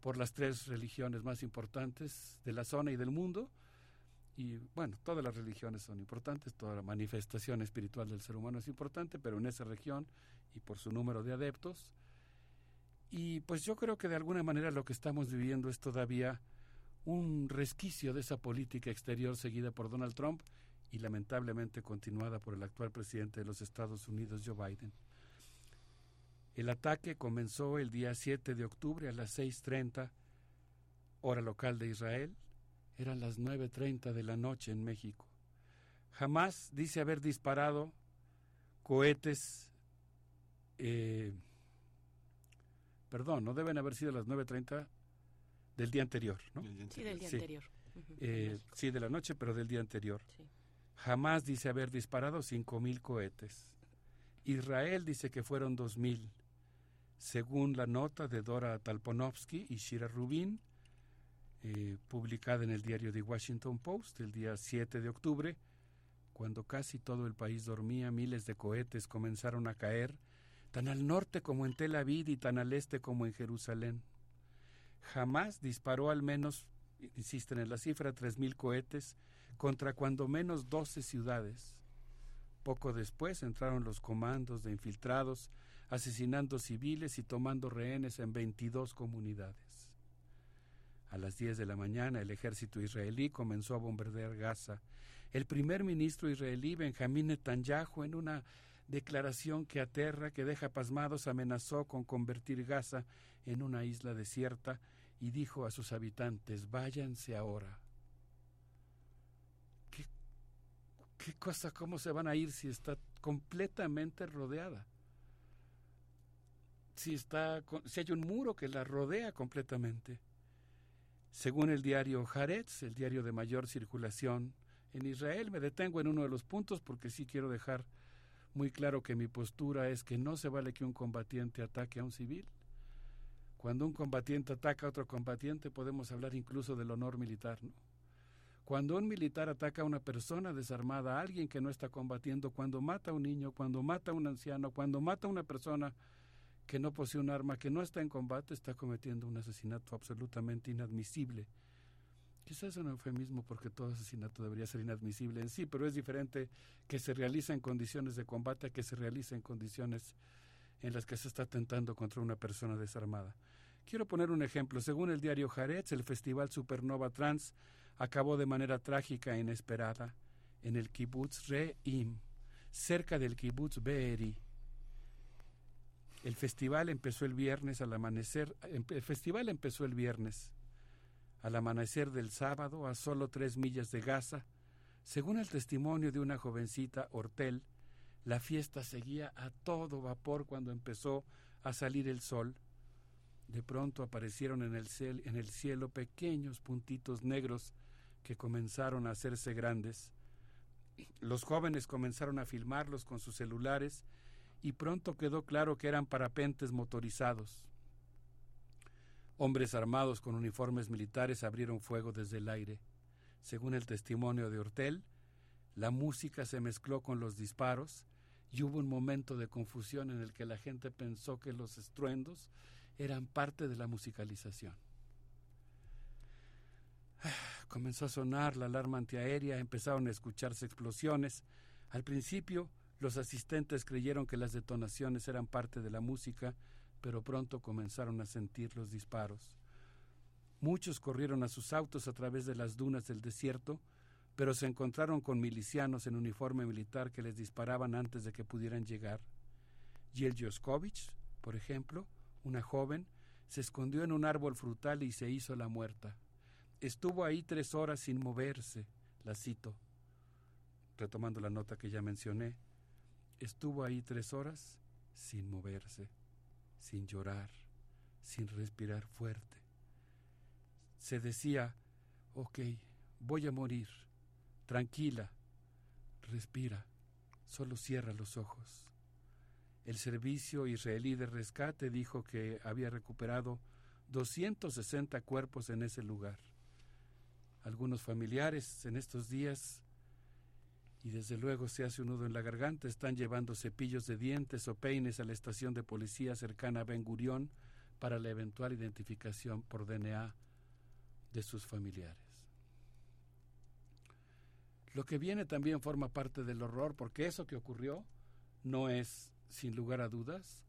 por las tres religiones más importantes de la zona y del mundo, y bueno, todas las religiones son importantes, toda la manifestación espiritual del ser humano es importante, pero en esa región y por su número de adeptos. Y pues yo creo que de alguna manera lo que estamos viviendo es todavía un resquicio de esa política exterior seguida por Donald Trump y lamentablemente continuada por el actual presidente de los Estados Unidos, Joe Biden. El ataque comenzó el día 7 de octubre a las 6.30 hora local de Israel. Eran las 9.30 de la noche en México. Jamás dice haber disparado cohetes. Eh, perdón, no deben haber sido las 9.30 del día anterior, ¿no? Sí, del día Sí. anterior. Eh, sí, de la noche, pero del día anterior. Jamás dice haber disparado 5.000 cohetes. Israel dice que fueron 2.000. Según la nota de Dora Talponovsky y Shira Rubin, eh, publicada en el diario The Washington Post el día 7 de octubre, cuando casi todo el país dormía, miles de cohetes comenzaron a caer, tan al norte como en Tel Aviv y tan al este como en Jerusalén. Jamás disparó al menos insisten en la cifra, 3.000 cohetes contra cuando menos 12 ciudades. Poco después entraron los comandos de infiltrados, asesinando civiles y tomando rehenes en 22 comunidades. A las 10 de la mañana el ejército israelí comenzó a bombardear Gaza. El primer ministro israelí Benjamín Netanyahu en una declaración que aterra, que deja pasmados, amenazó con convertir Gaza en una isla desierta y dijo a sus habitantes, váyanse ahora. ¿Qué, qué cosa, cómo se van a ir si está completamente rodeada? Si, está, si hay un muro que la rodea completamente. Según el diario Haaretz, el diario de mayor circulación en Israel, me detengo en uno de los puntos porque sí quiero dejar muy claro que mi postura es que no se vale que un combatiente ataque a un civil. Cuando un combatiente ataca a otro combatiente podemos hablar incluso del honor militar. Cuando un militar ataca a una persona desarmada, a alguien que no está combatiendo, cuando mata a un niño, cuando mata a un anciano, cuando mata a una persona que no posee un arma, que no está en combate, está cometiendo un asesinato absolutamente inadmisible. Quizás es un eufemismo porque todo asesinato debería ser inadmisible en sí, pero es diferente que se realice en condiciones de combate a que se realice en condiciones en las que se está atentando contra una persona desarmada. Quiero poner un ejemplo. Según el diario Haaretz, el festival Supernova Trans acabó de manera trágica e inesperada en el kibbutz Re'im, cerca del kibbutz Be'eri. El festival empezó el viernes al amanecer. El festival empezó el viernes al amanecer del sábado a solo tres millas de Gaza. Según el testimonio de una jovencita Hortel, la fiesta seguía a todo vapor cuando empezó a salir el sol. De pronto aparecieron en el, en el cielo pequeños puntitos negros que comenzaron a hacerse grandes. Los jóvenes comenzaron a filmarlos con sus celulares y pronto quedó claro que eran parapentes motorizados. Hombres armados con uniformes militares abrieron fuego desde el aire. Según el testimonio de Hortel, la música se mezcló con los disparos y hubo un momento de confusión en el que la gente pensó que los estruendos eran parte de la musicalización. Comenzó a sonar la alarma antiaérea, empezaron a escucharse explosiones. Al principio, los asistentes creyeron que las detonaciones eran parte de la música, pero pronto comenzaron a sentir los disparos. Muchos corrieron a sus autos a través de las dunas del desierto, pero se encontraron con milicianos en uniforme militar que les disparaban antes de que pudieran llegar. Yel Joskovich, por ejemplo, una joven, se escondió en un árbol frutal y se hizo la muerta. Estuvo ahí tres horas sin moverse, la cito, retomando la nota que ya mencioné. Estuvo ahí tres horas sin moverse sin llorar, sin respirar fuerte. Se decía, ok, voy a morir, tranquila, respira, solo cierra los ojos. El servicio israelí de rescate dijo que había recuperado 260 cuerpos en ese lugar. Algunos familiares en estos días y desde luego se hace un nudo en la garganta. Están llevando cepillos de dientes o peines a la estación de policía cercana a Ben Gurión para la eventual identificación por DNA de sus familiares. Lo que viene también forma parte del horror, porque eso que ocurrió no es, sin lugar a dudas,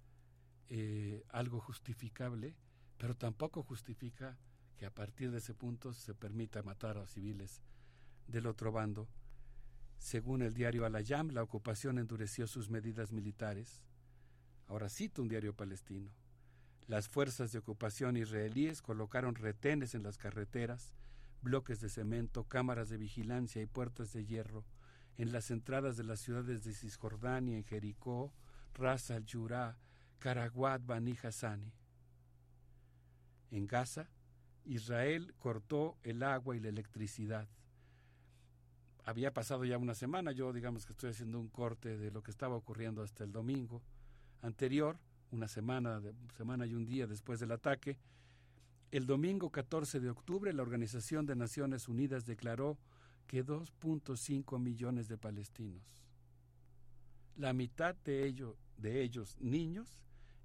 eh, algo justificable, pero tampoco justifica que a partir de ese punto se permita matar a civiles del otro bando según el diario Al-Ayam, la ocupación endureció sus medidas militares. Ahora cito un diario palestino. Las fuerzas de ocupación israelíes colocaron retenes en las carreteras, bloques de cemento, cámaras de vigilancia y puertas de hierro en las entradas de las ciudades de Cisjordania, en Jericó, Ras al-Jurá, Karaguat, Bani Hassani. En Gaza, Israel cortó el agua y la electricidad había pasado ya una semana, yo digamos que estoy haciendo un corte de lo que estaba ocurriendo hasta el domingo anterior, una semana, semana y un día después del ataque. El domingo 14 de octubre la Organización de Naciones Unidas declaró que 2.5 millones de palestinos, la mitad de ellos, de ellos niños,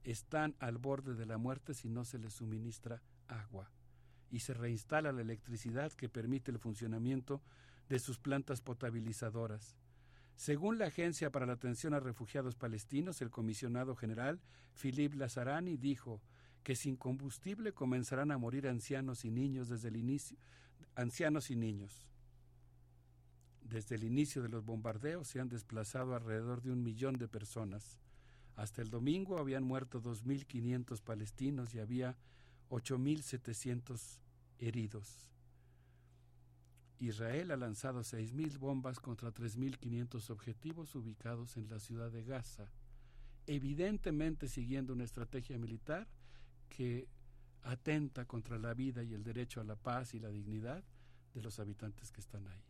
están al borde de la muerte si no se les suministra agua. y se reinstala la electricidad que permite el funcionamiento de sus plantas potabilizadoras. Según la Agencia para la Atención a Refugiados Palestinos, el comisionado general Philippe Lazarani dijo que sin combustible comenzarán a morir ancianos y niños desde el inicio, ancianos y niños. Desde el inicio de los bombardeos se han desplazado alrededor de un millón de personas. Hasta el domingo habían muerto 2.500 palestinos y había 8.700 heridos. Israel ha lanzado 6.000 bombas contra 3.500 objetivos ubicados en la ciudad de Gaza, evidentemente siguiendo una estrategia militar que atenta contra la vida y el derecho a la paz y la dignidad de los habitantes que están ahí.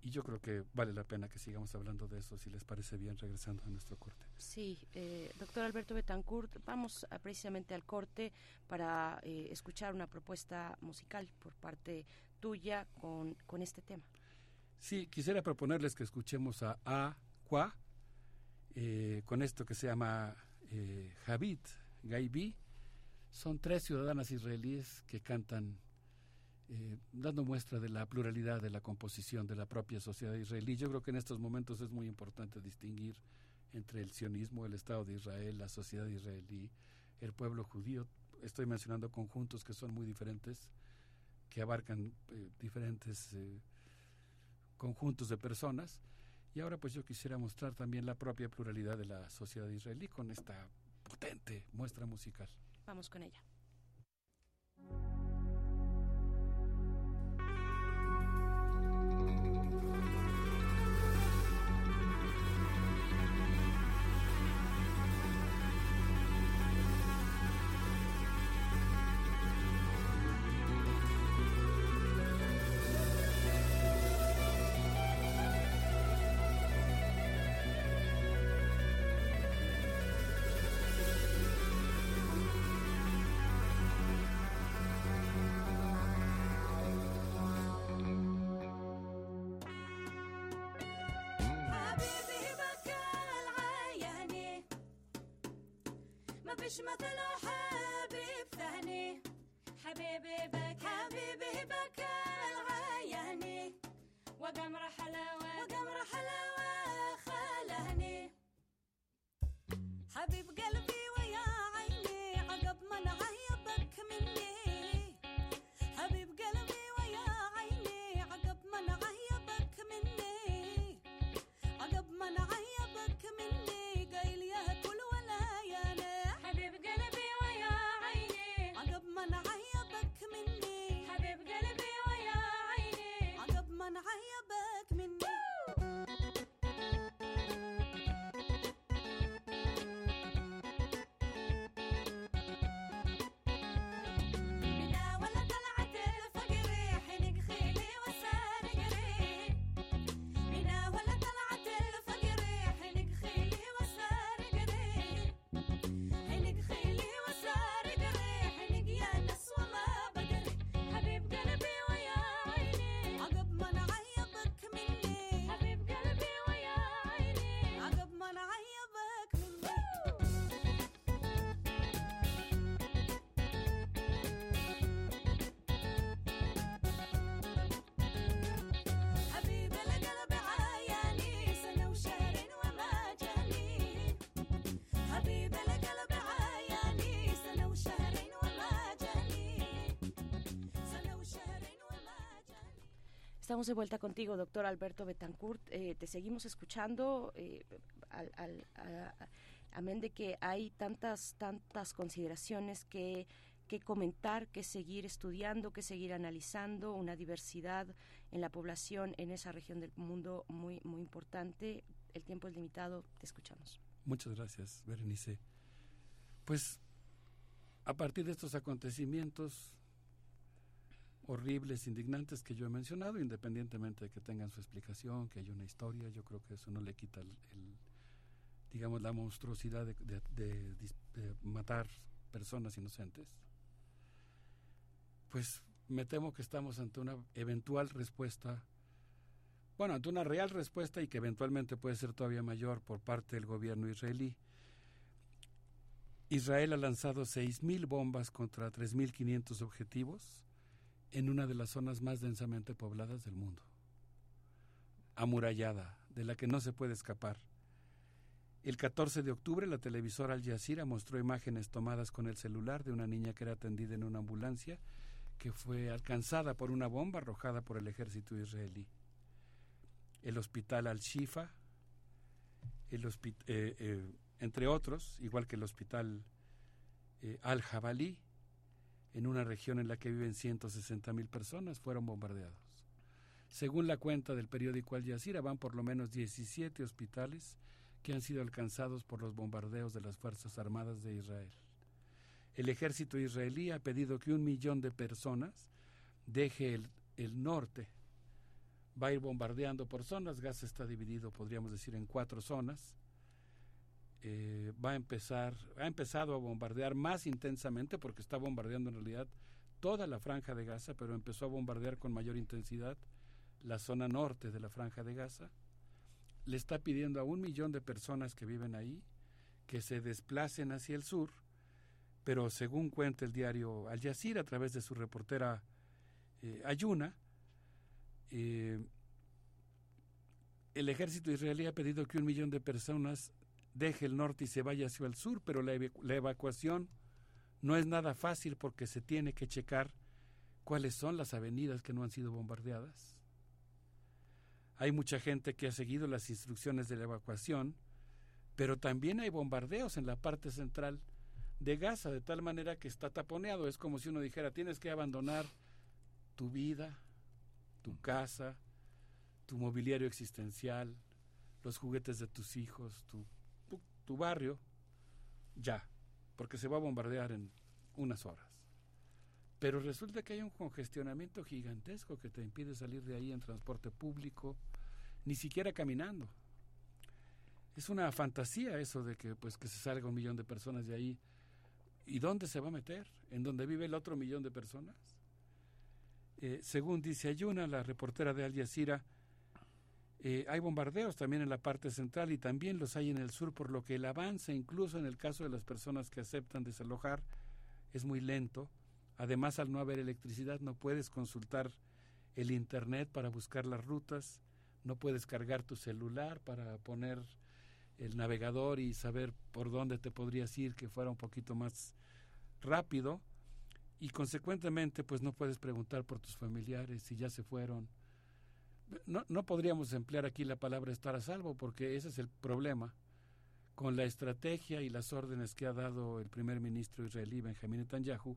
Y yo creo que vale la pena que sigamos hablando de eso, si les parece bien, regresando a nuestro corte. Sí, eh, doctor Alberto Betancourt, vamos precisamente al corte para eh, escuchar una propuesta musical por parte tuya con, con este tema. Sí, quisiera proponerles que escuchemos a Aqua eh, con esto que se llama eh, Javid Gaibi. Son tres ciudadanas israelíes que cantan eh, dando muestra de la pluralidad de la composición de la propia sociedad israelí. Yo creo que en estos momentos es muy importante distinguir entre el sionismo, el Estado de Israel, la sociedad israelí, el pueblo judío. Estoy mencionando conjuntos que son muy diferentes, que abarcan eh, diferentes eh, conjuntos de personas. Y ahora pues yo quisiera mostrar también la propia pluralidad de la sociedad israelí con esta potente muestra musical. Vamos con ella. مش مثله حبيب ثاني. حبيبي بك حبيبي بك العياني. وقمر حلاوة وقمر حلاوة خلهني حبيب قلب Estamos de vuelta contigo, doctor Alberto Betancourt. Eh, te seguimos escuchando, eh, amén de que hay tantas, tantas consideraciones que, que comentar, que seguir estudiando, que seguir analizando, una diversidad en la población en esa región del mundo muy, muy importante. El tiempo es limitado, te escuchamos. Muchas gracias, Berenice. Pues a partir de estos acontecimientos horribles, indignantes que yo he mencionado, independientemente de que tengan su explicación, que haya una historia, yo creo que eso no le quita el, digamos, la monstruosidad de, de matar personas inocentes. Pues me temo que estamos ante una eventual respuesta bueno, ante una real respuesta y que eventualmente puede ser todavía mayor por parte del gobierno israelí. Israel ha lanzado 6.000 bombas contra 3.500 objetivos en una de las zonas más densamente pobladas del mundo, amurallada, de la que no se puede escapar. El 14 de octubre la televisora Al Jazeera mostró imágenes tomadas con el celular de una niña que era atendida en una ambulancia que fue alcanzada por una bomba arrojada por el ejército israelí. El hospital Al-Shifa, eh, eh, entre otros, igual que el hospital eh, Al-Jabalí, en una región en la que viven 160 mil personas, fueron bombardeados. Según la cuenta del periódico Al Jazeera, van por lo menos 17 hospitales que han sido alcanzados por los bombardeos de las Fuerzas Armadas de Israel. El ejército israelí ha pedido que un millón de personas deje el, el norte. Va a ir bombardeando por zonas. Gaza está dividido, podríamos decir, en cuatro zonas. Eh, va a empezar, ha empezado a bombardear más intensamente porque está bombardeando en realidad toda la franja de Gaza, pero empezó a bombardear con mayor intensidad la zona norte de la franja de Gaza. Le está pidiendo a un millón de personas que viven ahí que se desplacen hacia el sur, pero según cuenta el diario Al Jazeera a través de su reportera eh, Ayuna, eh, el ejército israelí ha pedido que un millón de personas deje el norte y se vaya hacia el sur, pero la, evacu- la evacuación no es nada fácil porque se tiene que checar cuáles son las avenidas que no han sido bombardeadas. Hay mucha gente que ha seguido las instrucciones de la evacuación, pero también hay bombardeos en la parte central de Gaza, de tal manera que está taponeado. Es como si uno dijera, tienes que abandonar tu vida, tu casa, tu mobiliario existencial, los juguetes de tus hijos, tu, tu, barrio, ya, porque se va a bombardear en unas horas. Pero resulta que hay un congestionamiento gigantesco que te impide salir de ahí en transporte público, ni siquiera caminando. Es una fantasía eso de que pues que se salga un millón de personas de ahí. ¿Y dónde se va a meter? ¿En donde vive el otro millón de personas? Eh, según dice Ayuna, la reportera de Al Jazeera, eh, hay bombardeos también en la parte central y también los hay en el sur, por lo que el avance, incluso en el caso de las personas que aceptan desalojar, es muy lento. Además, al no haber electricidad, no puedes consultar el Internet para buscar las rutas, no puedes cargar tu celular para poner el navegador y saber por dónde te podrías ir, que fuera un poquito más rápido. Y consecuentemente, pues no puedes preguntar por tus familiares si ya se fueron. No, no podríamos emplear aquí la palabra estar a salvo, porque ese es el problema. Con la estrategia y las órdenes que ha dado el primer ministro israelí, Benjamín Netanyahu,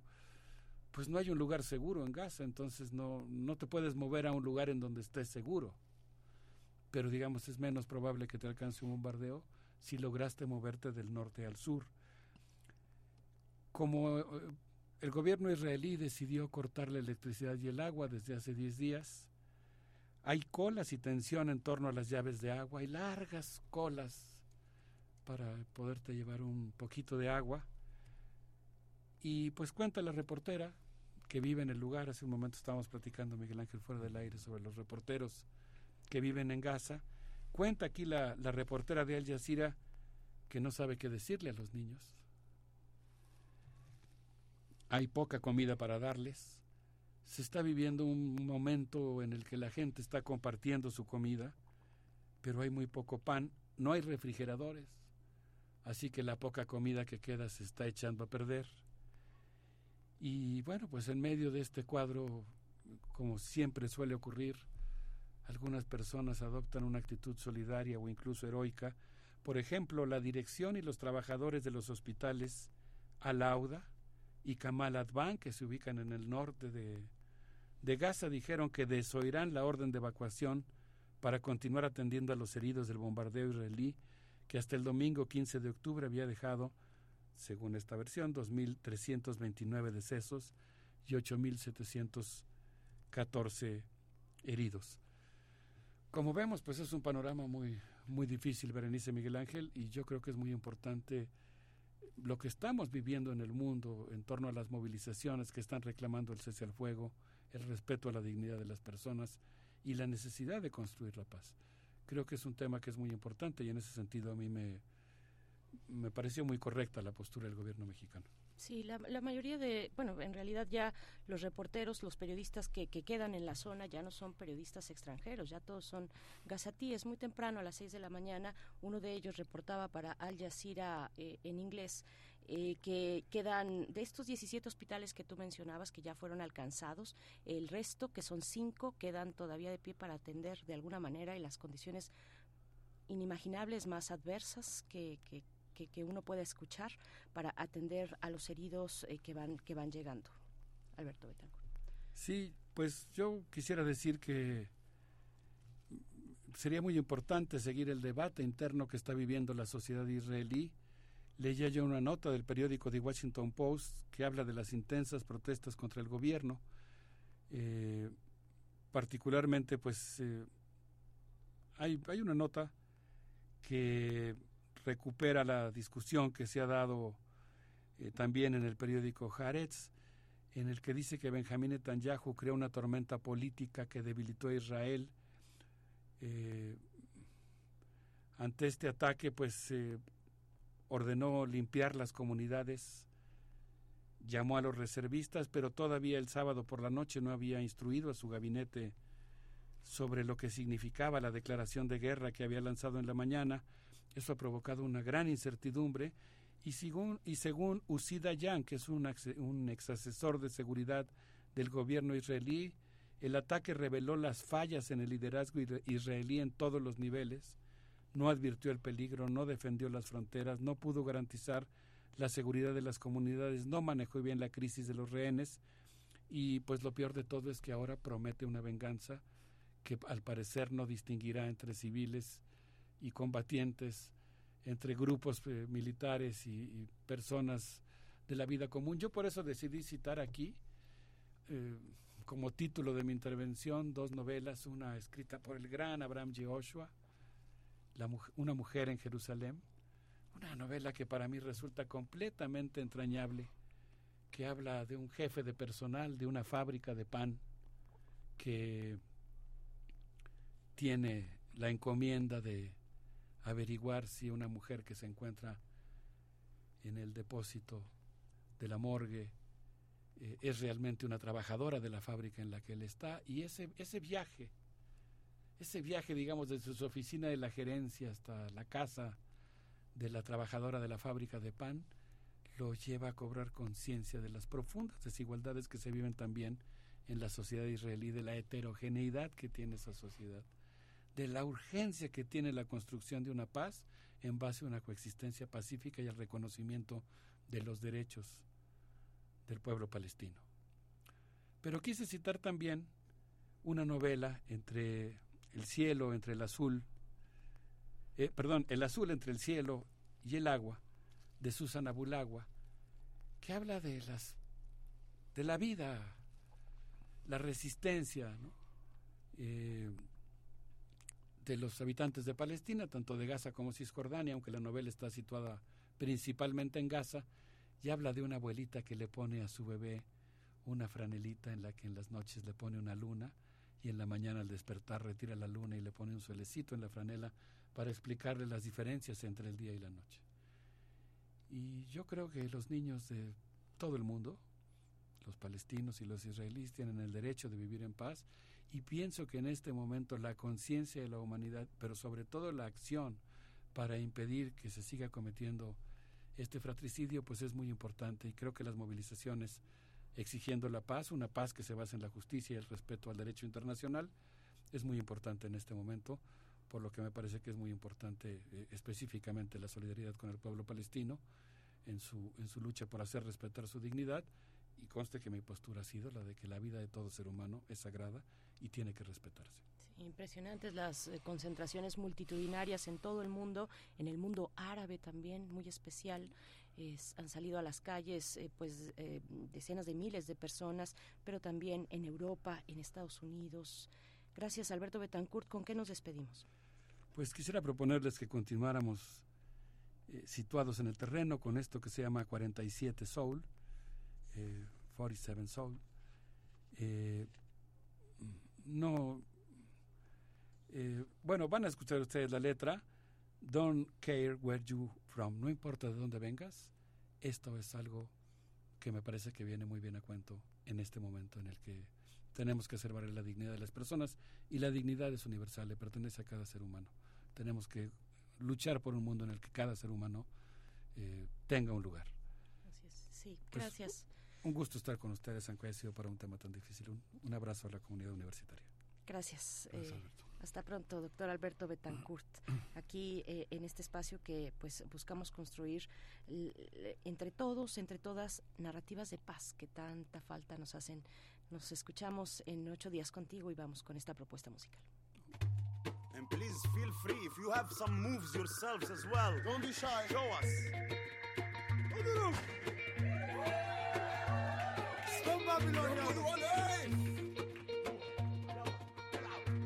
pues no hay un lugar seguro en Gaza, entonces no, no te puedes mover a un lugar en donde estés seguro. Pero digamos, es menos probable que te alcance un bombardeo si lograste moverte del norte al sur. Como eh, el gobierno israelí decidió cortar la electricidad y el agua desde hace 10 días, hay colas y tensión en torno a las llaves de agua, hay largas colas para poderte llevar un poquito de agua. Y pues cuenta la reportera que vive en el lugar, hace un momento estábamos platicando Miguel Ángel fuera del aire sobre los reporteros que viven en Gaza, cuenta aquí la, la reportera de Al Jazeera que no sabe qué decirle a los niños. Hay poca comida para darles. Se está viviendo un momento en el que la gente está compartiendo su comida, pero hay muy poco pan, no hay refrigeradores, así que la poca comida que queda se está echando a perder. Y bueno, pues en medio de este cuadro, como siempre suele ocurrir, algunas personas adoptan una actitud solidaria o incluso heroica. Por ejemplo, la dirección y los trabajadores de los hospitales Al-Auda y Kamal Advan, que se ubican en el norte de, Gaza, dijeron que desoirán la orden de evacuación para continuar atendiendo a los heridos del bombardeo israelí, que hasta el domingo 15 de octubre había dejado, según esta versión, 2.329 decesos y 8.714 heridos. Como vemos, pues es un panorama muy, muy difícil, Berenice Miguel Ángel, y yo creo que es muy importante lo que estamos viviendo en el mundo en torno a las movilizaciones que están reclamando el cese al fuego, el respeto a la dignidad de las personas y la necesidad de construir la paz. Creo que es un tema que es muy importante y en ese sentido a mí me, me pareció muy correcta la postura del gobierno mexicano. Sí, la, mayoría de, bueno, en realidad ya los reporteros, los periodistas que, que, quedan en la zona ya no son periodistas extranjeros, ya todos son gazatíes. Muy temprano, a las seis de la mañana, uno de ellos reportaba para Al Jazeera eh, en inglés eh, que quedan, de estos 17 hospitales que tú mencionabas, que ya fueron alcanzados, el resto, que son cinco, quedan todavía de pie para atender de alguna manera y las condiciones inimaginables más adversas que que, que, uno pueda escuchar para atender a los heridos eh, que van que van llegando. Alberto Betancourt. Sí, pues yo quisiera decir que sería muy importante seguir el debate interno que está viviendo la sociedad israelí. Leía yo una nota del periódico The Washington Post que habla de las intensas protestas contra el gobierno. Eh, particularmente, pues, eh, hay, hay una nota que recupera la discusión que se ha dado eh, también en el periódico Haaretz, en el que dice que Benjamín Netanyahu creó una tormenta política que debilitó a Israel. Eh, ante este ataque, pues ordenó limpiar las comunidades, llamó a los reservistas, pero todavía el sábado por la noche no había instruido a su gabinete sobre lo que significaba la declaración de guerra que había lanzado en la mañana. Eso ha provocado una gran incertidumbre y según, y según Usida Yan, que es un, un ex asesor de seguridad del gobierno israelí, el ataque reveló las fallas en el liderazgo israelí en todos los niveles, no advirtió el peligro, no defendió las fronteras, no pudo garantizar la seguridad de las comunidades, no manejó bien la crisis de los rehenes y pues lo peor de todo es que ahora promete una venganza que al parecer no distinguirá entre civiles y combatientes, entre grupos eh, militares y, y, personas de la vida común. Yo por eso decidí citar aquí, eh, como título de mi intervención, dos novelas, una escrita por el gran Abraham Yehoshua, la, Una mujer en Jerusalén, una novela que para mí resulta completamente entrañable, que habla de un jefe de personal de una fábrica de pan que tiene la encomienda de averiguar si una mujer que se encuentra en el depósito de la morgue eh, es realmente una trabajadora de la fábrica en la que él está y ese ese viaje ese viaje digamos desde su oficina de la gerencia hasta la casa de la trabajadora de la fábrica de pan lo lleva a cobrar conciencia de las profundas desigualdades que se viven también en la sociedad israelí de la heterogeneidad que tiene esa sociedad de la urgencia que tiene la construcción de una paz en base a una coexistencia pacífica y al reconocimiento de los derechos del pueblo palestino. Pero quise citar también una novela entre el cielo, entre el azul, eh, perdón, el azul entre el cielo y el agua, de Susan Abulagua, que habla de las de la vida, la resistencia, ¿no? eh, de los habitantes de Palestina, tanto de Gaza como Cisjordania, aunque la novela está situada principalmente en Gaza, y habla de una abuelita que le pone a su bebé una franelita en la que en las noches le pone una luna y en la mañana al despertar retira la luna y le pone un suelecito en la franela para explicarle las diferencias entre el día y la noche. Y yo creo que los niños de todo el mundo, los palestinos y los israelíes, tienen el derecho de vivir en paz y pienso que en este momento la conciencia de la humanidad, pero sobre todo la acción para impedir que se siga cometiendo este fratricidio, pues es muy importante y creo que las movilizaciones exigiendo la paz, una paz que se basa en la justicia y el respeto al derecho internacional, es muy importante en este momento, por lo que me parece que es muy importante eh, específicamente la solidaridad con el pueblo palestino en su, en su lucha por hacer respetar su dignidad y conste que mi postura ha sido la de que la vida de todo ser humano es sagrada y tiene que respetarse. Sí, impresionantes las eh, concentraciones multitudinarias en todo el mundo, en el mundo árabe también, muy especial. Es, han salido a las calles eh, pues eh, decenas de miles de personas, pero también en Europa, en Estados Unidos. Gracias, Alberto Betancourt. ¿Con qué nos despedimos? Pues quisiera proponerles que continuáramos eh, situados en el terreno con esto que se llama 47 Soul, eh, 47 Soul. Eh, no, eh, bueno, van a escuchar ustedes la letra, Don't care where you from, no importa de dónde vengas, esto es algo que me parece que viene muy bien a cuento en este momento en el que tenemos que hacer valer la dignidad de las personas y la dignidad es universal, le pertenece a cada ser humano. Tenemos que luchar por un mundo en el que cada ser humano eh, tenga un lugar. Así es. Sí, Pues, gracias. Un gusto estar con ustedes, aunque haya sido para un tema tan difícil. Un, un abrazo a la comunidad universitaria. Gracias. Gracias, eh, hasta pronto, doctor Alberto Betancourt. Aquí eh, en este espacio que pues buscamos construir entre todos, entre todas, narrativas de paz que tanta falta nos hacen. Nos escuchamos en ocho días contigo y vamos con esta propuesta musical. And please feel free if you have some moves yourselves as well. Don't be shy. Show us. Babylonia.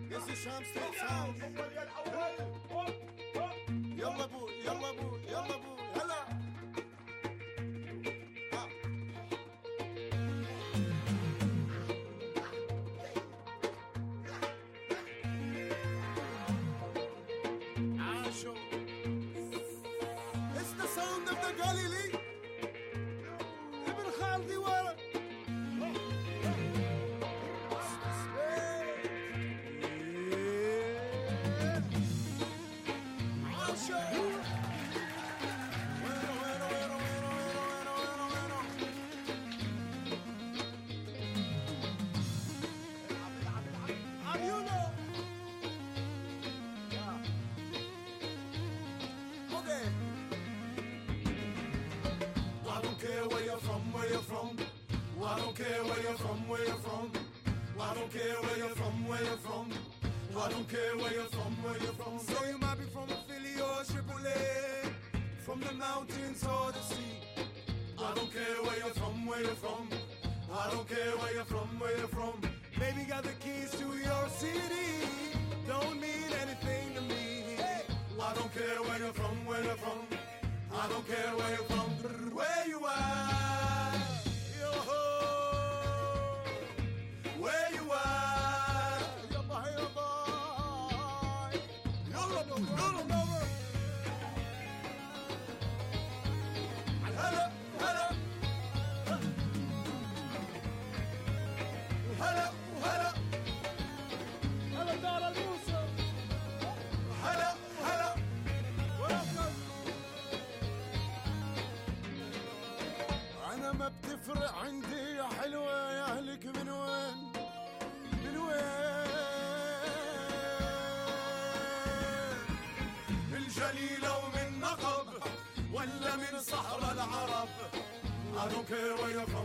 This is Shamstein's house. يلا بو يلا بو يلا بو هلا عاشوا It's the sound of the Galilee جليلة ومن نقب ولا من صحراء العرب. أركي ويقم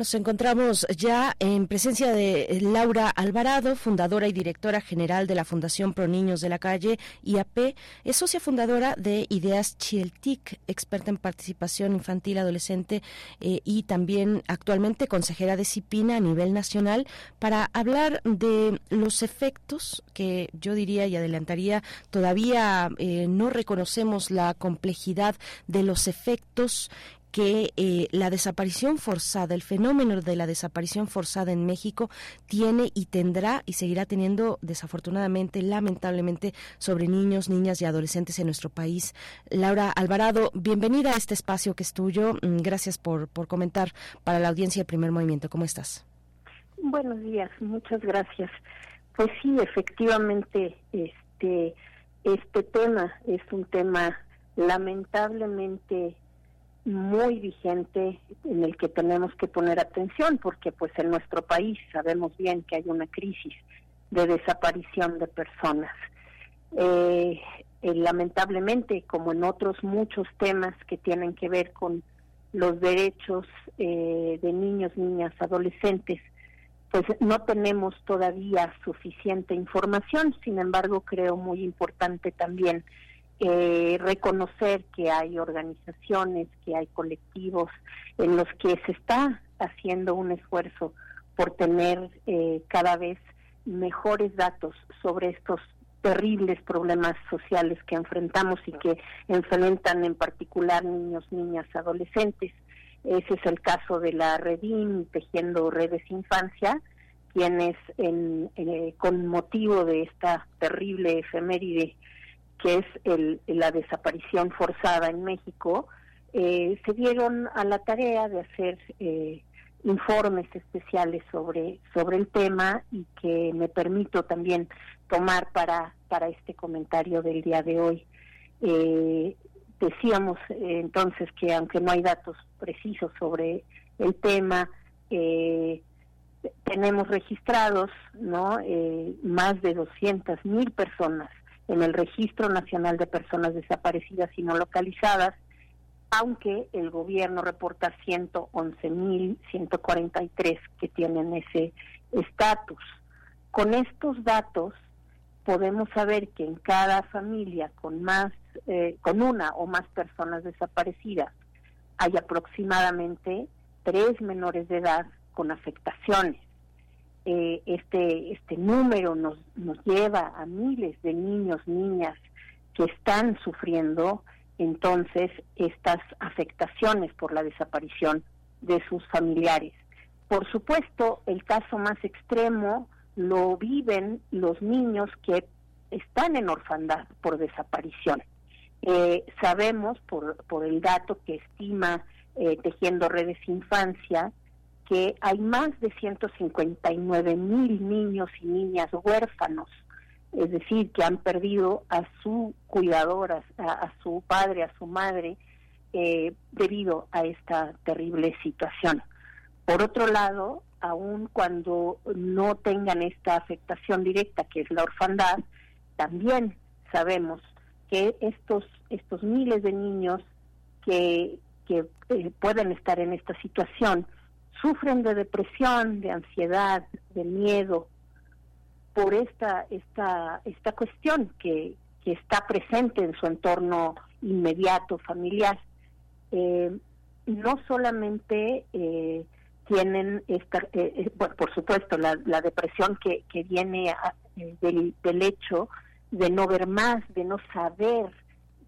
Nos encontramos ya en presencia de Laura Alvarado, fundadora y directora general de la Fundación Pro Niños de la Calle, IAP. Es socia fundadora de Ideas Chieltic, experta en participación infantil adolescente eh, y también actualmente consejera de CIPINA a nivel nacional para hablar de los efectos que yo diría y adelantaría todavía eh, no reconocemos la complejidad de los efectos que eh, la desaparición forzada, el fenómeno de la desaparición forzada en México tiene y tendrá y seguirá teniendo desafortunadamente, lamentablemente, sobre niños, niñas y adolescentes en nuestro país. Laura Alvarado, bienvenida a este espacio que es tuyo. Mm, gracias por, por comentar para la audiencia el primer movimiento. ¿Cómo estás? Buenos días, muchas gracias. Pues sí, efectivamente, este, este tema es un tema lamentablemente muy vigente en el que tenemos que poner atención porque pues en nuestro país sabemos bien que hay una crisis de desaparición de personas. Eh, eh, lamentablemente, como en otros muchos temas que tienen que ver con los derechos eh, de niños, niñas, adolescentes, pues no tenemos todavía suficiente información. Sin embargo, creo muy importante también eh, reconocer que hay organizaciones, que hay colectivos en los que se está haciendo un esfuerzo por tener eh, cada vez mejores datos sobre estos terribles problemas sociales que enfrentamos y que enfrentan en particular niños, niñas, adolescentes. Ese es el caso de la Redim, Tejiendo Redes Infancia, quienes en, eh, con motivo de esta terrible efeméride que es el, la desaparición forzada en México, eh, se dieron a la tarea de hacer eh, informes especiales sobre, sobre el tema y que me permito también tomar para, para este comentario del día de hoy. Eh, decíamos entonces que aunque no hay datos precisos sobre el tema, tenemos registrados no más de 200 mil personas en el Registro Nacional de Personas Desaparecidas y No Localizadas, aunque el gobierno reporta 111.143 que tienen ese estatus. Con estos datos podemos saber que en cada familia con más, eh, con una o más personas desaparecidas, hay aproximadamente tres menores de edad con afectaciones. Eh, este, este número nos, nos lleva a miles de niños, niñas que están sufriendo entonces estas afectaciones por la desaparición de sus familiares. Por supuesto, el caso más extremo lo viven los niños que están en orfandad por desaparición. Eh, sabemos por, por el dato que estima eh, Tejiendo Redes Infancia que hay más de 159 mil niños y niñas huérfanos, es decir, que han perdido a su cuidadora, a, su padre, a su madre, eh, debido a esta terrible situación. Por otro lado, aun cuando no tengan esta afectación directa, que es la orfandad, también sabemos que estos, estos miles de niños que, que eh, pueden estar en esta situación, sufren de depresión, de ansiedad, de miedo por esta esta esta cuestión que, que está presente en su entorno inmediato familiar. Eh, no solamente eh, tienen esta, eh, bueno, por supuesto, la, la depresión que, que viene del, del hecho de no ver más, de no saber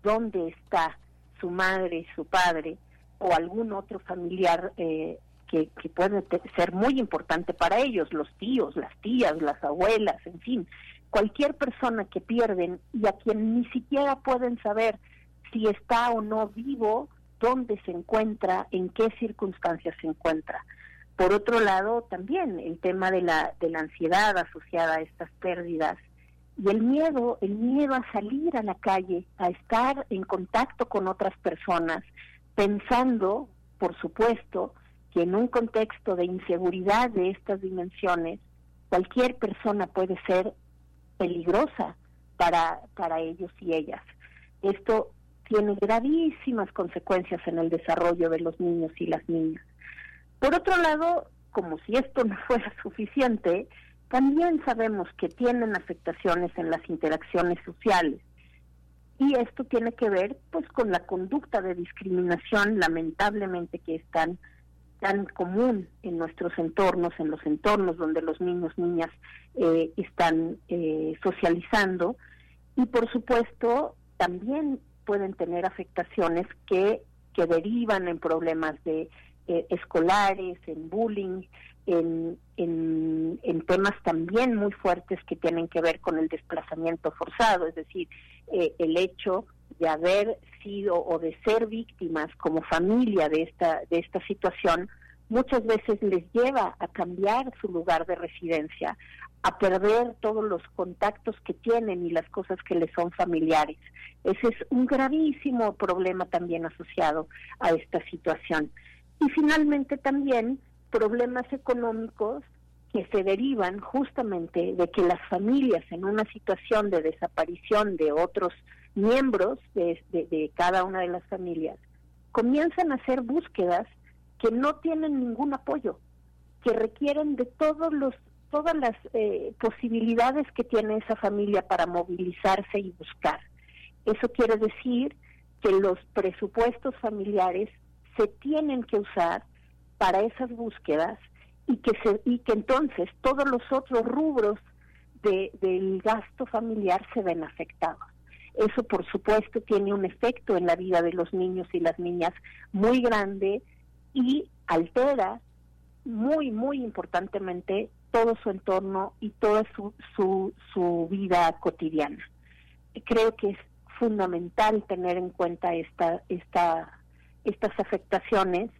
dónde está su madre, su padre o algún otro familiar eh, que, puede ser muy importante para ellos, los tíos, las tías, las abuelas, en fin, cualquier persona que pierden y a quien ni siquiera pueden saber si está o no vivo, dónde se encuentra, en qué circunstancias se encuentra. Por otro lado, también el tema de la, de la ansiedad asociada a estas pérdidas y el miedo, el miedo a salir a la calle, a estar en contacto con otras personas, pensando, por supuesto, que en un contexto de inseguridad de estas dimensiones, cualquier persona puede ser peligrosa para, para ellos y ellas. Esto tiene gravísimas consecuencias en el desarrollo de los niños y las niñas. Por otro lado, como si esto no fuera suficiente, también sabemos que tienen afectaciones en las interacciones sociales. Y esto tiene que ver pues con la conducta de discriminación lamentablemente que es tan, común en nuestros entornos, en los entornos donde los niños, niñas eh, están eh, socializando. Y por supuesto también pueden tener afectaciones que, que derivan en problemas de eh, escolares, en bullying, en, en, en, temas también muy fuertes que tienen que ver con el desplazamiento forzado, es decir, eh, el hecho de haber sido o de ser víctimas como familia de esta, de esta situación, muchas veces les lleva a cambiar su lugar de residencia, a perder todos los contactos que tienen y las cosas que les son familiares. Ese es un gravísimo problema también asociado a esta situación. Y finalmente también problemas económicos que se derivan justamente de que las familias en una situación de desaparición de otros miembros de, cada una de las familias comienzan a hacer búsquedas que no tienen ningún apoyo, que requieren de todos los todas las eh, posibilidades que tiene esa familia para movilizarse y buscar. Eso quiere decir que los presupuestos familiares se tienen que usar para esas búsquedas y que se y que entonces todos los otros rubros de, del gasto familiar se ven afectados. Eso, por supuesto, tiene un efecto en la vida de los niños y las niñas muy grande y altera muy, muy importantemente todo su entorno y toda su, su, su vida cotidiana. Creo que es fundamental tener en cuenta esta, esta, estas afectaciones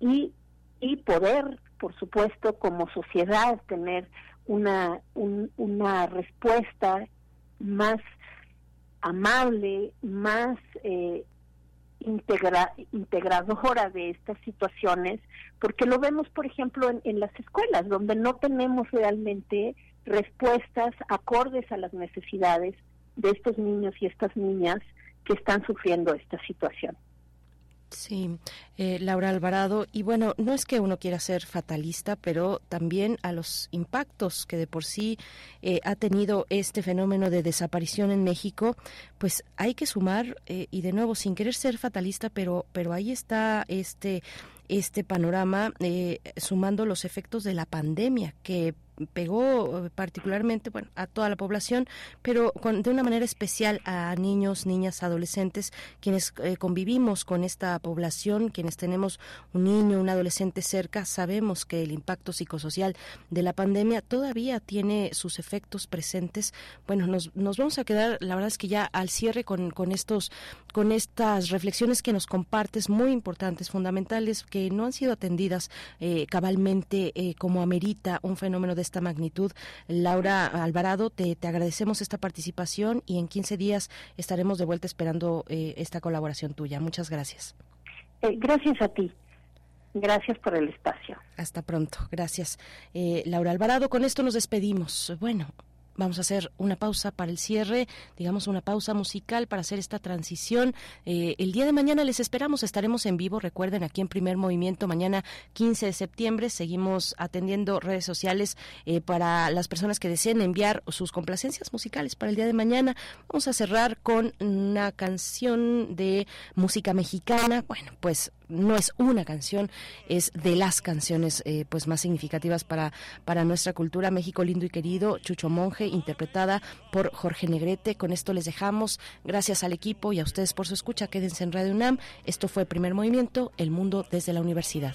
y, y poder, por supuesto, como sociedad, tener una, un, una respuesta más amable, más eh, integra, integradora de estas situaciones, porque lo vemos, por ejemplo, en, las escuelas, donde no tenemos realmente respuestas acordes a las necesidades de estos niños y estas niñas que están sufriendo esta situación. Sí, eh, Laura Alvarado. Y bueno, no es que uno quiera ser fatalista, pero también a los impactos que de por sí eh, ha tenido este fenómeno de desaparición en México, pues hay que sumar, eh, y de nuevo, sin querer ser fatalista, pero, pero ahí está este este panorama eh, sumando los efectos de la pandemia que pegó particularmente bueno a toda la población pero con, de una manera especial a niños niñas adolescentes quienes eh, convivimos con esta población quienes tenemos un niño un adolescente cerca sabemos que el impacto psicosocial de la pandemia todavía tiene sus efectos presentes. Bueno nos, nos vamos a quedar la verdad es que ya al cierre con, con estos con estas reflexiones que nos compartes muy importantes fundamentales que no han sido atendidas eh, cabalmente eh, como amerita un fenómeno de esta magnitud. Laura Alvarado, te, te, agradecemos esta participación y en 15 días estaremos de vuelta esperando eh, esta colaboración tuya. Muchas gracias. Eh, gracias a ti. Gracias por el espacio. Hasta pronto. Gracias. Eh, Laura Alvarado, con esto nos despedimos. Bueno, Vamos a hacer una pausa para el cierre, digamos una pausa musical para hacer esta transición. Eh, el día de mañana les esperamos, estaremos en vivo, recuerden, aquí en Primer Movimiento, mañana 15 de septiembre. Seguimos atendiendo redes sociales eh, para las personas que deseen enviar sus complacencias musicales para el día de mañana. Vamos a cerrar con una canción de música mexicana. Bueno, pues no es una canción, es de las canciones eh, pues más significativas para, para nuestra cultura. México lindo y querido, Chucho Monje, interpretada por Jorge Negrete. Con esto les dejamos. Gracias al equipo y a ustedes por su escucha. Quédense en Radio UNAM. Esto fue Primer Movimiento, El Mundo desde la Universidad.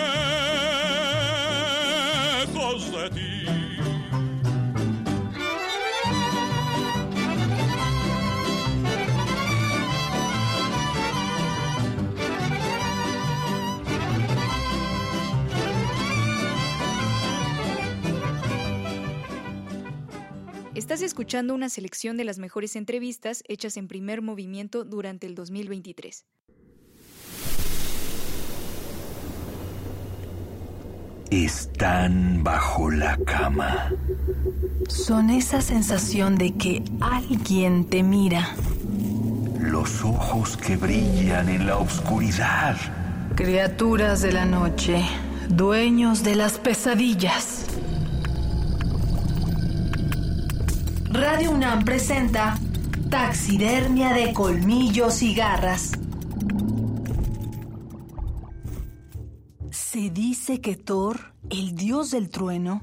Estás escuchando una selección de las mejores entrevistas hechas en primer movimiento durante el 2023. Están bajo la cama. Son esa sensación de que alguien te mira. Los ojos que brillan en la oscuridad. Criaturas de la noche, dueños de las pesadillas. Radio UNAM presenta Taxidermia de colmillos y garras. Se dice que Thor, el dios del trueno,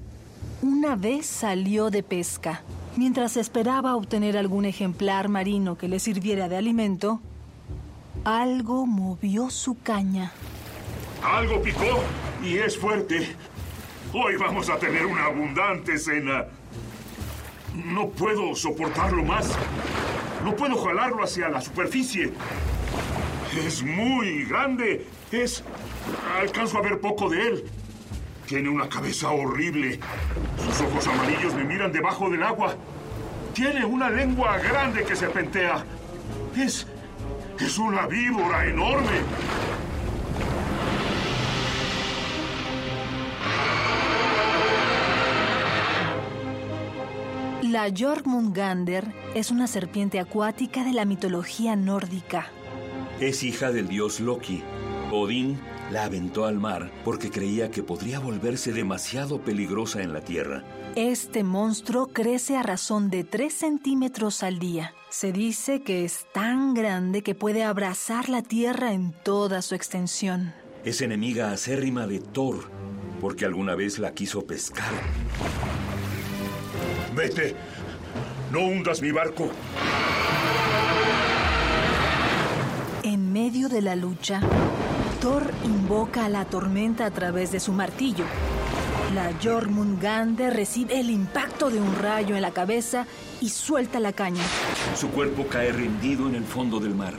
una vez salió de pesca. Mientras esperaba obtener algún ejemplar marino que le sirviera de alimento, algo movió su caña. Algo picó y es fuerte. Hoy vamos a tener una abundante cena. No puedo soportarlo más. No puedo jalarlo hacia la superficie. Es muy grande. Es... Alcanzo a ver poco de él. Tiene una cabeza horrible. Sus ojos amarillos me miran debajo del agua. Tiene una lengua grande que serpentea. Es... Es una víbora enorme. La Jormungandr es una serpiente acuática de la mitología nórdica. Es hija del dios Loki. Odín la aventó al mar porque creía que podría volverse demasiado peligrosa en la tierra. Este monstruo crece a razón de 3 centímetros al día. Se dice que es tan grande que puede abrazar la tierra en toda su extensión. Es enemiga acérrima de Thor porque alguna vez la quiso pescar. Vete. No hundas mi barco. En medio de la lucha, Thor invoca a la tormenta a través de su martillo. La Jormungandr recibe el impacto de un rayo en la cabeza y suelta la caña. Su cuerpo cae rendido en el fondo del mar.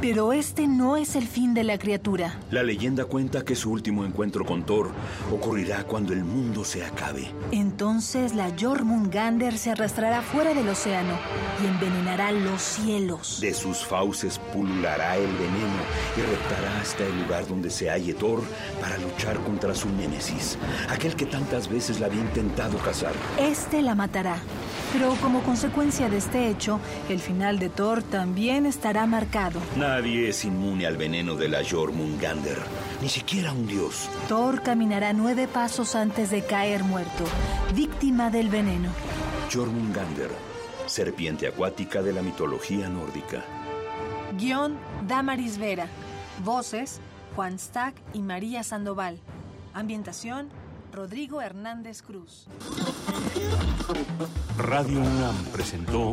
Pero este no es el fin de la criatura. La leyenda cuenta que su último encuentro con Thor ocurrirá cuando el mundo se acabe. Entonces la Jormungandr se arrastrará fuera del océano y envenenará los cielos. De sus fauces pululará el veneno y reptará hasta el lugar donde se halle Thor para luchar contra su némesis, aquel que tantas veces la había intentado cazar. Este la matará. Pero como consecuencia de este hecho, el final de Thor también estará marcado. Nadie es inmune al veneno de la Jormungandr, ni siquiera un dios. Thor caminará nueve pasos antes de caer muerto, víctima del veneno. Jormungandr, serpiente acuática de la mitología nórdica. Guión Damaris Vera. Voces Juan Stack y María Sandoval. Ambientación Rodrigo Hernández Cruz. Radio UNAM presentó